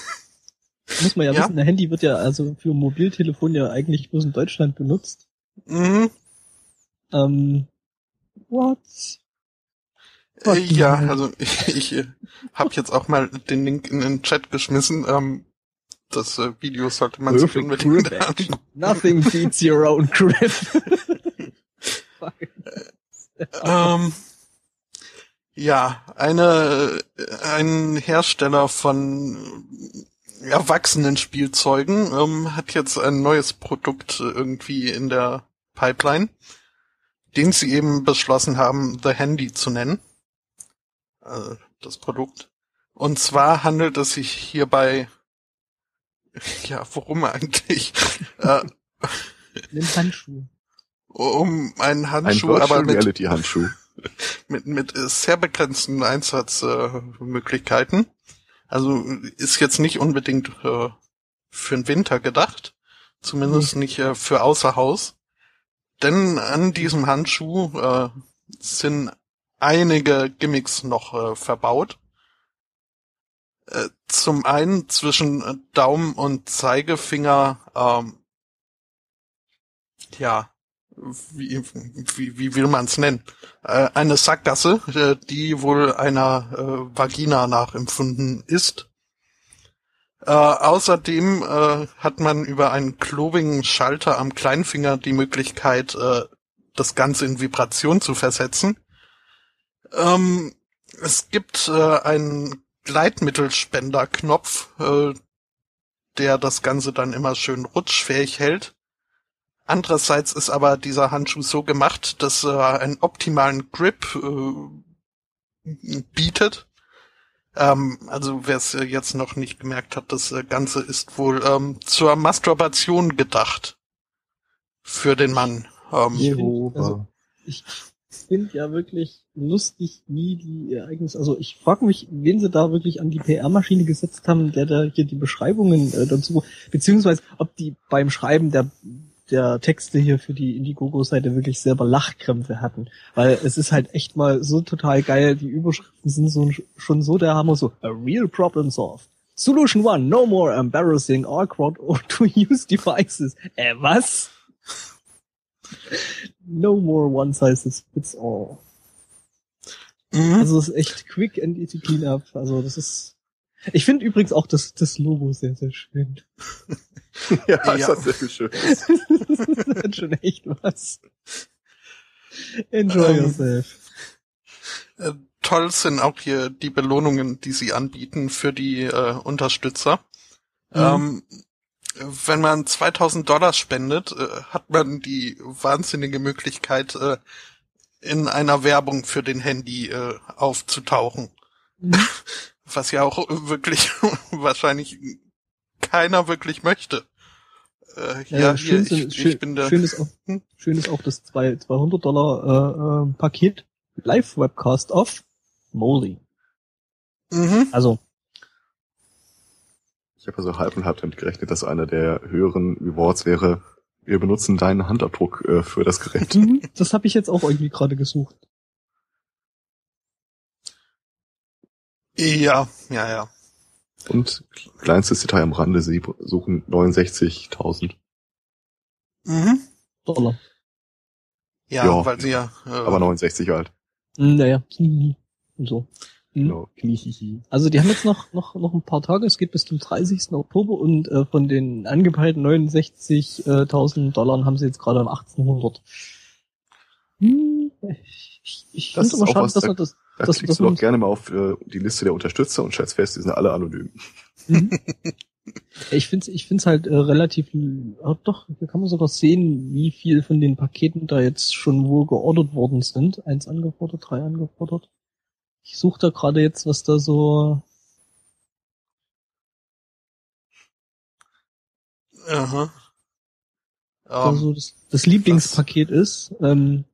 Muss man ja, Ja? wissen, ein Handy wird ja also für Mobiltelefon ja eigentlich bloß in Deutschland benutzt. mhm. Ähm, what? Äh, ja, also (laughs) ich, ich äh, habe jetzt auch mal den Link in den Chat geschmissen. Ähm, das äh, Video sollte man sich unbedingt (laughs) angucken. Nothing beats your own grip. Fuck. (laughs) Ähm, ja, eine, äh, ein Hersteller von erwachsenen Spielzeugen ähm, hat jetzt ein neues Produkt äh, irgendwie in der Pipeline, den sie eben beschlossen haben, The Handy zu nennen. Äh, das Produkt. Und zwar handelt es sich hierbei, ja, worum eigentlich? (laughs) äh, Nimm Handschuh. um einen Ein Handschuh, Virtual aber mit Reality Handschuh. (laughs) mit, mit äh, sehr begrenzten Einsatzmöglichkeiten. Äh. Also ist jetzt nicht unbedingt äh, für den Winter gedacht, zumindest nicht äh, für außer Haus. Denn an diesem Handschuh äh, sind einige Gimmicks noch äh, verbaut. Äh, zum einen zwischen Daumen und Zeigefinger, ähm, ja, wie, wie, wie will man es nennen? Äh, eine Sackgasse, äh, die wohl einer äh, Vagina nachempfunden ist. Äh, außerdem äh, hat man über einen klobigen Schalter am Kleinfinger die Möglichkeit, äh, das Ganze in Vibration zu versetzen. Ähm, es gibt äh, einen Gleitmittelspenderknopf, äh, der das Ganze dann immer schön rutschfähig hält. Andererseits ist aber dieser Handschuh so gemacht, dass er einen optimalen Grip äh, bietet. Ähm, also wer es jetzt noch nicht gemerkt hat, das äh, Ganze ist wohl ähm, zur Masturbation gedacht. Für den Mann. Ähm, Jehova. Also- Ich finde ja wirklich lustig, wie die Ereignisse, also ich frage mich, wen sie da wirklich an die PR-Maschine gesetzt haben, der da hier die Beschreibungen äh, dazu, beziehungsweise ob die beim Schreiben der der Texte hier für die Indiegogo-Seite wirklich selber Lachkrämpfe hatten. Weil es ist halt echt mal so total geil. Die Überschriften sind so schon so der Hammer, so a real problem solved. Solution one, no more embarrassing, awkward or (laughs) to use devices. Äh, was? No more one size fits all. mhm. Also es ist echt quick and easy clean up. Also das ist. Ich finde übrigens auch das, das Logo sehr, sehr schön. (laughs) (laughs) ja, das Ja. hat sehr viel schön. (laughs) das hat schon echt was. Enjoy Ähm, yourself. Äh, toll sind auch hier die Belohnungen, die sie anbieten für die äh, Unterstützer. Mhm. Ähm, wenn man 2000 Dollar spendet, äh, hat man die wahnsinnige Möglichkeit, äh, in einer Werbung für den Handy äh, aufzutauchen. Mhm. (laughs) Was ja auch wirklich wahrscheinlich keiner wirklich möchte. Äh, Ja, ja, hier, schön, ich, sind- schön, ich bin der, schön, ist auch, Hm? schön ist auch das zwei- 200 Dollar äh, äh, Paket Live Webcast of Molly. mhm. Also Ich habe also halb und halb damit gerechnet, dass einer der höheren Rewards wäre, wir benutzen deinen Handabdruck äh, für das Gerät. mhm, das habe ich jetzt auch irgendwie gerade gesucht. ja, ja, ja. Und kleinstes Detail am Rande, sie suchen 69.000. Mhm. Dollar. Ja, Ja. weil sie ja, äh, Aber 69 halt. Hm, Naja, und so. Genau, Kniehihi. Also die haben jetzt noch, noch, noch ein paar Tage, es geht bis zum 30. Oktober und äh, von den angepeilten 69.000 Dollar haben sie jetzt gerade um 1800. Hm, ich ich Das finde ist aber auch schade, was, dass da- man das... Da Das- klickst das du doch gerne mal auf äh, die Liste der Unterstützer und stellst fest, die sind alle anonym. Mhm. (laughs) Ich finde ich find's halt äh, relativ, ah, doch, hier kann man sogar sehen, wie viel von den Paketen da jetzt schon wohl geordert worden sind. Eins angefordert, drei angefordert. Ich suche da gerade jetzt, was da so, Aha. da Ähm, so das, das Lieblingspaket ist. Ähm,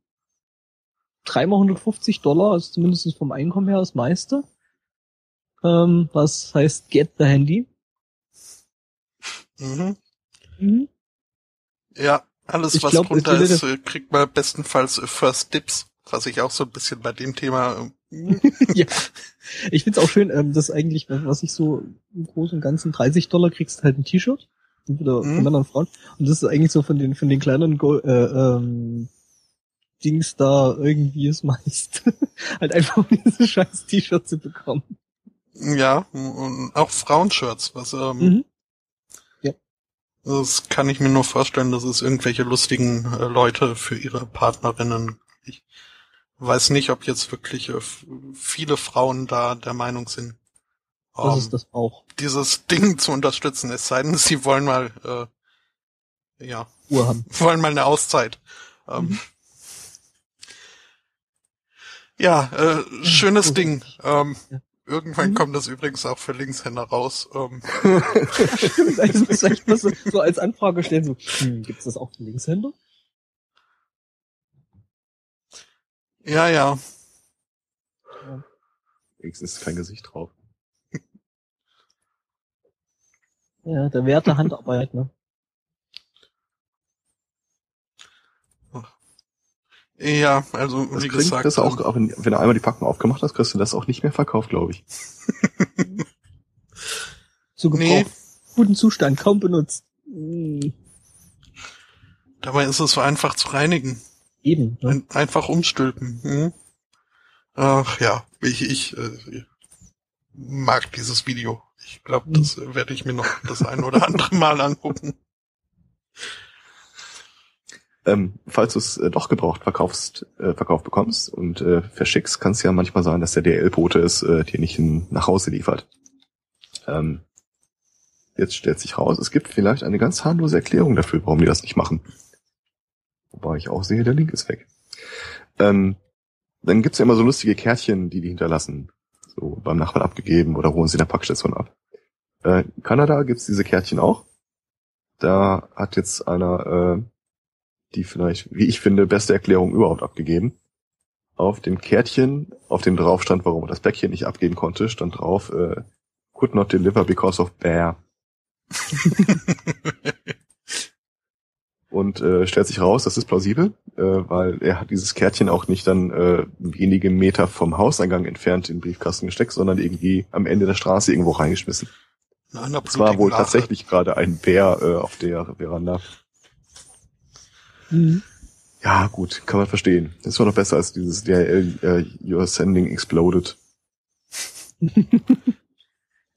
dreimal 150 Dollar, ist zumindest vom Einkommen her das meiste. Ähm, was heißt Get the Handy. mhm. Mhm. Ja, alles Ich was glaub, drunter ist, äh, kriegt man bestenfalls äh, First Dips, was ich auch so ein bisschen bei dem Thema. äh, (laughs) (laughs) ja. Ich find's auch schön, ähm, dass eigentlich, was ich so im Großen und Ganzen 30 Dollar kriegst halt ein T-Shirt. Entweder Mhm. von Männern und Frauen. Und das ist eigentlich so von den, von den kleineren Go äh, ähm, Dings da irgendwie das meiste. (laughs) halt einfach um dieses scheiß T-Shirt zu bekommen. Ja, und auch Frauenshirts, was ähm, Mhm. das kann ich mir nur vorstellen, dass es irgendwelche lustigen äh, Leute für ihre Partnerinnen. Ich weiß nicht, ob jetzt wirklich äh, viele Frauen da der Meinung sind, Das ähm, ist das auch. dieses Ding zu unterstützen. Es sei denn, sie wollen mal, äh, ja, Ruhe haben. (laughs) wollen mal eine Auszeit. Ähm, Mhm. Ja, äh, schönes. Ding. Ähm, Ja. Irgendwann Mhm. kommt das übrigens auch für Linkshänder raus. Ähm, Stimmt, (laughs) also muss ich so, als Anfrage stellen, so, hm, gibt's das auch für Linkshänder? ja, ja. Wenigstens ist kein Gesicht drauf. Ja, der Wert der Handarbeit, ne? Ja, also Das wie klingt gesagt. das auch, ähm, auch wenn, wenn du einmal die Packung aufgemacht hast, kriegst du das auch nicht mehr verkauft, glaube ich. (laughs) Zu Gebrauch. Nee. Guten Zustand, kaum benutzt. Hm, Dabei ist es so einfach zu reinigen. Eben, ne? Ein, einfach umstülpen. Hm? Ach ja, ich, ich äh, mag dieses Video. Ich glaube, das äh, werde ich mir noch das ein oder andere Mal angucken. Ähm, falls du es äh, doch gebraucht verkaufst, äh, verkauft bekommst und äh, verschickst, kann es ja manchmal sein, dass der DL-Bote es äh, dir nicht in, nach Hause liefert. Ähm, jetzt stellt sich raus, es gibt vielleicht eine ganz harmlose Erklärung dafür, warum die das nicht machen. Wobei ich auch sehe, der Link ist weg. Ähm, dann gibt's ja immer so lustige Kärtchen, die die hinterlassen. So beim Nachbarn abgegeben oder holen sie in der Packstation ab. Äh, in Kanada gibt's diese Kärtchen auch. Da hat jetzt einer äh, die vielleicht, wie ich finde, beste Erklärung überhaupt abgegeben. Auf dem Kärtchen, auf dem drauf stand, warum er das Päckchen nicht abgeben konnte, stand drauf, äh, could not deliver because of bear. (laughs) Und äh, stellt sich raus, das ist plausibel, äh, weil er hat dieses Kärtchen auch nicht dann äh, wenige Meter vom Hauseingang entfernt in den Briefkasten gesteckt, sondern irgendwie am Ende der Straße irgendwo reingeschmissen. Es war wohl Lache. tatsächlich gerade ein Bär äh, auf der Veranda. Mhm. Ja, gut, kann man verstehen. Das war noch besser als dieses DHL, äh, Your Sending Exploded. (laughs)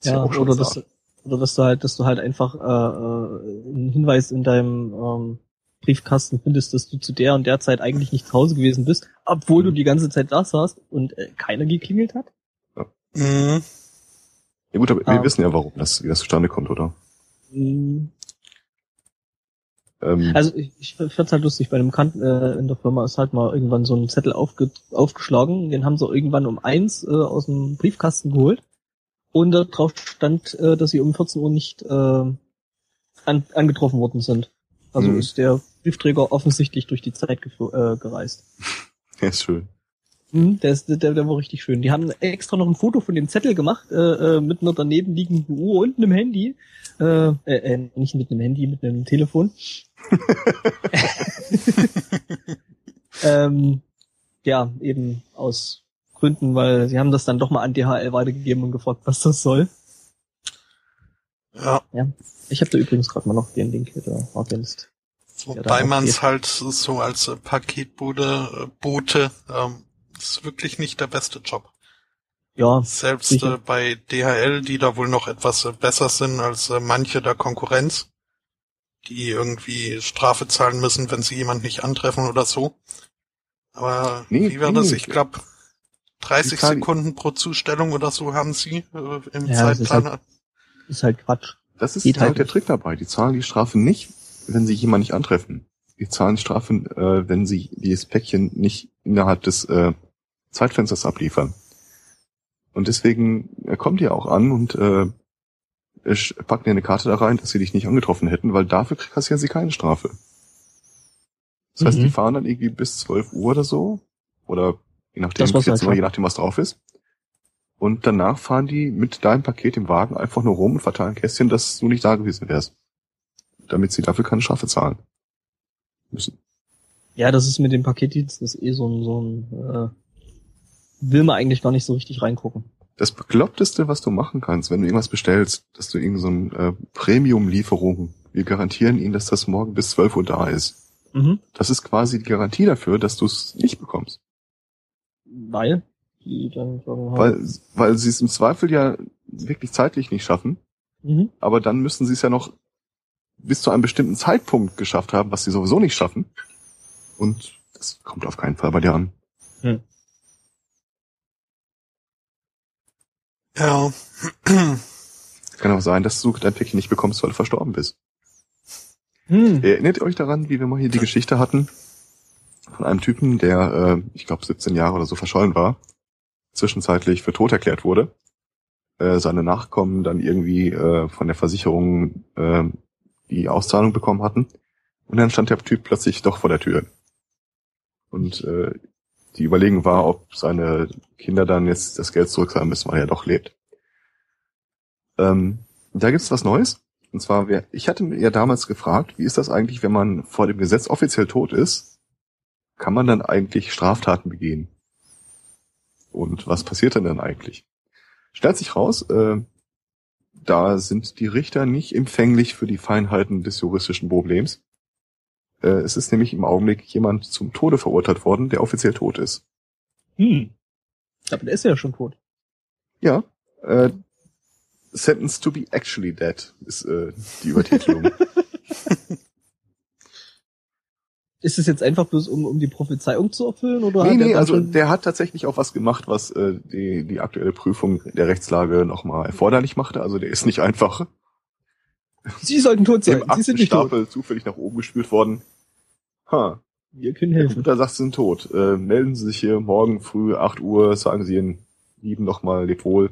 Ja, oder dass, oder dass du halt, dass du halt einfach äh, äh, einen Hinweis in deinem ähm, Briefkasten findest, dass du zu der und der Zeit eigentlich nicht zu Hause gewesen bist, obwohl du die ganze Zeit da saßt und äh, keiner geklingelt hat. Mhm. Ja gut, aber Ah. wir wissen ja, warum das, wie das zustande kommt, oder? Mhm. Ähm, Also ich, ich fand's halt lustig, bei einem Kanten äh, in der Firma ist halt mal irgendwann so ein Zettel aufge aufgeschlagen, den haben sie irgendwann um eins äh, aus dem Briefkasten geholt und da drauf stand, äh, dass sie um 14 Uhr nicht äh, an, angetroffen worden sind. Also Mhm. ist der Briefträger offensichtlich durch die Zeit äh, gereist. (laughs) ja, ist schön. Mhm, der, ist, der, der war richtig schön. Die haben extra noch ein Foto von dem Zettel gemacht, äh, äh, mit einer daneben liegenden Uhr und einem Handy. Äh, äh, äh, nicht mit einem Handy, mit einem Telefon. (laughs) ähm, ja, eben aus Gründen, weil sie haben das dann doch mal an DHL weitergegeben und gefragt, was das soll. Ja, Ich habe da übrigens gerade mal noch den Link hier, der ergänzt. Ja, wobei man es halt so als äh, Paketbote, äh, Bote, ähm, ist wirklich nicht der beste Job. Ja, Selbst äh, bei DHL, die da wohl noch etwas äh, besser sind als äh, manche der Konkurrenz, die irgendwie Strafe zahlen müssen, wenn sie jemand nicht antreffen oder so. Aber Nee, wie war nee, das? Ich glaube, 30 Die zahlen- Sekunden pro Zustellung oder so haben sie äh, im Ja, das ist Zeitplan. ist halt Quatsch. Das ist Geht halt, halt der. Trick dabei. Die zahlen die Strafe nicht, wenn sie jemanden nicht antreffen. Die zahlen die Strafe, äh, wenn sie dieses Päckchen nicht innerhalb des äh, Zeitfensters abliefern. Und deswegen äh, kommt ihr auch an und äh, packen dir eine Karte da rein, dass sie dich nicht angetroffen hätten, weil dafür kassieren sie keine Strafe. Das heißt, Mhm. die fahren dann irgendwie bis 12 Uhr oder so. Oder je nachdem, Das, was sie 14 Uhr, halt je nachdem, was drauf ist. Und danach fahren die mit deinem Paket im Wagen einfach nur rum und verteilen Kästchen, dass du nicht da gewesen wärst. Damit sie dafür keine Strafe zahlen müssen. Ja, das ist mit dem Paketdienst, das ist eh so ein, so ein, äh, will man eigentlich gar nicht so richtig reingucken. Das Bekloppteste, was du machen kannst, wenn du irgendwas bestellst, dass du irgend so ein äh, Premium-Lieferung, wir garantieren ihnen, dass das morgen bis 12 Uhr da ist. Mhm. Das ist quasi die Garantie dafür, dass du es nicht bekommst. Weil die dann sagen, Weil, weil sie es im Zweifel ja wirklich zeitlich nicht schaffen, mhm. aber dann müssen sie es ja noch bis zu einem bestimmten Zeitpunkt geschafft haben, was sie sowieso nicht schaffen. Und das kommt auf keinen Fall bei dir an. Ja. Es kann auch sein, dass du dein Päckchen nicht bekommst, weil du verstorben bist. Hm. Erinnert ihr euch daran, wie wir mal hier die Geschichte hatten von einem Typen, der, äh, ich glaube, 17 Jahre oder so verschollen war, zwischenzeitlich für tot erklärt wurde, äh, seine Nachkommen dann irgendwie äh, von der Versicherung äh, die Auszahlung bekommen hatten und dann stand der Typ plötzlich doch vor der Tür. Und äh, die Überlegung war, ob seine Kinder dann jetzt das Geld zurückzahlen müssen, weil er doch lebt. Ähm, da gibt's was Neues. Und zwar, ich hatte mir ja damals gefragt, wie ist das eigentlich, wenn man vor dem Gesetz offiziell tot ist? Kann man dann eigentlich Straftaten begehen? Und was passiert denn dann eigentlich? Stellt sich raus, äh, da sind die Richter nicht empfänglich für die Feinheiten des juristischen Problems. Äh, es ist nämlich im Augenblick jemand zum Tode verurteilt worden, der offiziell tot ist. Hm. Aber der ist ja schon tot. Ja, äh, Sentence to be actually dead ist äh, die Übertitelung. (laughs) Ist es jetzt einfach bloß, um, um die Prophezeiung zu erfüllen? Oder nee, nee, also der hat tatsächlich auch was gemacht, was äh, die, die aktuelle Prüfung der Rechtslage nochmal erforderlich machte. Also der ist nicht einfach Sie sollten tot sein. im Sie sind nicht tot. Aktenstapel zufällig nach oben gespült worden. Ha, Wir können helfen. Computer sagt, sie sind tot. Äh, melden Sie sich hier morgen früh 8 Uhr, sagen Sie Ihren Lieben nochmal, lebt wohl.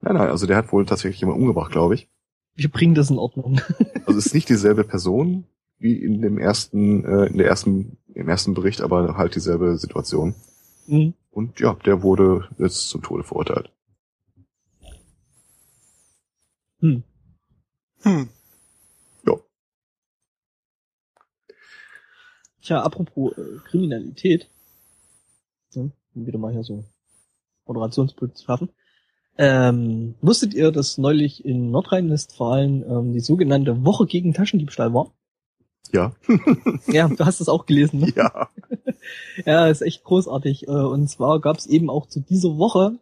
Nein, nein, also der hat wohl tatsächlich jemanden umgebracht, glaube ich. Wir bringen das in Ordnung. (laughs) Also es ist nicht dieselbe Person wie in dem ersten, äh, in der ersten, im ersten Bericht, aber halt dieselbe Situation. Hm. Und ja, der wurde jetzt zum Tode verurteilt. Hm. Hm. Tja, apropos äh, Kriminalität. So, wieder mal hier so Moderationspunkt zu schaffen. Ähm, wusstet ihr, dass neulich in Nordrhein-Westfalen ähm, die sogenannte Woche gegen Taschendiebstahl war? Ja. (laughs) Ja, du hast das auch gelesen, ne? ja. (laughs) Ja, ist echt großartig. Äh, Und zwar gab es eben auch zu dieser Woche,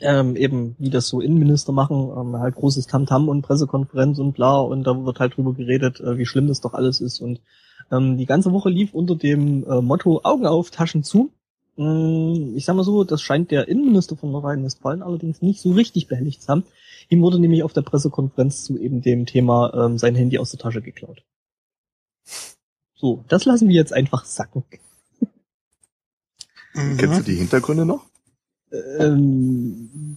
ähm, eben wie das so Innenminister machen, ähm, halt großes Tamtam und Pressekonferenz und bla und da wird halt drüber geredet, äh, wie schlimm das doch alles ist. Und ähm, die ganze Woche lief unter dem äh, Motto Augen auf, Taschen zu. Mm, Ich sag mal so, das scheint der Innenminister von Nordrhein-Westfalen allerdings nicht so richtig behelligt zu haben. Ihm wurde nämlich auf der Pressekonferenz zu eben dem Thema ähm, sein Handy aus der Tasche geklaut. So, das lassen wir jetzt einfach sacken. Mhm. Kennst du die Hintergründe noch? Ähm,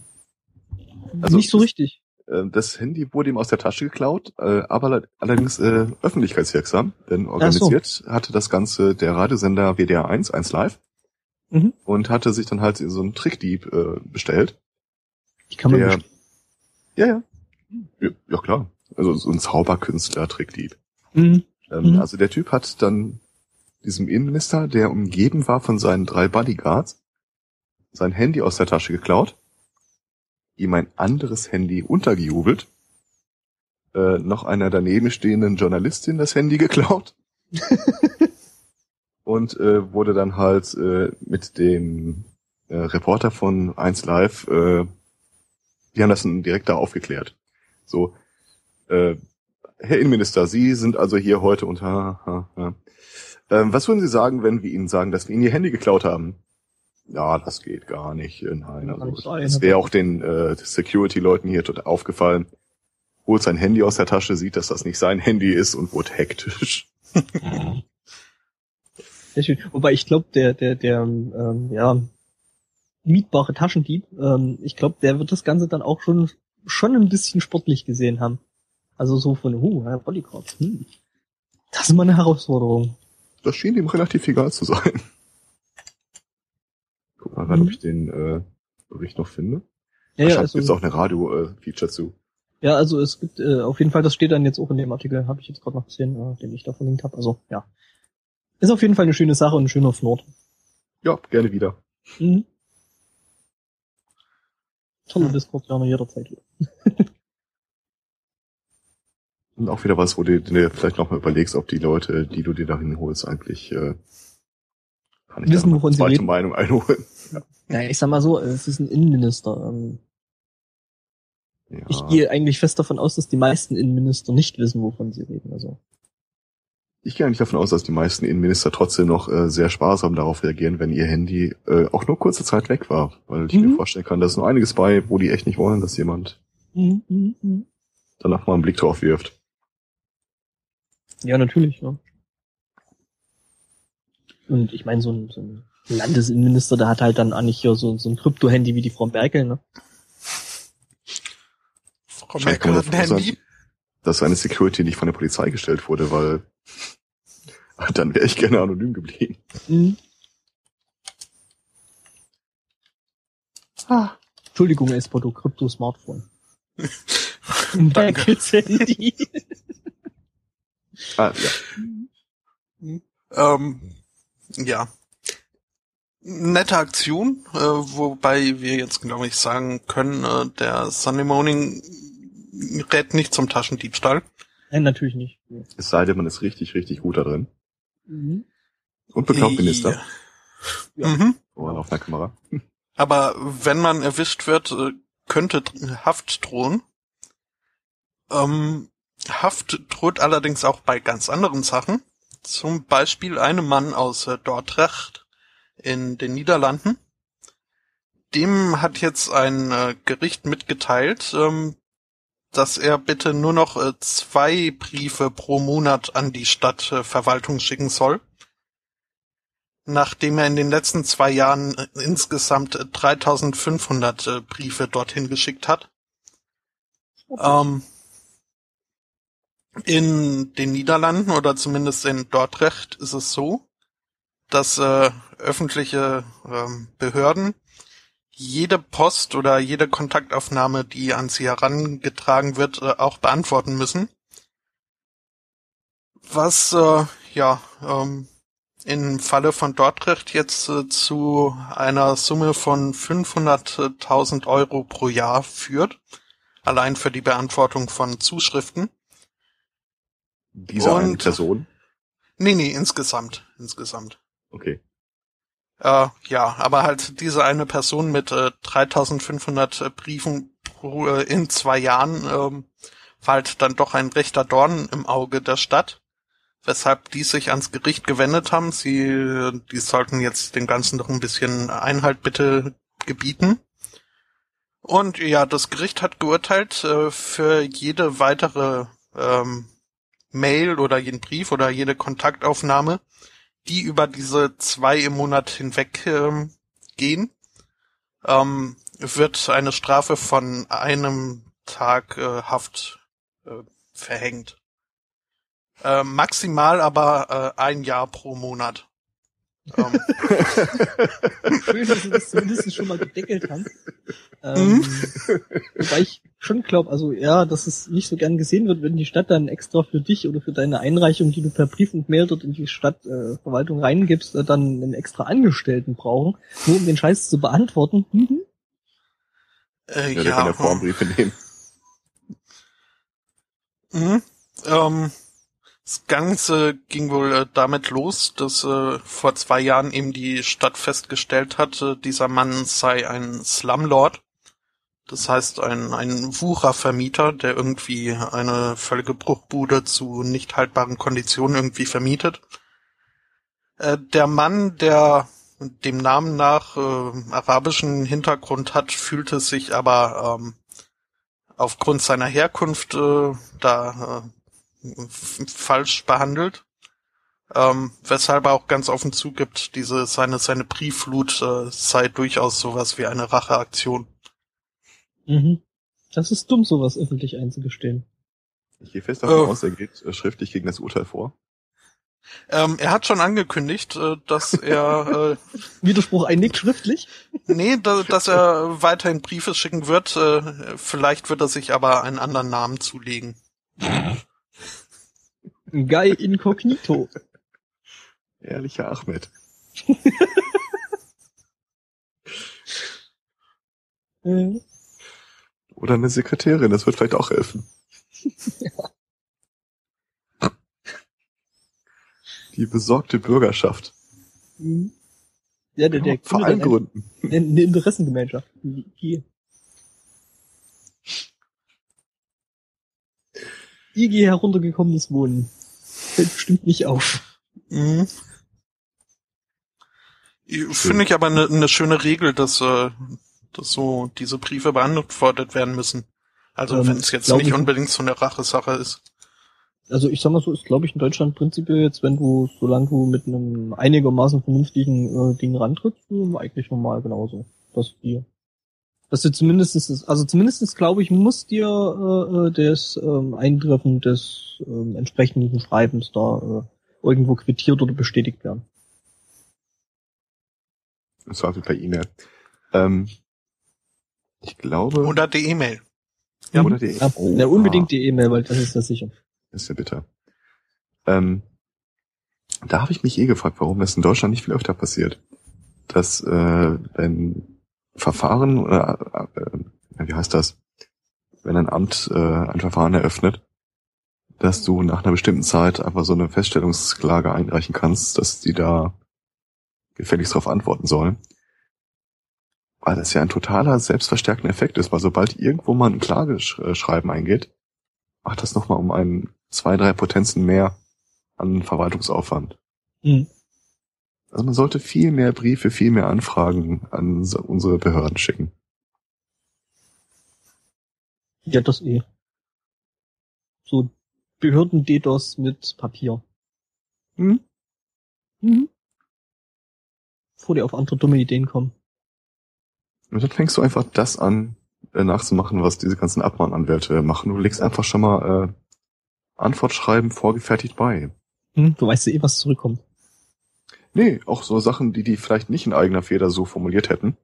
Also, nicht so das- richtig. Äh, Das Handy wurde ihm aus der Tasche geklaut, äh, aber allerdings äh, öffentlichkeitswirksam, denn organisiert hatte das Ganze der Radiosender WDR 1, 1 Live, Mhm. und hatte sich dann halt so einen Trickdieb äh, bestellt. Die kann man der, bestimmt- ja, ja, ja. Ja, klar. Also so ein Zauberkünstler-Trickdieb. Mhm. Ähm, Mhm. Also der Typ hat dann diesem Innenminister, der umgeben war von seinen drei Bodyguards, sein Handy aus der Tasche geklaut, ihm ein anderes Handy untergejubelt, äh, noch einer daneben stehenden Journalistin das Handy geklaut (laughs) und äh, wurde dann halt äh, mit dem äh, Reporter von 1 Live, äh, die haben das direkt da aufgeklärt. So, äh, Herr Innenminister, Sie sind also hier heute unter. Ha, ha, ha. Ähm, was würden Sie sagen, wenn wir Ihnen sagen, dass wir Ihnen Ihr Handy geklaut haben? Ja, das geht gar nicht. Äh, Nein, also es wäre auch den äh, Security-Leuten hier total aufgefallen. Holt sein Handy aus der Tasche, sieht, dass das nicht sein Handy ist und wurde hektisch. (laughs) Sehr schön. Wobei ich glaube, der, der, der, ähm, ja, mietbare Taschendieb, ähm, ich glaube, der wird das Ganze dann auch schon, schon ein bisschen sportlich gesehen haben. Also so von, uh, Herr Bodycorp, hm. Das ist mal eine Herausforderung. Das schien ihm relativ egal zu sein. Mal gerade, mhm. ob ich den äh, Bericht noch finde. Ja, ja also, gibt auch eine Radio-Feature äh, zu. Ja, also es gibt äh, auf jeden Fall, das steht dann jetzt auch in dem Artikel, habe ich jetzt gerade noch gesehen, äh, den ich da verlinkt habe. Also ja, ist auf jeden Fall eine schöne Sache und ein schöner Fnord. Ja, gerne wieder. Mhm. Tolle hm. Discord, gerne jederzeit wieder. (laughs) und auch wieder was, wo du dir vielleicht nochmal überlegst, ob die Leute, die du dir dahin holst, eigentlich äh, kann ich wissen, wovon sie reden. Meinung einholen. Ja. ich sag mal so, es ist ein Innenminister. Ähm, ja. Ich gehe eigentlich fest davon aus, dass die meisten Innenminister nicht wissen, wovon sie reden. Also. Ich gehe eigentlich davon aus, dass die meisten Innenminister trotzdem noch äh, sehr sparsam darauf reagieren, wenn ihr Handy äh, auch nur kurze Zeit weg war. Weil ich mhm. mir vorstellen kann, dass nur einiges bei, wo die echt nicht wollen, dass jemand mhm. mhm, mhm. danach mal einen Blick drauf wirft. Ja, natürlich, ja. Und ich meine, so ein, so ein Landesinnenminister, der hat halt dann eigentlich hier so, so ein Krypto-Handy wie die Frau Merkel, ne? Frau Merkel hat ein Handy? Dass seine Security nicht von der Polizei gestellt wurde, weil (laughs) dann wäre ich gerne anonym geblieben. Mhm. Ah. Entschuldigung, Esporto, Krypto-Smartphone. (laughs) Merkels Handy. ah, ja. Mhm. Ähm, ja. Nette Aktion, äh, wobei wir jetzt glaube ich sagen können, äh, der Sunday Morning rät nicht zum Taschendiebstahl. Nein, natürlich nicht. Es sei denn, man ist richtig, richtig gut da drin. Mhm. Und bekloppt Minister. Ja. Mhm. Oder auf der Kamera. Aber wenn man erwischt wird, äh, könnte Haft drohen. Ähm, Haft droht allerdings auch bei ganz anderen Sachen. Zum Beispiel einem Mann aus äh, Dordrecht in den Niederlanden. Dem hat jetzt ein äh, Gericht mitgeteilt, ähm, dass er bitte nur noch äh, zwei Briefe pro Monat an die Stadtverwaltung schicken soll. Nachdem er in den letzten zwei Jahren insgesamt 3500 Briefe dorthin geschickt hat. Ähm, in den Niederlanden oder zumindest in Dordrecht ist es so, dass äh, öffentliche ähm, Behörden jede Post oder jede Kontaktaufnahme, die an sie herangetragen wird, äh, auch beantworten müssen. Was äh, ja ähm, im Falle von Dordrecht jetzt äh, zu einer Summe von 500.000 Euro pro Jahr führt, allein für die Beantwortung von Zuschriften. Diese Und, eine Person? Nee, nee, insgesamt. Insgesamt. Okay. Äh, ja, aber halt diese eine Person mit äh, 3500 äh, Briefen pro, äh, in zwei Jahren ähm, war halt dann doch ein rechter Dorn im Auge der Stadt, weshalb die sich ans Gericht gewendet haben. Sie, die sollten jetzt dem Ganzen doch ein bisschen Einhalt bitte gebieten. Und ja, das Gericht hat geurteilt, äh, für jede weitere ähm, Mail oder jeden Brief oder jede Kontaktaufnahme, die über diese zwei im Monat hinweg ähm, gehen, ähm, wird eine Strafe von einem Tag äh, Haft äh, verhängt. Äh, maximal aber äh, ein Jahr pro Monat. (laughs) Schön, dass sie das zumindest schon mal gedeckelt haben. Ähm, mhm. Wobei ich schon glaube, also ja, dass es nicht so gern gesehen wird, wenn die Stadt dann extra für dich oder für deine Einreichung, die du per Brief und Mail dort in die Stadtverwaltung äh, reingibst, äh, dann einen extra Angestellten brauchen, nur um den Scheiß zu beantworten. Mhm. Äh, ja, der ja, kann ja Formbriefe nehmen. Mhm. Ähm, Das Ganze ging wohl äh, damit los, dass äh, vor zwei Jahren eben die Stadt festgestellt hatte, dieser Mann sei ein Slumlord. Das heißt, ein, ein Wuchervermieter, der irgendwie eine völlige Bruchbude zu nicht haltbaren Konditionen irgendwie vermietet. Äh, der Mann, der dem Namen nach äh, arabischen Hintergrund hat, fühlte sich aber ähm, aufgrund seiner Herkunft äh, da äh, falsch behandelt. Ähm, weshalb er auch ganz offen zugibt, diese seine seine Briefflut äh, sei durchaus sowas wie eine Racheaktion. Mhm. Das ist dumm, sowas öffentlich einzugestehen. Ich gehe fest davon oh. aus, er geht äh, schriftlich gegen das Urteil vor. Ähm, er hat schon angekündigt, äh, dass er äh, (laughs) Widerspruch einlegt schriftlich. Nee, da, dass er weiterhin Briefe schicken wird. Äh, vielleicht wird er sich aber einen anderen Namen zulegen. (laughs) Guy Incognito. Ehrlicher Ahmed. (laughs) Oder eine Sekretärin, das wird vielleicht auch helfen. ja. (laughs) Die besorgte Bürgerschaft. Mhm. Ja, der, der Verein gründen. Eine, Interessengemeinschaft. Die IG heruntergekommenes Wohnen. Fällt bestimmt nicht auf. Mhm. Finde ich aber eine, eine schöne Regel, dass äh, dass so diese Briefe beantwortet werden müssen. Also ähm, wenn es jetzt nicht unbedingt so eine Rache-Sache ist. Also ich sag mal so, ist glaube ich in Deutschland prinzipiell jetzt, wenn du, solange du mit einem einigermaßen vernünftigen äh, Ding rantrittst, eigentlich normal genauso. Dass dir dass du zumindestens, also zumindestens glaube ich, muss dir äh, äh, das ähm, Eintreffen des äh, entsprechenden Schreibens da äh, irgendwo quittiert oder bestätigt werden. Das war per E-Mail. Ähm, ich glaube. Oder die E-Mail. Ja, oder die E-Mail. Oh, ja, unbedingt ah. die E-Mail, weil das ist ja sicher. Das ist ja bitter. Ähm, da habe ich mich eh gefragt, warum das in Deutschland nicht viel öfter passiert. Dass äh, wenn Verfahren oder äh, wie heißt das, wenn ein Amt äh, ein Verfahren eröffnet, dass du nach einer bestimmten Zeit einfach so eine Feststellungsklage einreichen kannst, dass die da gefälligst darauf antworten sollen weil das ja ein totaler selbstverstärkender Effekt ist, weil sobald irgendwo mal ein Klageschreiben eingeht, macht das nochmal um ein, zwei, drei Potenzen mehr an Verwaltungsaufwand. Mhm. Also man sollte viel mehr Briefe, viel mehr Anfragen an unsere Behörden schicken. Ja, das eh. So Behörden-DDoS mit Papier. Mhm. Mhm. Bevor die auf andere dumme Ideen kommen. Und dann fängst du einfach das an, äh, nachzumachen, was diese ganzen Abmahnanwälte machen. Du legst einfach schon mal äh, Antwortschreiben vorgefertigt bei. Hm, du weißt ja eh, was zurückkommt. Nee, auch so Sachen, die die vielleicht nicht in eigener Feder so formuliert hätten.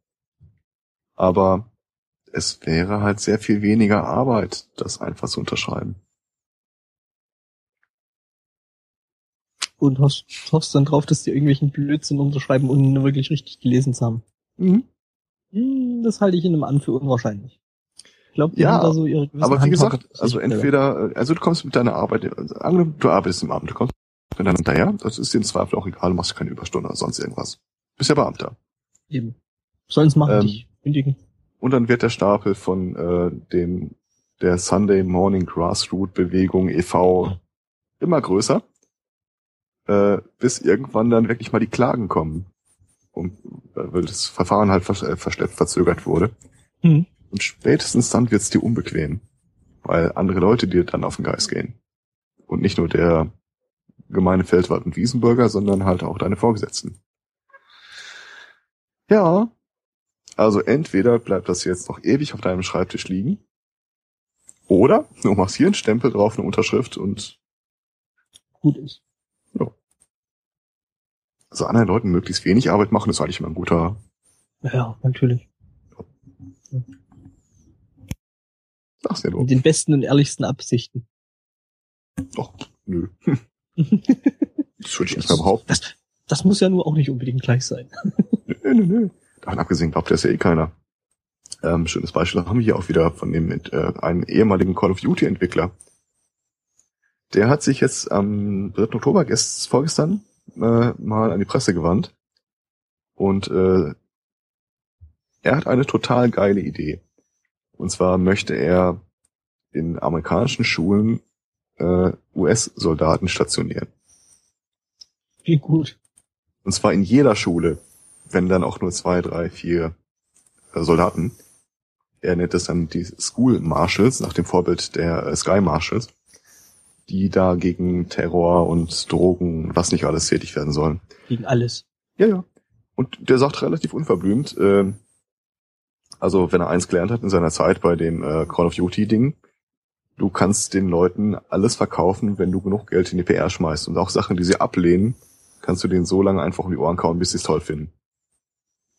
Aber es wäre halt sehr viel weniger Arbeit, das einfach zu unterschreiben. Und hoffst, hoffst dann drauf, dass die irgendwelchen Blödsinn unterschreiben, ohne wirklich richtig gelesen zu haben. Mhm. Hm, das halte ich in einem An für unwahrscheinlich. Ich glaube, ja, da so ihre aber wie gesagt, also entweder, also du kommst mit deiner Arbeit, also du arbeitest im Amt, du kommst deinem hinterher, das ist dir im Zweifel auch egal, du machst keine Überstunde oder sonst irgendwas. Bist ja Beamter. Eben. Sollen's machen, ähm, dich kündigen. Und dann wird der Stapel von äh, dem der Sunday Morning Grassroot Bewegung e.V. immer größer, äh, bis irgendwann dann wirklich mal die Klagen kommen und weil das Verfahren halt verschleppt verzögert wurde. Mhm. Und spätestens dann wird's dir unbequem, weil andere Leute dir dann auf den Geist gehen. Und nicht nur der gemeine Feldwald und Wiesenbürger, sondern halt auch deine Vorgesetzten. Ja, also entweder bleibt das jetzt noch ewig auf deinem Schreibtisch liegen, oder du machst hier einen Stempel drauf, eine Unterschrift und gut ist. Ja also anderen Leuten möglichst wenig Arbeit machen, ist eigentlich immer ein guter. Ja, natürlich. Ja. Ja doch. Mit den besten und ehrlichsten Absichten. Doch, nö. (laughs) ich nicht mehr behaupten. Das, das muss ja nur auch nicht unbedingt gleich sein. nö, nö, nö. Davon abgesehen glaubt das ja eh keiner. Ähm, schönes Beispiel haben wir hier auch wieder von dem äh, einem ehemaligen Call of Duty Entwickler. Der hat sich jetzt am 3. Oktober, gest, vorgestern, äh, mal an die Presse gewandt. Und äh, er hat eine total geile Idee. Und zwar möchte er in amerikanischen Schulen äh, US-Soldaten stationieren. Wie gut. Und zwar in jeder Schule, wenn dann auch nur zwei, drei, vier äh, Soldaten. Er nennt es dann die School Marshals, nach dem Vorbild der äh, Sky Marshals, die da gegen Terror und Drogen, was nicht alles tätig werden sollen. Gegen alles. Ja, ja. Und der sagt relativ unverblümt, äh, also wenn er eins gelernt hat in seiner Zeit bei dem äh, Call of Duty Ding, du kannst den Leuten alles verkaufen, wenn du genug Geld in die PR schmeißt. Und auch Sachen, die sie ablehnen, kannst du denen so lange einfach um die Ohren kauen, bis sie es toll finden.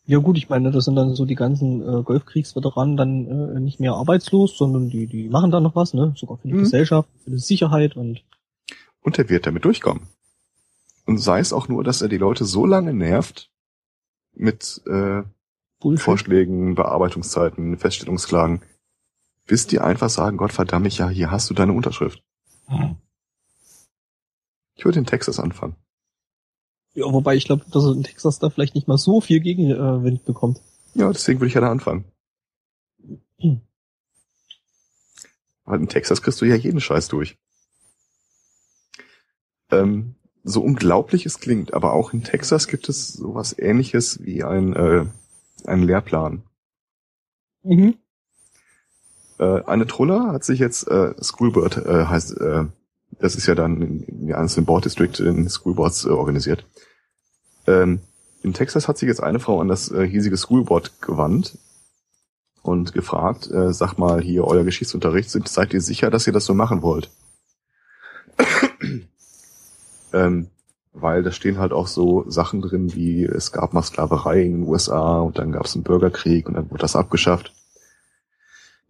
Ja gut, ich meine, das sind dann so die ganzen äh, Golfkriegsveteranen dann äh, nicht mehr arbeitslos, sondern die, die machen dann noch was, ne? Sogar für die Mhm. Gesellschaft, für die Sicherheit und Und er wird damit durchkommen. Und sei es auch nur, dass er die Leute so lange nervt mit äh, Bullshit. Vorschlägen, Bearbeitungszeiten, Feststellungsklagen, bis die einfach sagen, Gott verdammt mich, ja, hier hast du deine Unterschrift. Ich würde in Texas anfangen. Ja, wobei ich glaube, dass er in Texas da vielleicht nicht mal so viel Gegenwind bekommt. Ja, deswegen würde ich ja da anfangen. Hm. Weil in Texas kriegst du ja jeden Scheiß durch. Ähm, so unglaublich es klingt, aber auch in Texas gibt es sowas ähnliches wie ein, äh, einen Lehrplan. Mhm. Äh, eine Truller hat sich jetzt äh, Schoolboard äh, heißt, äh, das ist ja dann in, einzelnen Board District in Schoolboards äh, organisiert. Ähm, in Texas hat sich jetzt eine Frau an das äh, hiesige Schoolboard gewandt und gefragt, äh, sag mal hier, euer Geschichtsunterricht, sind, seid ihr sicher, dass ihr das so machen wollt? (clears throat) ähm, weil da stehen halt auch so Sachen drin, wie es gab mal Sklaverei in den USA und dann gab es einen Bürgerkrieg und dann wurde das abgeschafft.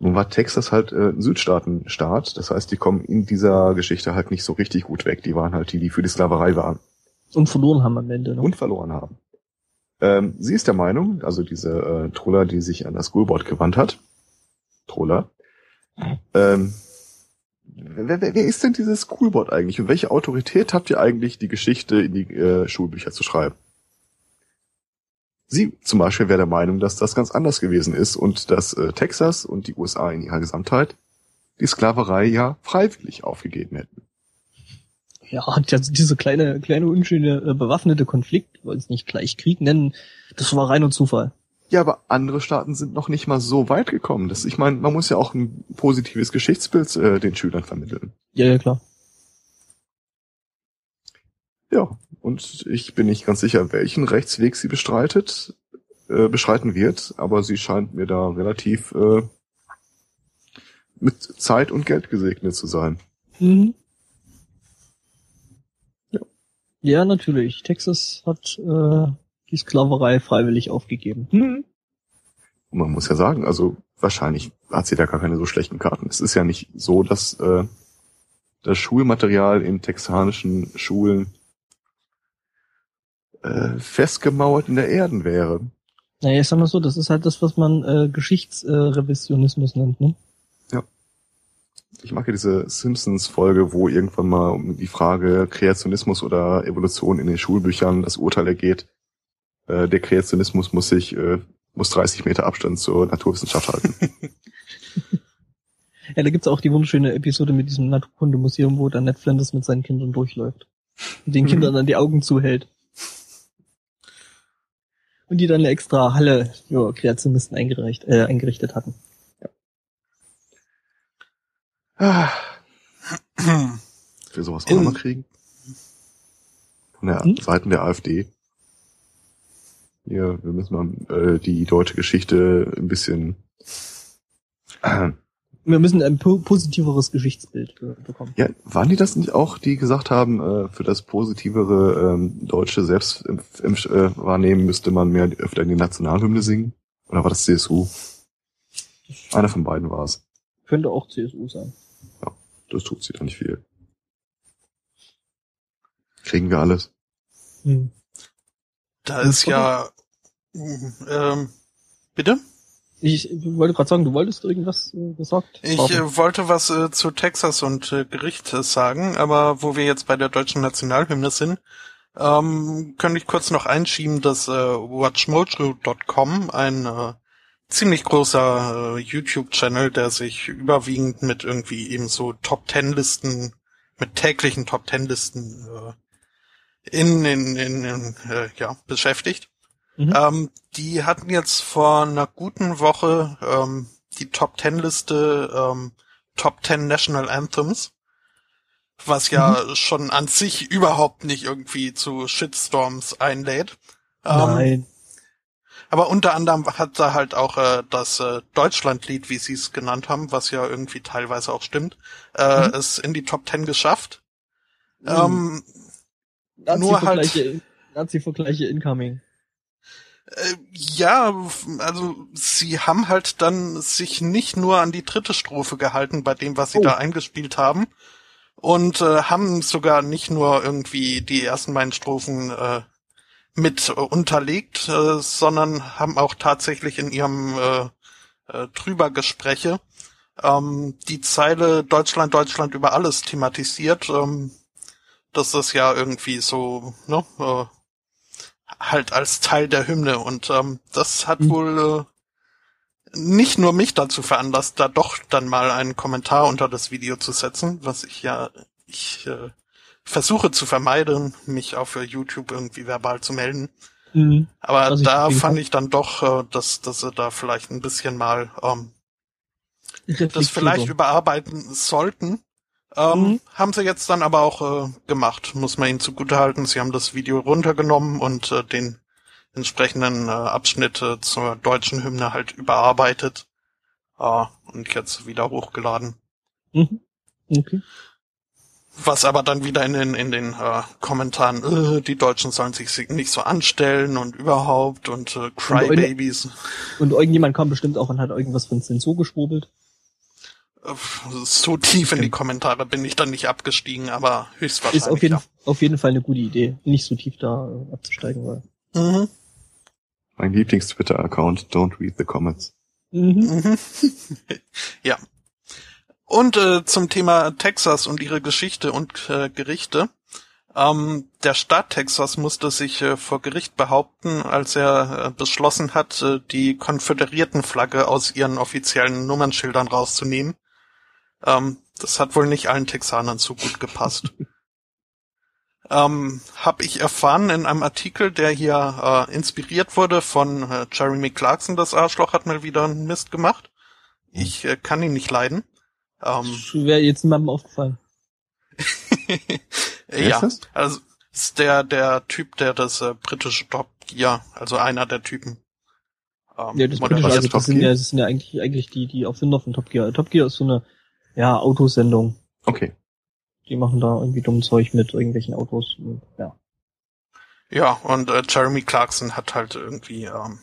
Nun war Texas halt äh, ein Südstaatenstaat, das heißt, die kommen in dieser Geschichte halt nicht so richtig gut weg. Die waren halt die, die für die Sklaverei waren Und verloren haben am Ende. Ne? und verloren haben. Ähm, sie ist der Meinung, also diese äh, Troller, die sich an das Schoolboard gewandt hat, Troller, ähm, wer, wer, wer ist denn dieses Schoolboard eigentlich und welche Autorität habt ihr eigentlich, die Geschichte in die äh, Schulbücher zu schreiben? Sie zum Beispiel wäre der Meinung, dass das ganz anders gewesen ist und dass äh, Texas und die USA in ihrer Gesamtheit die Sklaverei ja freiwillig aufgegeben hätten. Ja, und ja, diese kleine, kleine unschöne äh, bewaffnete Konflikt, wollen es nicht gleich Krieg nennen, das war reiner Zufall. Ja, aber andere Staaten sind noch nicht mal so weit gekommen. Das, ich meine, man muss ja auch ein positives Geschichtsbild äh, den Schülern vermitteln. Ja, ja, klar. Ja, und ich bin nicht ganz sicher, welchen Rechtsweg sie bestreitet, äh, beschreiten wird, aber sie scheint mir da relativ äh, mit Zeit und Geld gesegnet zu sein. Mhm. Ja. Ja, natürlich. Texas hat äh, die Sklaverei freiwillig aufgegeben. Mhm. Man muss ja sagen, also wahrscheinlich hat sie da gar keine so schlechten Karten. Es ist ja nicht so, dass äh, das Schulmaterial in texanischen Schulen äh, festgemauert in der Erden wäre. Naja, ich sag mal so, das ist halt das, was man äh, Geschichtsrevisionismus äh, nennt, ne? Ich mag ja diese Simpsons-Folge, wo irgendwann mal um die Frage Kreationismus oder Evolution in den Schulbüchern das Urteil ergeht. Äh, der Kreationismus muss sich äh, muss 30 Meter Abstand zur Naturwissenschaft halten. (laughs) Ja, da gibt's auch die wunderschöne Episode mit diesem Naturkundemuseum, wo dann Ned Flanders mit seinen Kindern durchläuft. Und den Mhm. Kindern dann die Augen zuhält. Und die dann eine extra Halle für Kreationisten eingereicht, äh, eingerichtet hatten. Ah, für sowas auch nochmal kriegen. Von der Hm? Seiten der AfD. Ja, wir müssen mal äh, die deutsche Geschichte ein bisschen äh, Wir müssen ein po positiveres Geschichtsbild be bekommen. Ja, waren die das nicht auch, die gesagt haben, äh, für das positivere ähm, deutsche Selbstwahrnehmen müsste man mehr öfter in die Nationalhymne singen? Oder war das CSU? Einer von beiden war es. Könnte auch CSU sein. Das tut sie doch nicht viel. Kriegen wir alles. Hm. Da ist ja, ähm, bitte? Ich wollte gerade sagen, du wolltest irgendwas äh, gesagt Ich äh, wollte was äh, zu Texas und äh, Gericht äh, sagen, aber wo wir jetzt bei der deutschen Nationalhymne sind, ähm, könnte ich kurz noch einschieben, dass äh, watchmojo.com ein äh, ziemlich großer äh, YouTube-Channel, der sich überwiegend mit irgendwie eben so Top-Ten-Listen, mit täglichen Top-Ten-Listen äh, in, in, in, in äh, ja, beschäftigt. Mhm. Ähm, die hatten jetzt vor einer guten Woche ähm, die Top Ten Liste ähm, Top Ten National Anthems, was ja schon an sich überhaupt nicht irgendwie zu Shitstorms einlädt. Ähm, Nein. aber unter anderem hat da halt auch äh, das äh, Deutschlandlied, wie sie es genannt haben, was ja irgendwie teilweise auch stimmt, äh, Mhm. es in die Top Ten geschafft. Mhm. Ähm, nur halt- Nazi-Vergleiche incoming. Äh, ja, also sie haben halt dann sich nicht nur an die dritte Strophe gehalten bei dem, was sie Oh. da eingespielt haben und äh, haben sogar nicht nur irgendwie die ersten beiden Strophen äh, mit äh, unterlegt, äh, sondern haben auch tatsächlich in ihrem äh, äh, Trübergespräche ähm, die Zeile Deutschland, Deutschland über alles thematisiert, ähm, dass das ja irgendwie so, ne, äh, halt als Teil der Hymne und ähm, das hat Mhm. wohl äh, nicht nur mich dazu veranlasst, da doch dann mal einen Kommentar unter das Video zu setzen, was ich ja ich äh, versuche zu vermeiden, mich auf YouTube irgendwie verbal zu melden. Mhm. Aber Was ich da verstehen fand ich dann doch, äh, dass, dass sie da vielleicht ein bisschen mal ähm, das vielleicht überarbeiten sollten. Ähm, Mhm. Haben sie jetzt dann aber auch äh, gemacht, muss man ihnen zugutehalten. Sie haben das Video runtergenommen und äh, den entsprechenden äh, Abschnitt äh, zur deutschen Hymne halt überarbeitet äh, und jetzt wieder hochgeladen. Mhm. Okay. Was aber dann wieder in den, in den äh, Kommentaren, äh, die Deutschen sollen sich nicht so anstellen und überhaupt und äh, Crybabies. Und irgendjemand kam bestimmt auch und hat irgendwas von Zensur geschwurbelt. So tief in die Kommentare bin ich dann nicht abgestiegen, aber höchstwahrscheinlich. Ist auf jeden, ja. auf jeden Fall eine gute Idee, nicht so tief da äh, abzusteigen, weil. Mhm. Mein Lieblings-Twitter-Account, don't read the comments. Mhm. Mhm. (laughs) ja. Und äh, zum Thema Texas und ihre Geschichte und äh, Gerichte. Ähm, der Staat Texas musste sich äh, vor Gericht behaupten, als er äh, beschlossen hat, äh, die Konföderiertenflagge aus ihren offiziellen Nummernschildern rauszunehmen. Ähm, das hat wohl nicht allen Texanern so gut gepasst. (laughs) ähm, hab ich erfahren in einem Artikel, der hier äh, inspiriert wurde von äh, Jeremy Clarkson, das Arschloch hat mal wieder einen Mist gemacht. Ich äh, kann ihn nicht leiden. Ähm, Wäre jetzt niemandem aufgefallen. (laughs) Wer ja, ist also ist der der Typ, der das äh, britische Top Gear, also einer der Typen. Ähm, Ja, das. Britische, also das sind ja, das sind ja eigentlich, eigentlich die, die Erfinder von Top Gear. Top Gear ist so eine, ja, Autosendung. Okay. Die machen da irgendwie dummes Zeug mit irgendwelchen Autos. Und, ja. Ja, und äh, Jeremy Clarkson hat halt irgendwie ähm,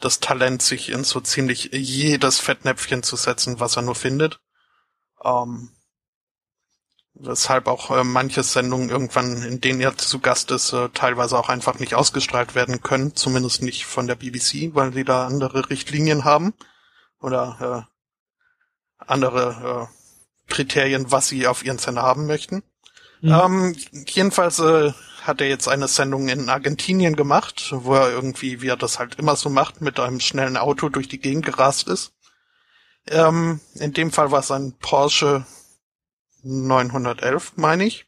das Talent, sich in so ziemlich jedes Fettnäpfchen zu setzen, was er nur findet. Ähm, weshalb auch äh, manche Sendungen irgendwann, in denen er zu Gast ist, äh, teilweise auch einfach nicht ausgestrahlt werden können, zumindest nicht von der BBC, weil sie da andere Richtlinien haben oder äh, andere äh, Kriterien, was sie auf ihren Sender haben möchten. Mhm. Ähm, jedenfalls äh, hat er jetzt eine Sendung in Argentinien gemacht, wo er irgendwie, wie er das halt immer so macht, mit einem schnellen Auto durch die Gegend gerast ist. Ähm, in dem Fall war es ein Porsche 911, meine ich.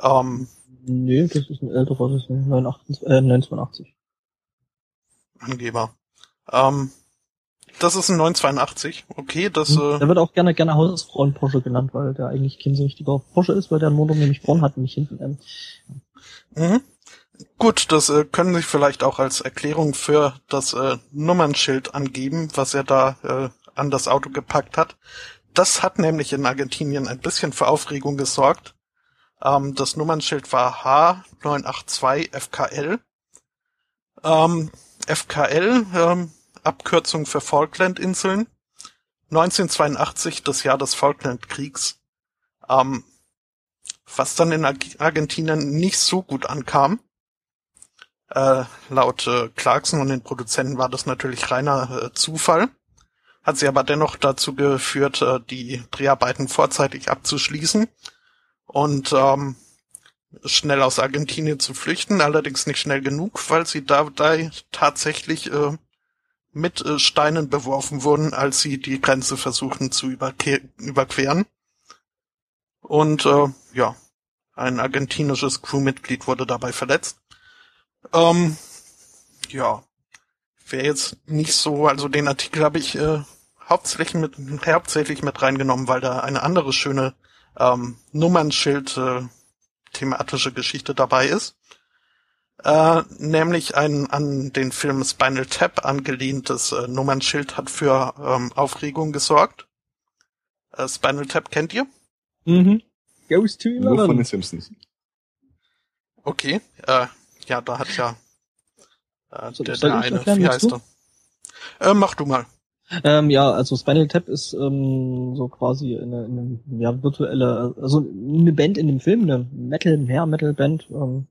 Ähm, Nee, das ist ein älterer, das ist ein 988, äh, 982. Angeber. Ähm, das ist ein 982. Okay, das Hm. äh, Der wird auch gerne, gerne Hausfrauen Porsche genannt, weil der eigentlich kein so richtiger Porsche ist, weil der Motor nämlich vorn hat und nicht hinten. Ähm, Mhm. Gut, das äh, können Sie vielleicht auch als Erklärung für das äh, Nummernschild angeben, was er da äh, an das Auto gepackt hat. Das hat nämlich in Argentinien ein bisschen für Aufregung gesorgt. Ähm, das Nummernschild war H982 FKL. Ähm, FKL, ähm, Abkürzung für Falklandinseln. 1982, das Jahr des Falklandkriegs. Ähm, was dann in Arg- Argentinien nicht so gut ankam. Äh, laut äh, Clarkson und den Produzenten war das natürlich reiner äh, Zufall. Hat sie aber dennoch dazu geführt, äh, die Dreharbeiten vorzeitig abzuschließen und ähm, schnell aus Argentinien zu flüchten, allerdings nicht schnell genug, weil sie dabei tatsächlich äh, mit äh, Steinen beworfen wurden, als sie die Grenze versuchten zu überqueren. Und äh, ja, ein argentinisches Crewmitglied wurde dabei verletzt. Ähm, ja, wäre jetzt nicht so, also den Artikel habe ich äh, hauptsächlich mit hauptsächlich mit reingenommen, weil da eine andere schöne ähm, Nummernschild äh, thematische Geschichte dabei ist. Äh, nämlich ein an den Film Spinal Tap angelehntes äh, Nummernschild hat für ähm, Aufregung gesorgt. Äh, Spinal Tap kennt ihr? Mhm. Goes to Eleven. Nur von den Simpsons. Okay, äh, ja, da hat ja äh, So, der, soll der ich eine, erklären, wie heißt du? er? Äh, mach du mal. Ähm, ja, also Spinal Tap ist ähm, so quasi eine, eine ja, virtuelle, also eine Band in dem Film, eine Metal, Hair Metal Band. Ähm,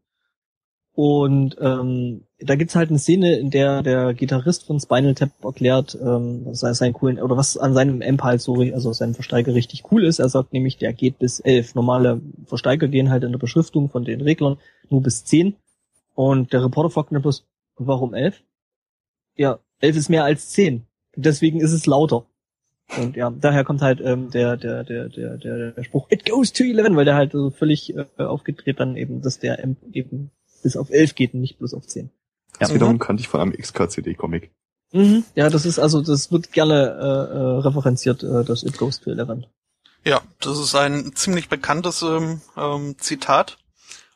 und ähm, da gibt's halt eine Szene, in der der Gitarrist von Spinal Tap erklärt, ähm, was sein coolen oder was an seinem Amp halt so, also seinem Versteiger richtig cool ist. Er sagt nämlich, der geht bis elf. Normale Versteiger gehen halt in der Beschriftung von den Reglern nur bis zehn. Und der Reporter fragt dann bloß, warum elf? Ja, elf ist mehr als zehn. Deswegen ist es lauter. Und ja, daher kommt halt ähm, der, der, der, der, der, der Spruch, it goes to 11, weil der halt so völlig äh, aufgedreht dann eben, dass der Amp eben bis auf 11 geht und nicht bloß auf 10. Das Ja. wiederum kannte ich von einem XKCD-Comic. Mhm. Ja, das ist also, das wird gerne äh, äh, referenziert, äh, das It goes to 11. Ja, das ist ein ziemlich bekanntes ähm, ähm, Zitat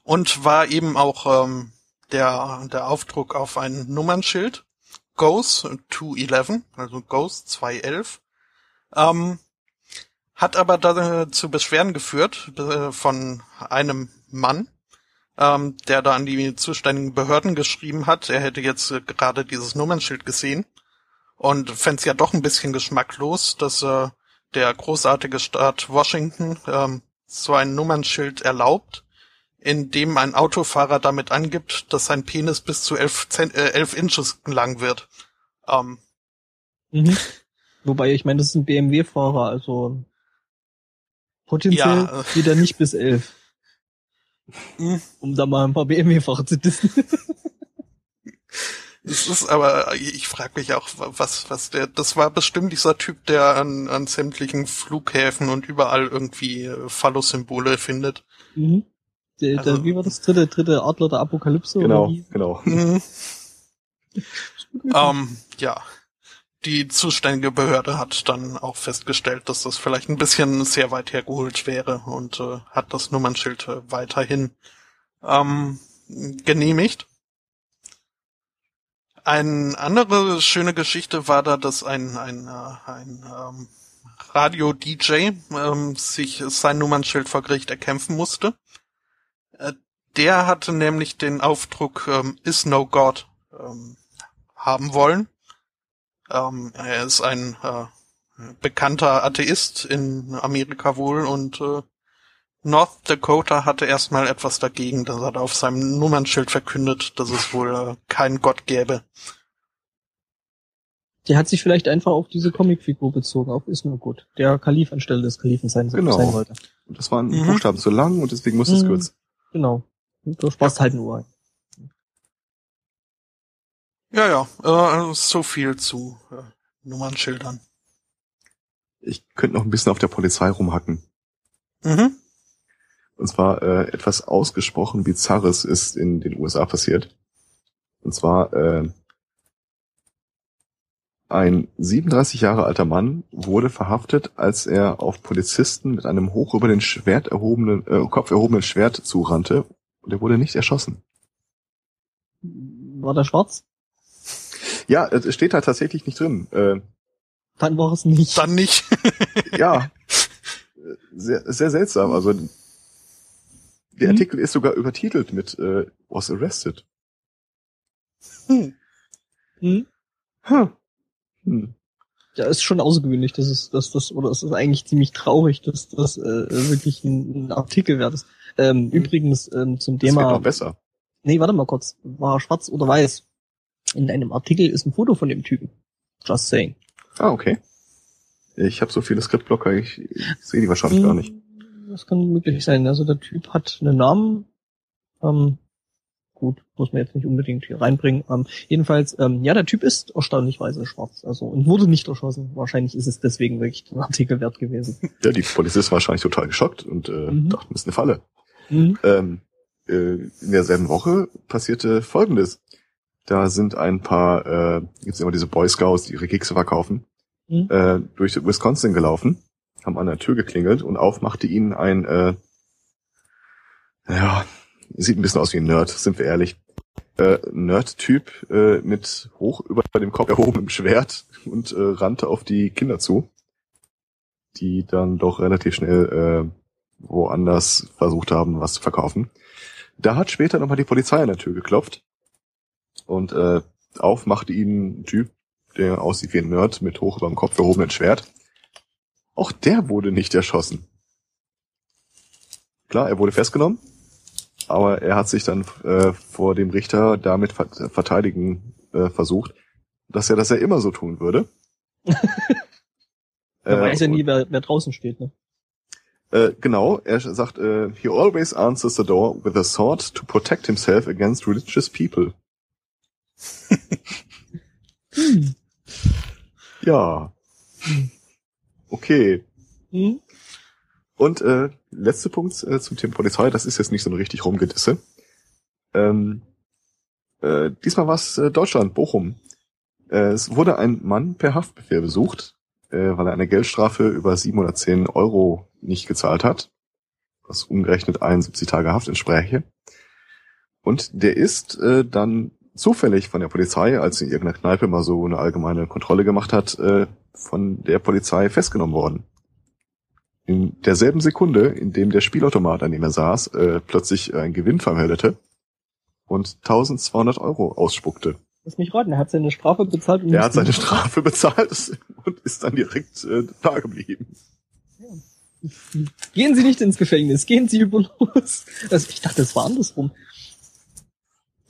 und war eben auch ähm, der, der Aufdruck auf ein Nummernschild. Goes to 11, also Goes 211. Ähm, hat aber dazu Beschwerden geführt äh, von einem Mann, ähm, der da an die zuständigen Behörden geschrieben hat. Er hätte jetzt äh, gerade dieses Nummernschild gesehen und fände es ja doch ein bisschen geschmacklos, dass äh, der großartige Staat Washington ähm, so ein Nummernschild erlaubt, in dem ein Autofahrer damit angibt, dass sein Penis bis zu elf, Zent äh, elf Inches lang wird. Ähm, Mhm. Wobei, ich meine, das ist ein BMW-Fahrer, also potenziell Ja, äh. geht er nicht bis 11. (laughs) Um da mal ein paar BMW-Fahrer zu dissen. (laughs) es ist aber, ich frage mich auch, was, was der, das war bestimmt dieser Typ, der an, an sämtlichen Flughäfen und überall irgendwie äh, Phallus-Symbole findet. mhm. Der, Also- der, wie war das dritte, dritte Adler der Apokalypse? Genau, genau. Mhm. (laughs) Ähm, ja. Die zuständige Behörde hat dann auch festgestellt, dass das vielleicht ein bisschen sehr weit hergeholt wäre und äh, hat das Nummernschild äh, weiterhin ähm, genehmigt. Eine andere schöne Geschichte war da, dass ein, ein, äh, ein ähm, Radio-DJ ähm, sich sein Nummernschild vor Gericht erkämpfen musste. Äh, der hatte nämlich den Aufdruck ähm, Is No God ähm, haben wollen. Ähm, er ist ein äh, bekannter Atheist in Amerika wohl und äh, North Dakota hatte erstmal etwas dagegen, dass er da auf seinem Nummernschild verkündet, dass es wohl äh, keinen Gott gäbe. Der hat sich vielleicht einfach auf diese Comicfigur bezogen, auf ist nur gut. Der Kalif anstelle des Kalifen sein, Genau. sein wollte. Und das waren Mhm. Buchstaben zu lang und deswegen musste es Mhm. kürzen. Genau. Du sparst halt nur ein. Ja, ja, äh, so viel zu äh, Nummernschildern. Ich könnte noch ein bisschen auf der Polizei rumhacken. Mhm. Und zwar äh, etwas ausgesprochen Bizarres ist in den USA passiert. Und zwar äh, ein 37 Jahre alter Mann wurde verhaftet, als er auf Polizisten mit einem hoch über den Schwert erhobenen, äh, Kopf erhobenen Schwert zurannte. Und er wurde nicht erschossen. War der schwarz? Ja, es steht da tatsächlich nicht drin. Äh, Dann war es nicht. Dann nicht. ja, (laughs) sehr, sehr seltsam. Also der Mhm. Artikel ist sogar übertitelt mit äh, was arrested. Hm. Hm? Hm. Hm. Ja, ist schon außergewöhnlich, dass es, dass das, oder es ist eigentlich ziemlich traurig, dass das äh, wirklich ein, ein Artikel wert ist. Ähm, übrigens ähm, zum Das wird Thema noch besser. Nee, warte mal kurz. War schwarz oder weiß? In einem Artikel ist ein Foto von dem Typen. Just saying. Ah, okay. Ich habe so viele Skriptblocker, ich, ich sehe die wahrscheinlich Hm, gar nicht. Das kann möglich sein. Also der Typ hat einen Namen. Ähm, gut, muss man jetzt nicht unbedingt hier reinbringen. Ähm, jedenfalls, ähm, ja, der Typ ist erstaunlichweise schwarz. Also und wurde nicht erschossen. Wahrscheinlich ist es deswegen wirklich den Artikel wert gewesen. (laughs) Ja, die Polizisten wahrscheinlich total geschockt und äh, Mhm. dachten, das ist eine Falle. Mhm. Ähm, äh, in derselben Woche passierte Folgendes. Da sind ein paar, äh, gibt's immer diese Boy Scouts, die ihre Kekse verkaufen, Mhm. äh, durch Wisconsin gelaufen, haben an der Tür geklingelt und auf machte ihnen ein, äh, ja, sieht ein bisschen aus wie ein Nerd, sind wir ehrlich. Äh, Nerd-Typ äh, mit hoch über dem Kopf erhobenem Schwert und äh, rannte auf die Kinder zu, die dann doch relativ schnell äh, woanders versucht haben, was zu verkaufen. Da hat später nochmal die Polizei an der Tür geklopft und äh, auf machte ihnen ein Typ, der aussieht wie ein Nerd mit hoch über dem Kopf erhobenem Schwert. Auch der wurde nicht erschossen. Klar, er wurde festgenommen, aber er hat sich dann äh, vor dem Richter damit ver verteidigen äh, versucht, dass er das ja immer so tun würde. Man (laughs) weiß ja und- nie, wer, wer draußen steht. Ne? äh, genau, er sagt, äh, he always answers the door with a sword to protect himself against religious people. Hm. (laughs) Ja. Okay. Hm. Und äh, letzter Punkt äh, zum Thema Polizei, das ist jetzt nicht so ein richtig Rumgedisse. Ähm, äh, diesmal war es äh, Deutschland, Bochum. Äh, es wurde ein Mann per Haftbefehl besucht, äh, weil er eine Geldstrafe über 710 Euro nicht gezahlt hat, was umgerechnet 71 Tage Haft entspräche. Und der ist äh, dann zufällig von der Polizei, als sie in irgendeiner Kneipe mal so eine allgemeine Kontrolle gemacht hat, äh, von der Polizei festgenommen worden. In derselben Sekunde, in dem der Spielautomat, an dem er saß, äh, plötzlich einen Gewinn vermeldete und 1200 Euro ausspuckte. Lass mich raten, er hat seine Strafe bezahlt. Und Er hat seine Strafe bezahlt (laughs) und ist dann direkt äh, da geblieben. Gehen Sie nicht ins Gefängnis, gehen Sie über los. Also ich dachte, das war andersrum.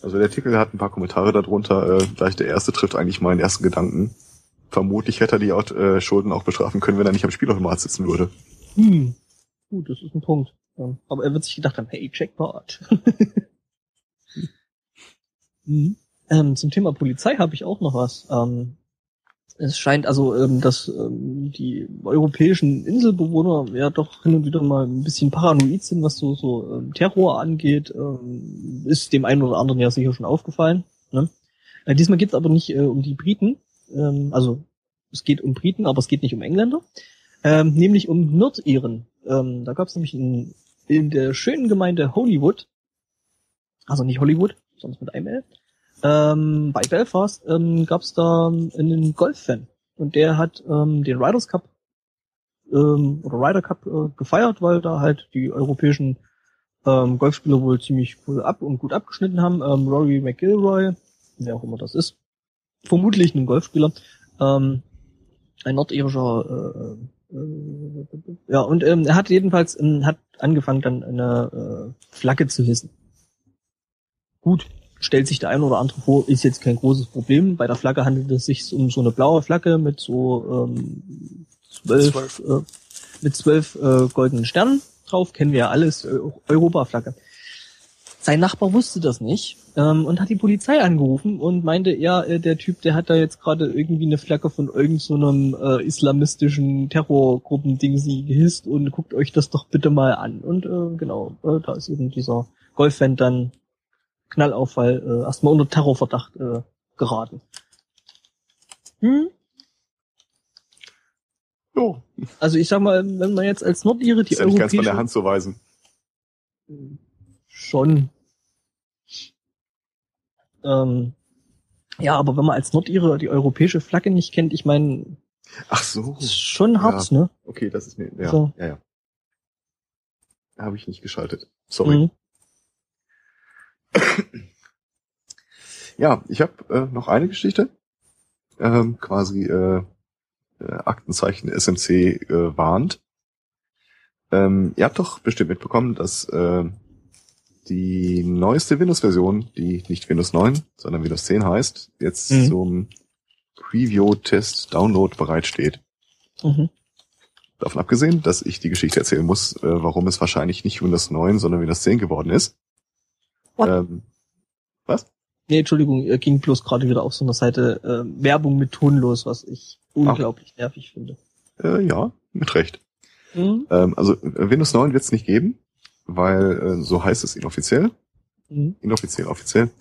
Also der Artikel hat ein paar Kommentare darunter. Äh, gleich der erste trifft eigentlich meinen ersten Gedanken. Vermutlich hätte er die Aut- äh, Schulden auch bestrafen können, wenn er nicht am Spielautomat sitzen würde. Hm. Gut, das ist ein Punkt. Ja. Aber er wird sich gedacht haben, hey, Jackpot. mhm. (laughs) ähm, zum Thema Polizei habe ich auch noch was. Ähm, es scheint also, ähm, dass ähm, die europäischen Inselbewohner ja doch hin und wieder mal ein bisschen paranoid sind, was so, so ähm, Terror angeht. Ähm, ist dem einen oder anderen ja sicher schon aufgefallen. Ne? Äh, diesmal geht es aber nicht äh, um die Briten. Ähm, also es geht um Briten, aber es geht nicht um Engländer ähm, nämlich um Nordiren. Ähm, da gab es nämlich in, in der schönen Gemeinde Hollywood, also nicht Hollywood, sonst mit einem L, ähm, bei Belfast ähm, gab es da einen Golf-Fan und der hat ähm, den Riders Cup ähm, oder Ryder Cup äh, gefeiert, weil da halt die europäischen ähm, Golfspieler wohl ziemlich cool ab und gut abgeschnitten haben. Ähm, Rory McIlroy, wer auch immer das ist, vermutlich ein Golfspieler, ähm, ein nordirischer äh, äh, ja, und ähm, er hat jedenfalls ähm, hat angefangen, dann eine äh, Flagge zu hissen. Gut, stellt sich der ein oder andere vor, ist jetzt kein großes Problem. Bei der Flagge handelt es sich um so eine blaue Flagge mit so ähm, zwölf, Zwölf. Äh, mit zwölf äh, goldenen Sternen drauf, kennen wir ja alles, äh, Europaflagge. Sein Nachbar wusste das nicht ähm, und hat die Polizei angerufen und meinte, ja, äh, der Typ, der hat da jetzt gerade irgendwie eine Flagge von irgendeinem so einem, äh, islamistischen Terrorgruppending sie gehisst und guckt euch das doch bitte mal an. Und äh, genau, äh, da ist eben dieser Golffan dann Knallauffall äh, erstmal unter Terrorverdacht äh, geraten. Hm? Jo, Also ich sag mal, wenn man jetzt als Nordire die ist ja nicht ganz von der Hand zu weisen. Schon. Ähm, ja, aber wenn man als Nordire die europäische Flagge nicht kennt, ich meine, Ach so. ist schon hart, ne? Okay, das ist mir, ja, So. ja, ja. Habe ich nicht geschaltet. Sorry. Mhm. Ja, ich habe äh, noch eine Geschichte. Ähm, quasi äh, äh, Aktenzeichen SMC äh, warnt. Ähm, ihr habt doch bestimmt mitbekommen, dass äh, die neueste Windows-Version, die nicht Windows 9, sondern Windows 10 heißt, jetzt Mhm. zum Preview-Test-Download bereitsteht. Mhm. Davon abgesehen, dass ich die Geschichte erzählen muss, äh, warum es wahrscheinlich nicht Windows 9, sondern Windows 10 geworden ist. Ähm, Nee, Entschuldigung, ihr ging bloß gerade wieder auf so einer Seite äh, Werbung mit Ton los, was ich unglaublich nervig finde. äh, ja, mit Recht. Mhm. Ähm, also äh, Windows 9 wird es nicht geben, weil äh, so heißt es inoffiziell, Mhm. inoffiziell, offiziell,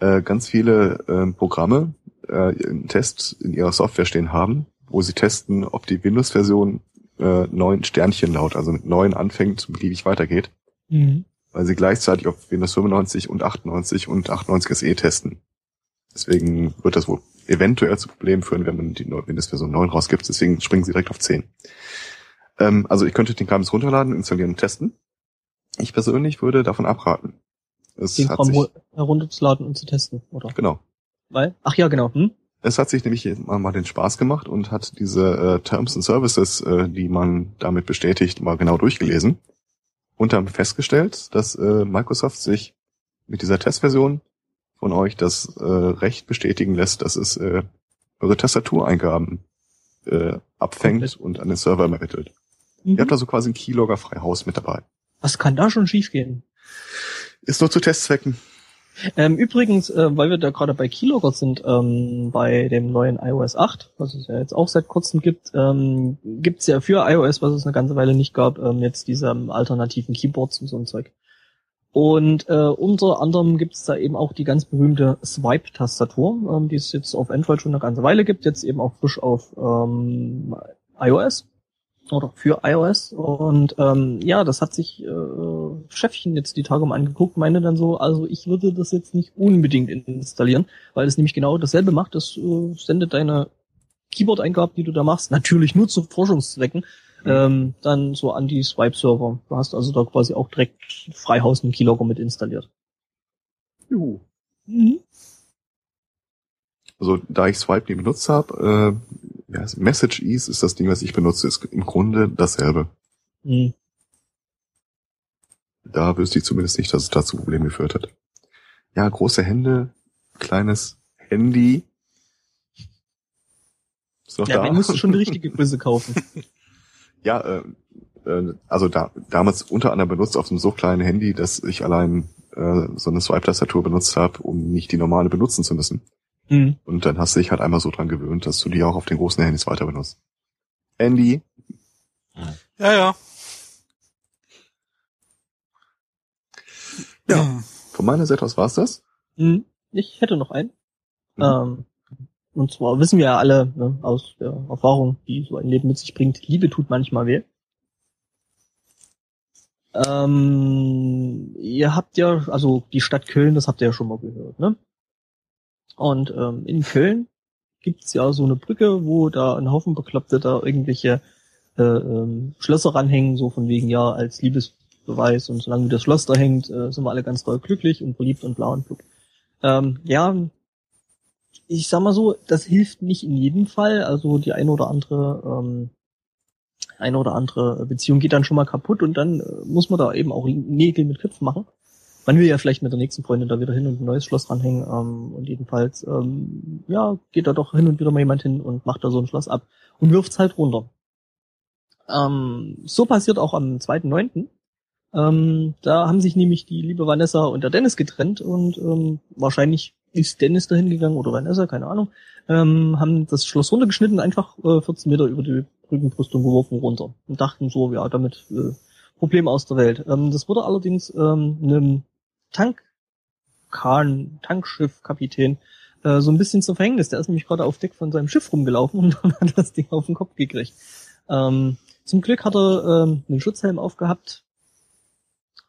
äh, ganz viele ähm, Programme äh, einen Test in ihrer Software stehen haben, wo sie testen, ob die Windows-Version äh, 9 Sternchen laut, also mit 9 anfängt und beliebig weitergeht, Mhm. Weil sie gleichzeitig auf Windows 95 und 98 und 98 SE testen. Deswegen wird das wohl eventuell zu Problemen führen, wenn man die Windows-Version 9 rausgibt. Deswegen springen sie direkt auf 10. Ähm, also ich könnte den Kram jetzt runterladen, installieren und testen. Ich persönlich würde davon abraten. Es Den Kram herunterzuladen und zu testen, oder? genau. Weil? Ach ja, genau. Hm? Es hat sich nämlich mal, mal den Spaß gemacht und hat diese äh, Terms and Services, äh, die man damit bestätigt, mal genau durchgelesen und dann festgestellt, dass äh, Microsoft sich mit dieser Testversion von euch das äh, Recht bestätigen lässt, dass es äh, eure Tastatureingaben äh, abfängt Komplett. und an den Server übermittelt. Mhm. Ihr habt also quasi ein Keylogger frei Haus mit dabei. Was kann da schon schiefgehen? Ist nur zu Testzwecken. Ähm, übrigens, äh, weil wir da gerade bei Keylogger sind, ähm, bei dem neuen iOS 8, was es ja jetzt auch seit kurzem gibt, ähm, gibt's ja für iOS, was es eine ganze Weile nicht gab, ähm, jetzt diese ähm, alternativen Keyboards und so ein Zeug. Und äh, unter anderem gibt's da eben auch die ganz berühmte Swipe-Tastatur, ähm, die es jetzt auf Android schon eine ganze Weile gibt, jetzt eben auch frisch auf ähm, iOS oder für iOS. Und ähm, ja, das hat sich äh, Chefchen jetzt die Tage mal angeguckt, meinte dann so, also ich würde das jetzt nicht unbedingt installieren, weil es nämlich genau dasselbe macht. Das äh, sendet deine Keyboard-Eingaben, die du da machst, (laughs) natürlich nur zu Forschungszwecken, ähm, dann so an die Swipe-Server. Du hast also da quasi auch direkt Freihaus einen Keylogger mit installiert. Juhu. Mhm. Also da ich Swipe nie benutzt habe, äh, ja, Message Ease ist das Ding, was ich benutze, ist im Grunde dasselbe. Mhm. Da wüsste ich zumindest nicht, dass es dazu Probleme geführt hat. Ja, große Hände, kleines Handy. Ist noch Ja, da? musst du schon die (laughs) richtige Größe kaufen. Ja, äh, äh, also da, damals unter anderem benutzt auf einem so kleinen Handy, dass ich allein äh, so eine Swipe-Tastatur benutzt habe, um nicht die normale benutzen zu müssen. Mhm. Und dann hast du dich halt einmal so dran gewöhnt, dass du die auch auf den großen Handys weiter benutzt. Andy, Ja, ja. Ja. von meiner Seite aus war's das. Mhm. Ich hätte noch einen. Mhm. Ähm, und zwar wissen wir ja alle ne, aus der Erfahrung, die so ein Leben mit sich bringt, Liebe tut manchmal weh. Ähm, ihr habt ja, also die Stadt Köln, das habt ihr ja schon mal gehört, ne? Und ähm, in Köln gibt's ja so eine Brücke, wo da ein Haufen Bekloppte da irgendwelche äh, ähm, Schlösser ranhängen, so von wegen ja als Liebesbeweis und solange das Schloss da hängt, äh, sind wir alle ganz doll glücklich und verliebt und bla und blub. Ähm, ja, ich sag mal so, das hilft nicht in jedem Fall. Also die eine oder andere, ähm, eine oder andere Beziehung geht dann schon mal kaputt und dann äh, muss man da eben auch Nägel mit Köpfen machen. Man will ja vielleicht mit der nächsten Freundin da wieder hin und ein neues Schloss ranhängen. Ähm, und jedenfalls, ähm, ja, geht da doch hin und wieder mal jemand hin und macht da so ein Schloss ab und wirft's halt runter. Ähm, so passiert auch am 2.9. Ähm, da haben sich nämlich die liebe Vanessa und der Dennis getrennt und ähm, wahrscheinlich ist Dennis dahin gegangen oder Vanessa, keine Ahnung, ähm, haben das Schloss runtergeschnitten, einfach äh, 14 Meter über die Brückenbrüstung geworfen runter und dachten so, ja, damit äh, Problem aus der Welt. Ähm, das wurde allerdings ähm, einem Tankkahn, Tankschiffkapitän äh, so ein bisschen zum Verhängnis. Der ist nämlich gerade auf Deck von seinem Schiff rumgelaufen (laughs) und hat das Ding auf den Kopf gekriegt. Ähm, zum Glück hat er ähm, einen Schutzhelm aufgehabt.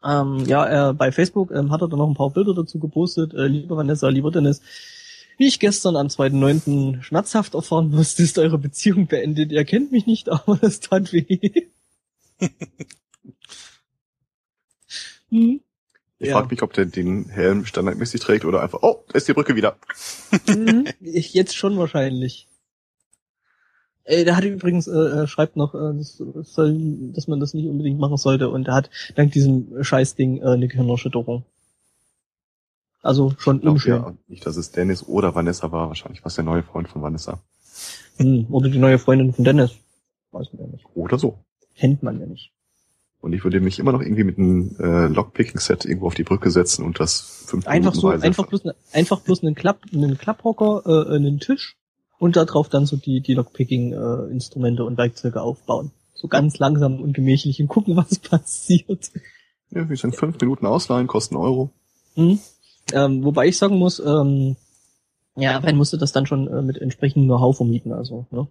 Ähm, ja, er, bei Facebook ähm, hat er dann noch ein paar Bilder dazu gepostet. Äh, liebe Vanessa, lieber Dennis, wie ich gestern am 2.9. schmerzhaft erfahren musste, ist eure Beziehung beendet. Ihr kennt mich nicht, (laughs) aber das tat weh. (laughs) hm? Ich Ja. frage mich, ob der den Helm standardmäßig trägt oder einfach, oh, da ist die Brücke wieder. Mhm, (laughs) ich, jetzt schon wahrscheinlich. Ey, der hat übrigens, äh, er schreibt noch, äh, das, soll, dass man das nicht unbedingt machen sollte und er hat dank diesem Scheißding äh, eine Gehirnerschütterung. Also schon Glaub, unschön. ja, nicht, dass es Dennis oder Vanessa war. Wahrscheinlich war es der neue Freund von Vanessa. Hm, oder die neue Freundin von Dennis. Weiß man ja nicht. Oder so. Kennt man ja nicht. Und ich würde mich immer noch irgendwie mit einem äh, Lockpicking-Set irgendwo auf die Brücke setzen und das fünf Einfach so, Minutenweise- einfach bloß, ne, einfach bloß einen Klapp, einen Klapphocker, äh, einen Tisch und da drauf dann so die, die Lockpicking-Instrumente und Werkzeuge aufbauen. So ganz langsam und gemächlich und gucken, (laughs) was passiert. Ja, wir sind fünf Minuten ausleihen, kosten Euro. Hm? Ähm, wobei ich sagen muss, ähm, ja, man musste das dann schon äh, mit entsprechendem Know-how vermieten, also, ne?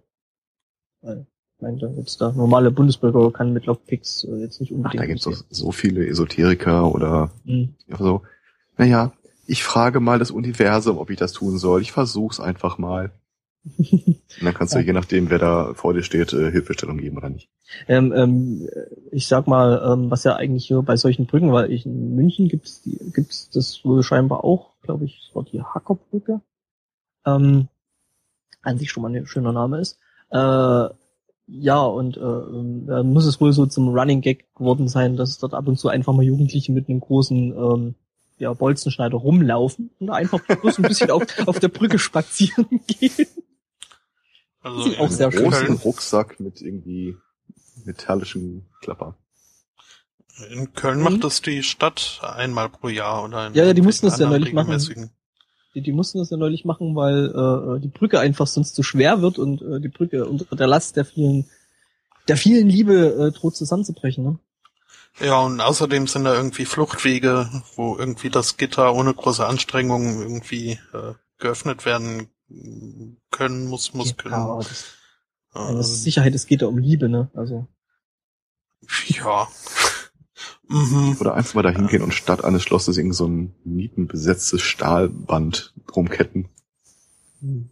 Weil, ich meine, da jetzt der normale Bundesbürger kann mit Lockpicks äh, jetzt nicht Ach, unbedingt. da gibt's doch so viele Esoteriker oder Hm. so. Naja, ich frage mal das Universum, ob ich das tun soll. Ich versuch's einfach mal. (laughs) Und dann kannst du, je nachdem, wer da vor dir steht, äh, Hilfestellung geben oder nicht. Ähm, ähm, ich sag mal, ähm, was ja eigentlich hier bei solchen Brücken, weil ich in München gibt's die, gibt's das wohl scheinbar auch, glaube ich, das war die Hackerbrücke. Ähm, an sich schon mal ein schöner Name ist. Äh, ja, und äh, ähm, da muss es wohl so zum Running Gag geworden sein, dass dort ab und zu einfach mal Jugendliche mit einem großen ähm, ja, Bolzenschneider rumlaufen und einfach bloß ein bisschen auf, (laughs) auf der Brücke spazieren (laughs) gehen. Also Sieht auch sehr schön Großen Rucksack mit irgendwie metallischem Klapper. in Köln Mhm. macht das die Stadt einmal pro Jahr oder in Ja, ja, die mussten das ja anderen neulich machen. Die, die mussten das ja neulich machen, weil äh, die Brücke einfach sonst zu schwer wird und äh, die Brücke unter der Last der vielen, der vielen Liebe äh, droht zusammenzubrechen. Ne? Ja, und außerdem sind da irgendwie Fluchtwege, wo irgendwie das Gitter ohne große Anstrengungen irgendwie äh, geöffnet werden können, muss, muss können. Ja, das, Ähm, ist Sicherheit, es geht ja um Liebe, ne? Also ja. Mhm. Oder einfach mal da hingehen und statt eines Schlosses irgend so ein nietenbesetztes Stahlband drumketten. hm.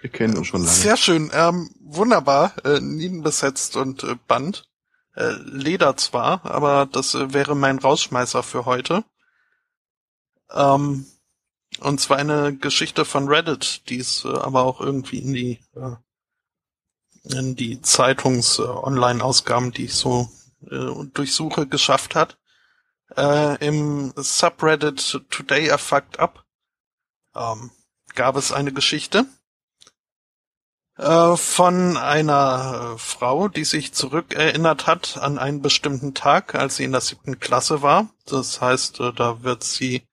Wir kennen uns schon lange. Sehr schön, ähm, wunderbar, äh, Nien besetzt und äh, Band. Äh, Leder zwar, aber das äh, wäre mein Rausschmeißer für heute. Ähm, und zwar eine Geschichte von Reddit, die es äh, aber auch irgendwie in die äh, in die Zeitungs-Online-Ausgaben, die ich so äh, durchsuche, geschafft hat. Äh, Im Subreddit Today I Fucked Up ähm, gab es eine Geschichte äh, von einer äh, Frau, die sich zurückerinnert hat an einen bestimmten Tag, als sie in der siebten Klasse war. Das heißt, äh, da wird sie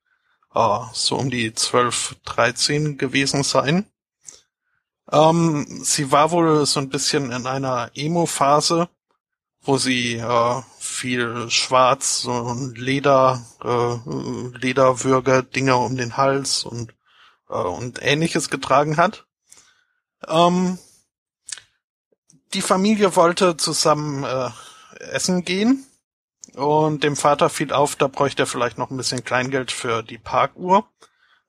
so um die 12, 13 gewesen sein. Ähm, sie war wohl so ein bisschen in einer Emo-Phase, wo sie äh, viel Schwarz, ein Leder, äh, Lederwürger, Dinger um den Hals und, äh, und ähnliches getragen hat. Ähm, die Familie wollte zusammen äh, essen gehen und dem Vater fiel auf, da bräuchte er vielleicht noch ein bisschen Kleingeld für die Parkuhr.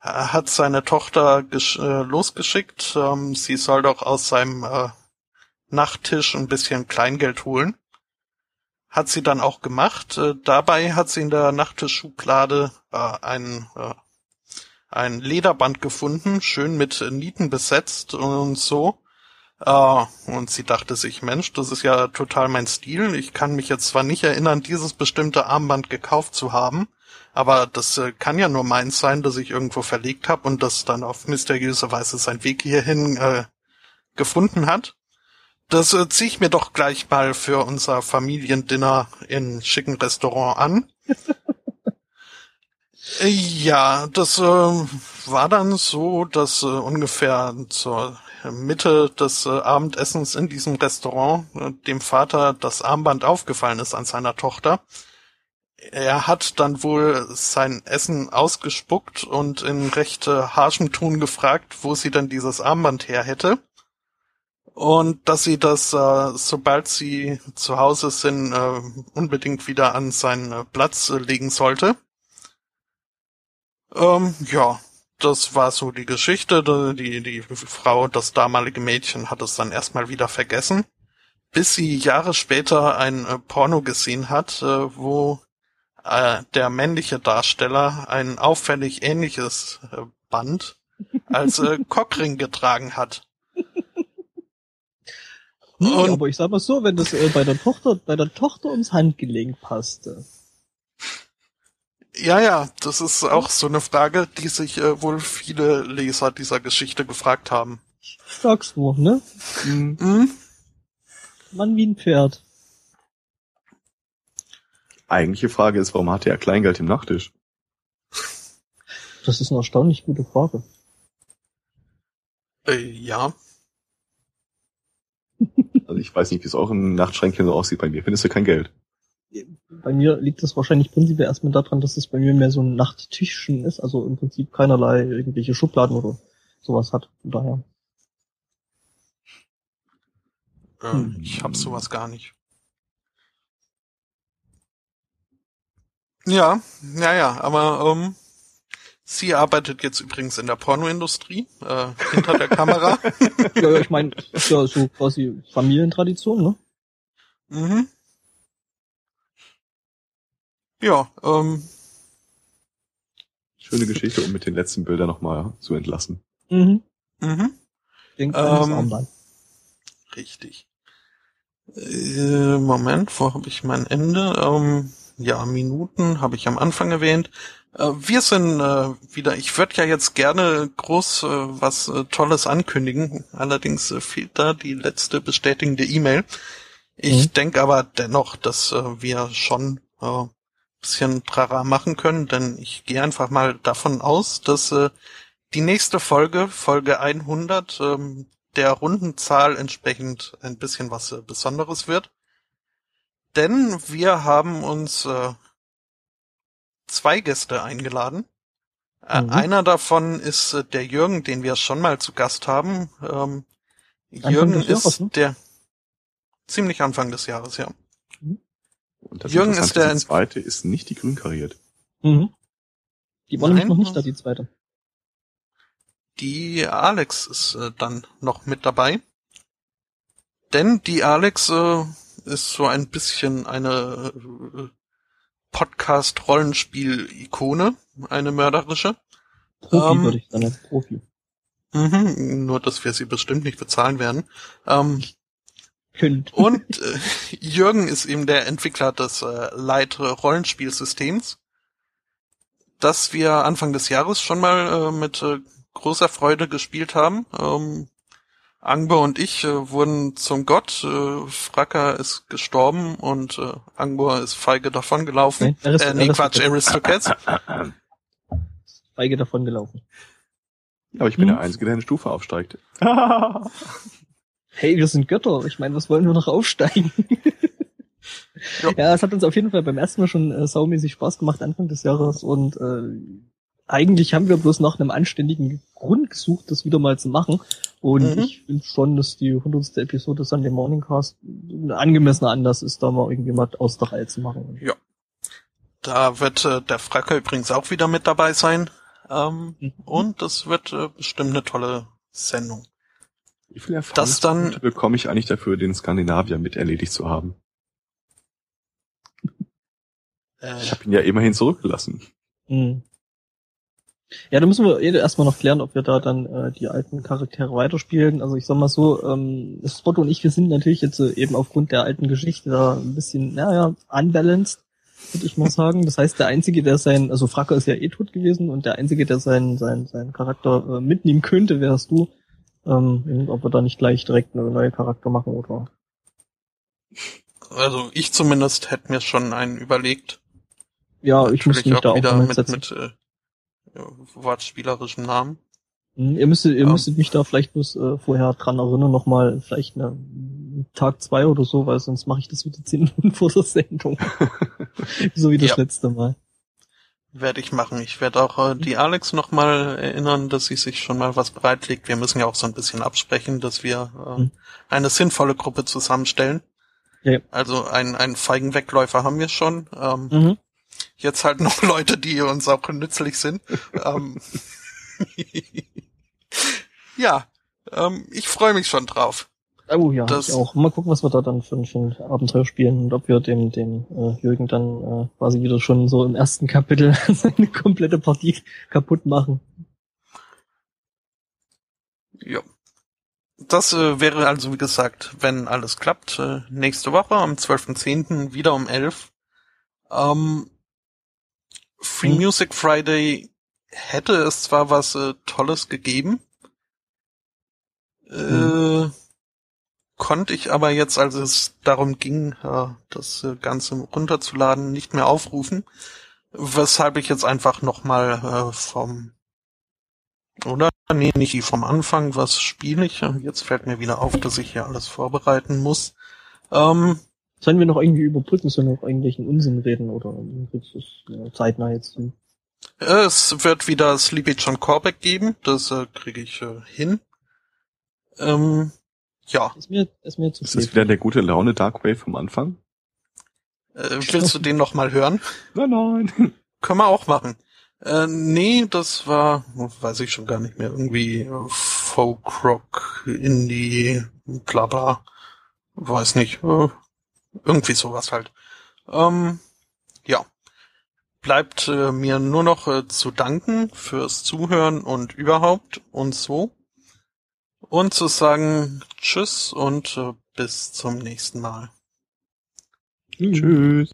Er hat seine Tochter äh, losgeschickt, ähm, sie soll doch aus seinem äh, Nachttisch ein bisschen Kleingeld holen. Hat sie dann auch gemacht. Äh, dabei hat sie in der Nachttischschublade äh, ein äh, ein Lederband gefunden, schön mit Nieten besetzt und so. Äh, und sie dachte sich, Mensch, das ist ja total mein Stil. Ich kann mich jetzt zwar nicht erinnern, dieses bestimmte Armband gekauft zu haben, aber das äh, kann ja nur meins sein, dass ich irgendwo verlegt habe und das dann auf mysteriöse Weise seinen Weg hierhin äh, gefunden hat. Das äh, ziehe ich mir doch gleich mal für unser Familiendinner in schicken Restaurant an. (laughs) Ja, das äh, war dann so, dass äh, ungefähr zur Mitte des äh, Abendessens in diesem Restaurant äh, dem Vater das Armband aufgefallen ist an seiner Tochter. Er hat dann wohl sein Essen ausgespuckt und in recht äh, harschem Ton gefragt, wo sie denn dieses Armband her hätte. Und dass sie das, äh, sobald sie zu Hause sind, äh, unbedingt wieder an seinen äh, Platz äh, legen sollte. Ähm, ja, das war so die Geschichte. Die, die Frau, das damalige Mädchen, hat es dann erstmal wieder vergessen, bis sie Jahre später ein äh, Porno gesehen hat, äh, wo der männliche Darsteller ein auffällig ähnliches äh, Band als (laughs) Cockring getragen hat. Hm, Und- aber ich sag mal so, wenn das äh, bei der Tochter, bei der Tochter ums Handgelenk passte. Ja, ja, das ist auch so eine Frage, die sich äh, wohl viele Leser dieser Geschichte gefragt haben. Sagst du, ne? Mhm. Mann wie ein Pferd. Eigentliche Frage ist, warum hatte er Kleingeld im Nachtisch? Das ist eine erstaunlich gute Frage. Äh, ja. Ich weiß nicht, wie es auch in Nachtschränkchen so aussieht. Bei mir findest du kein Geld. Bei mir liegt das wahrscheinlich prinzipiell erstmal daran, dass es bei mir mehr so ein Nachttischchen ist, also im Prinzip keinerlei irgendwelche Schubladen oder sowas hat. Von daher. Ähm, Hm. Ich hab sowas gar nicht. Ja, ja, ja, aber ähm, sie arbeitet jetzt übrigens in der Pornoindustrie, äh, hinter der Kamera. (laughs) ja, ich meine, ist ja so quasi Familientradition, ne? mhm. Ja, ähm, Schöne Geschichte, um mit den letzten Bildern nochmal zu entlassen. Mhm. mhm. Denkt an das Ähm, Armband. Richtig. Äh, Moment, wo habe ich mein Ende? Ähm, ja, Minuten habe ich am Anfang erwähnt. Äh, wir sind äh, wieder, ich würde ja jetzt gerne groß äh, was äh, Tolles ankündigen, allerdings äh, fehlt da die letzte bestätigende E-Mail. Ich Mhm. denke aber dennoch, dass äh, wir schon äh, bisschen Trara machen können, denn ich gehe einfach mal davon aus, dass äh, die nächste Folge, Folge 100, ähm, der Rundenzahl entsprechend ein bisschen was Besonderes wird. Denn wir haben uns äh, zwei Gäste eingeladen. Äh, Mhm. Einer davon ist äh, der Jürgen, den wir schon mal zu Gast haben. Ähm, Jürgen des Jahres, ist ne? der ziemlich Anfang des Jahres, ja. Und das Jürgen ist der- die zweite ist nicht die grün kariert. Mhm. Die war nämlich Nein. noch nicht da, die zweite. Die Alex ist äh, dann noch mit dabei. Denn die Alex äh, ist so ein bisschen eine äh, Podcast-Rollenspiel-Ikone, eine mörderische. Profi Ähm, würde ich sagen, als Profi. Mhm, nur, dass wir sie bestimmt nicht bezahlen werden. Ähm, Könnt. und (laughs) äh, Jürgen ist eben der Entwickler des äh, Light Rollenspielsystems, das wir Anfang des Jahres schon mal äh, mit äh, großer Freude gespielt haben. Ähm, Angber und ich äh, wurden zum Gott, äh, Fracker ist gestorben und äh, Angber ist feige davongelaufen. Nein, Arist- äh, nee, Quatsch, Aristocats. (coughs) Feige davon gelaufen. Aber ich bin Hm. der Einzige, der eine Stufe aufsteigt. (laughs) Hey, wir sind Götter. Ich meine, was wollen wir noch aufsteigen? Ja. (laughs) ja, es hat uns auf jeden Fall beim ersten Mal schon äh, saumäßig Spaß gemacht Anfang des Jahres und äh, eigentlich haben wir bloß nach einem anständigen Grund gesucht, das wieder mal zu machen. Und Mhm. ich finde schon, dass die 100. Episode Sunday Morning Cast ein angemessener Anlass ist, da mal irgendwie mal aus der Reihe zu machen. Da wird äh, der Fracker übrigens auch wieder mit dabei sein. Ähm, Mhm. und das wird äh, bestimmt eine tolle Sendung. Wie viel Das dann- Erfahrungspunkte bekomme ich eigentlich dafür, den Skandinavier mit erledigt zu haben? Äh, Ich habe ihn ja immerhin zurückgelassen. Mhm. Ja, da müssen wir eh erstmal noch klären, ob wir da dann äh, die alten Charaktere weiterspielen. Also ich sag mal so, ähm, Spotto und ich, wir sind natürlich jetzt äh, eben aufgrund der alten Geschichte da ein bisschen, naja, unbalanced, würde ich mal sagen. Das heißt, der Einzige, der sein, also Fracker ist ja eh tot gewesen und der Einzige, der seinen sein, sein Charakter äh, mitnehmen könnte, wärst du. Ähm, ob wir da nicht gleich direkt eine neue Charakter machen oder. also ich zumindest hätte mir schon einen überlegt. Ja, ich muss Natürlich mich da auch wieder mit, mit äh, ja, wortspielerischen Namen. Hm, Ihr müsstet, ihr Ja. müsstet mich da vielleicht bloß äh, vorher dran erinnern, nochmal vielleicht eine, Tag zwei oder so, weil sonst mache ich das wieder zehn (laughs) Minuten vor der Sendung. (laughs) so wie das Ja. letzte Mal. Werde ich machen. Ich werde auch äh, die Alex nochmal erinnern, dass sie sich schon mal was bereitlegt. Wir müssen ja auch so ein bisschen absprechen, dass wir äh, Hm. eine sinnvolle Gruppe zusammenstellen. Ja. Also einen, einen feigen Wegläufer haben wir schon. Ähm, Mhm. Jetzt halt noch (laughs) Leute, die uns auch nützlich sind. ähm, (laughs) ja, ähm, ich freue mich schon drauf. Oh ja, Das- ich auch. Mal gucken, was wir da dann für, ein- für ein Abenteuer spielen und ob wir dem, dem äh, Jürgen dann äh, quasi wieder schon so im ersten Kapitel (laughs) seine komplette Partie kaputt machen. Ja. Das äh, wäre also, wie gesagt, wenn alles klappt, äh, nächste Woche am 12.10. wieder um 11. Ähm, Free Hm. Music Friday hätte es zwar was äh, Tolles gegeben, äh, konnte ich aber jetzt, als es darum ging, äh, das äh, Ganze runterzuladen, nicht mehr aufrufen, weshalb ich jetzt einfach nochmal äh, vom oder nee, nicht vom Anfang, was spiele ich? Jetzt fällt mir wieder auf, dass ich hier alles vorbereiten muss. Ähm, Sollen wir noch irgendwie überbrücken, sollen wir noch irgendwelchen Unsinn reden oder willst du zeitnah jetzt tun? Es wird wieder Sleepy John Corbeck geben, das äh, kriege ich äh, hin. Ähm, ja, Ist mir, ist mir zu Ist das wieder der gute Laune Dark Wave vom Anfang? äh, willst du den noch mal hören? Nein, nein. (laughs) Können wir auch machen. Äh, nee, das war, weiß ich schon gar nicht mehr, irgendwie äh, Folk Rock, Indie, bla bla. Weiß nicht. Irgendwie sowas halt. Ähm, ja. Bleibt äh, mir nur noch äh, zu danken fürs Zuhören und überhaupt und so. Und zu sagen Tschüss und äh, bis zum nächsten Mal. Tschüss.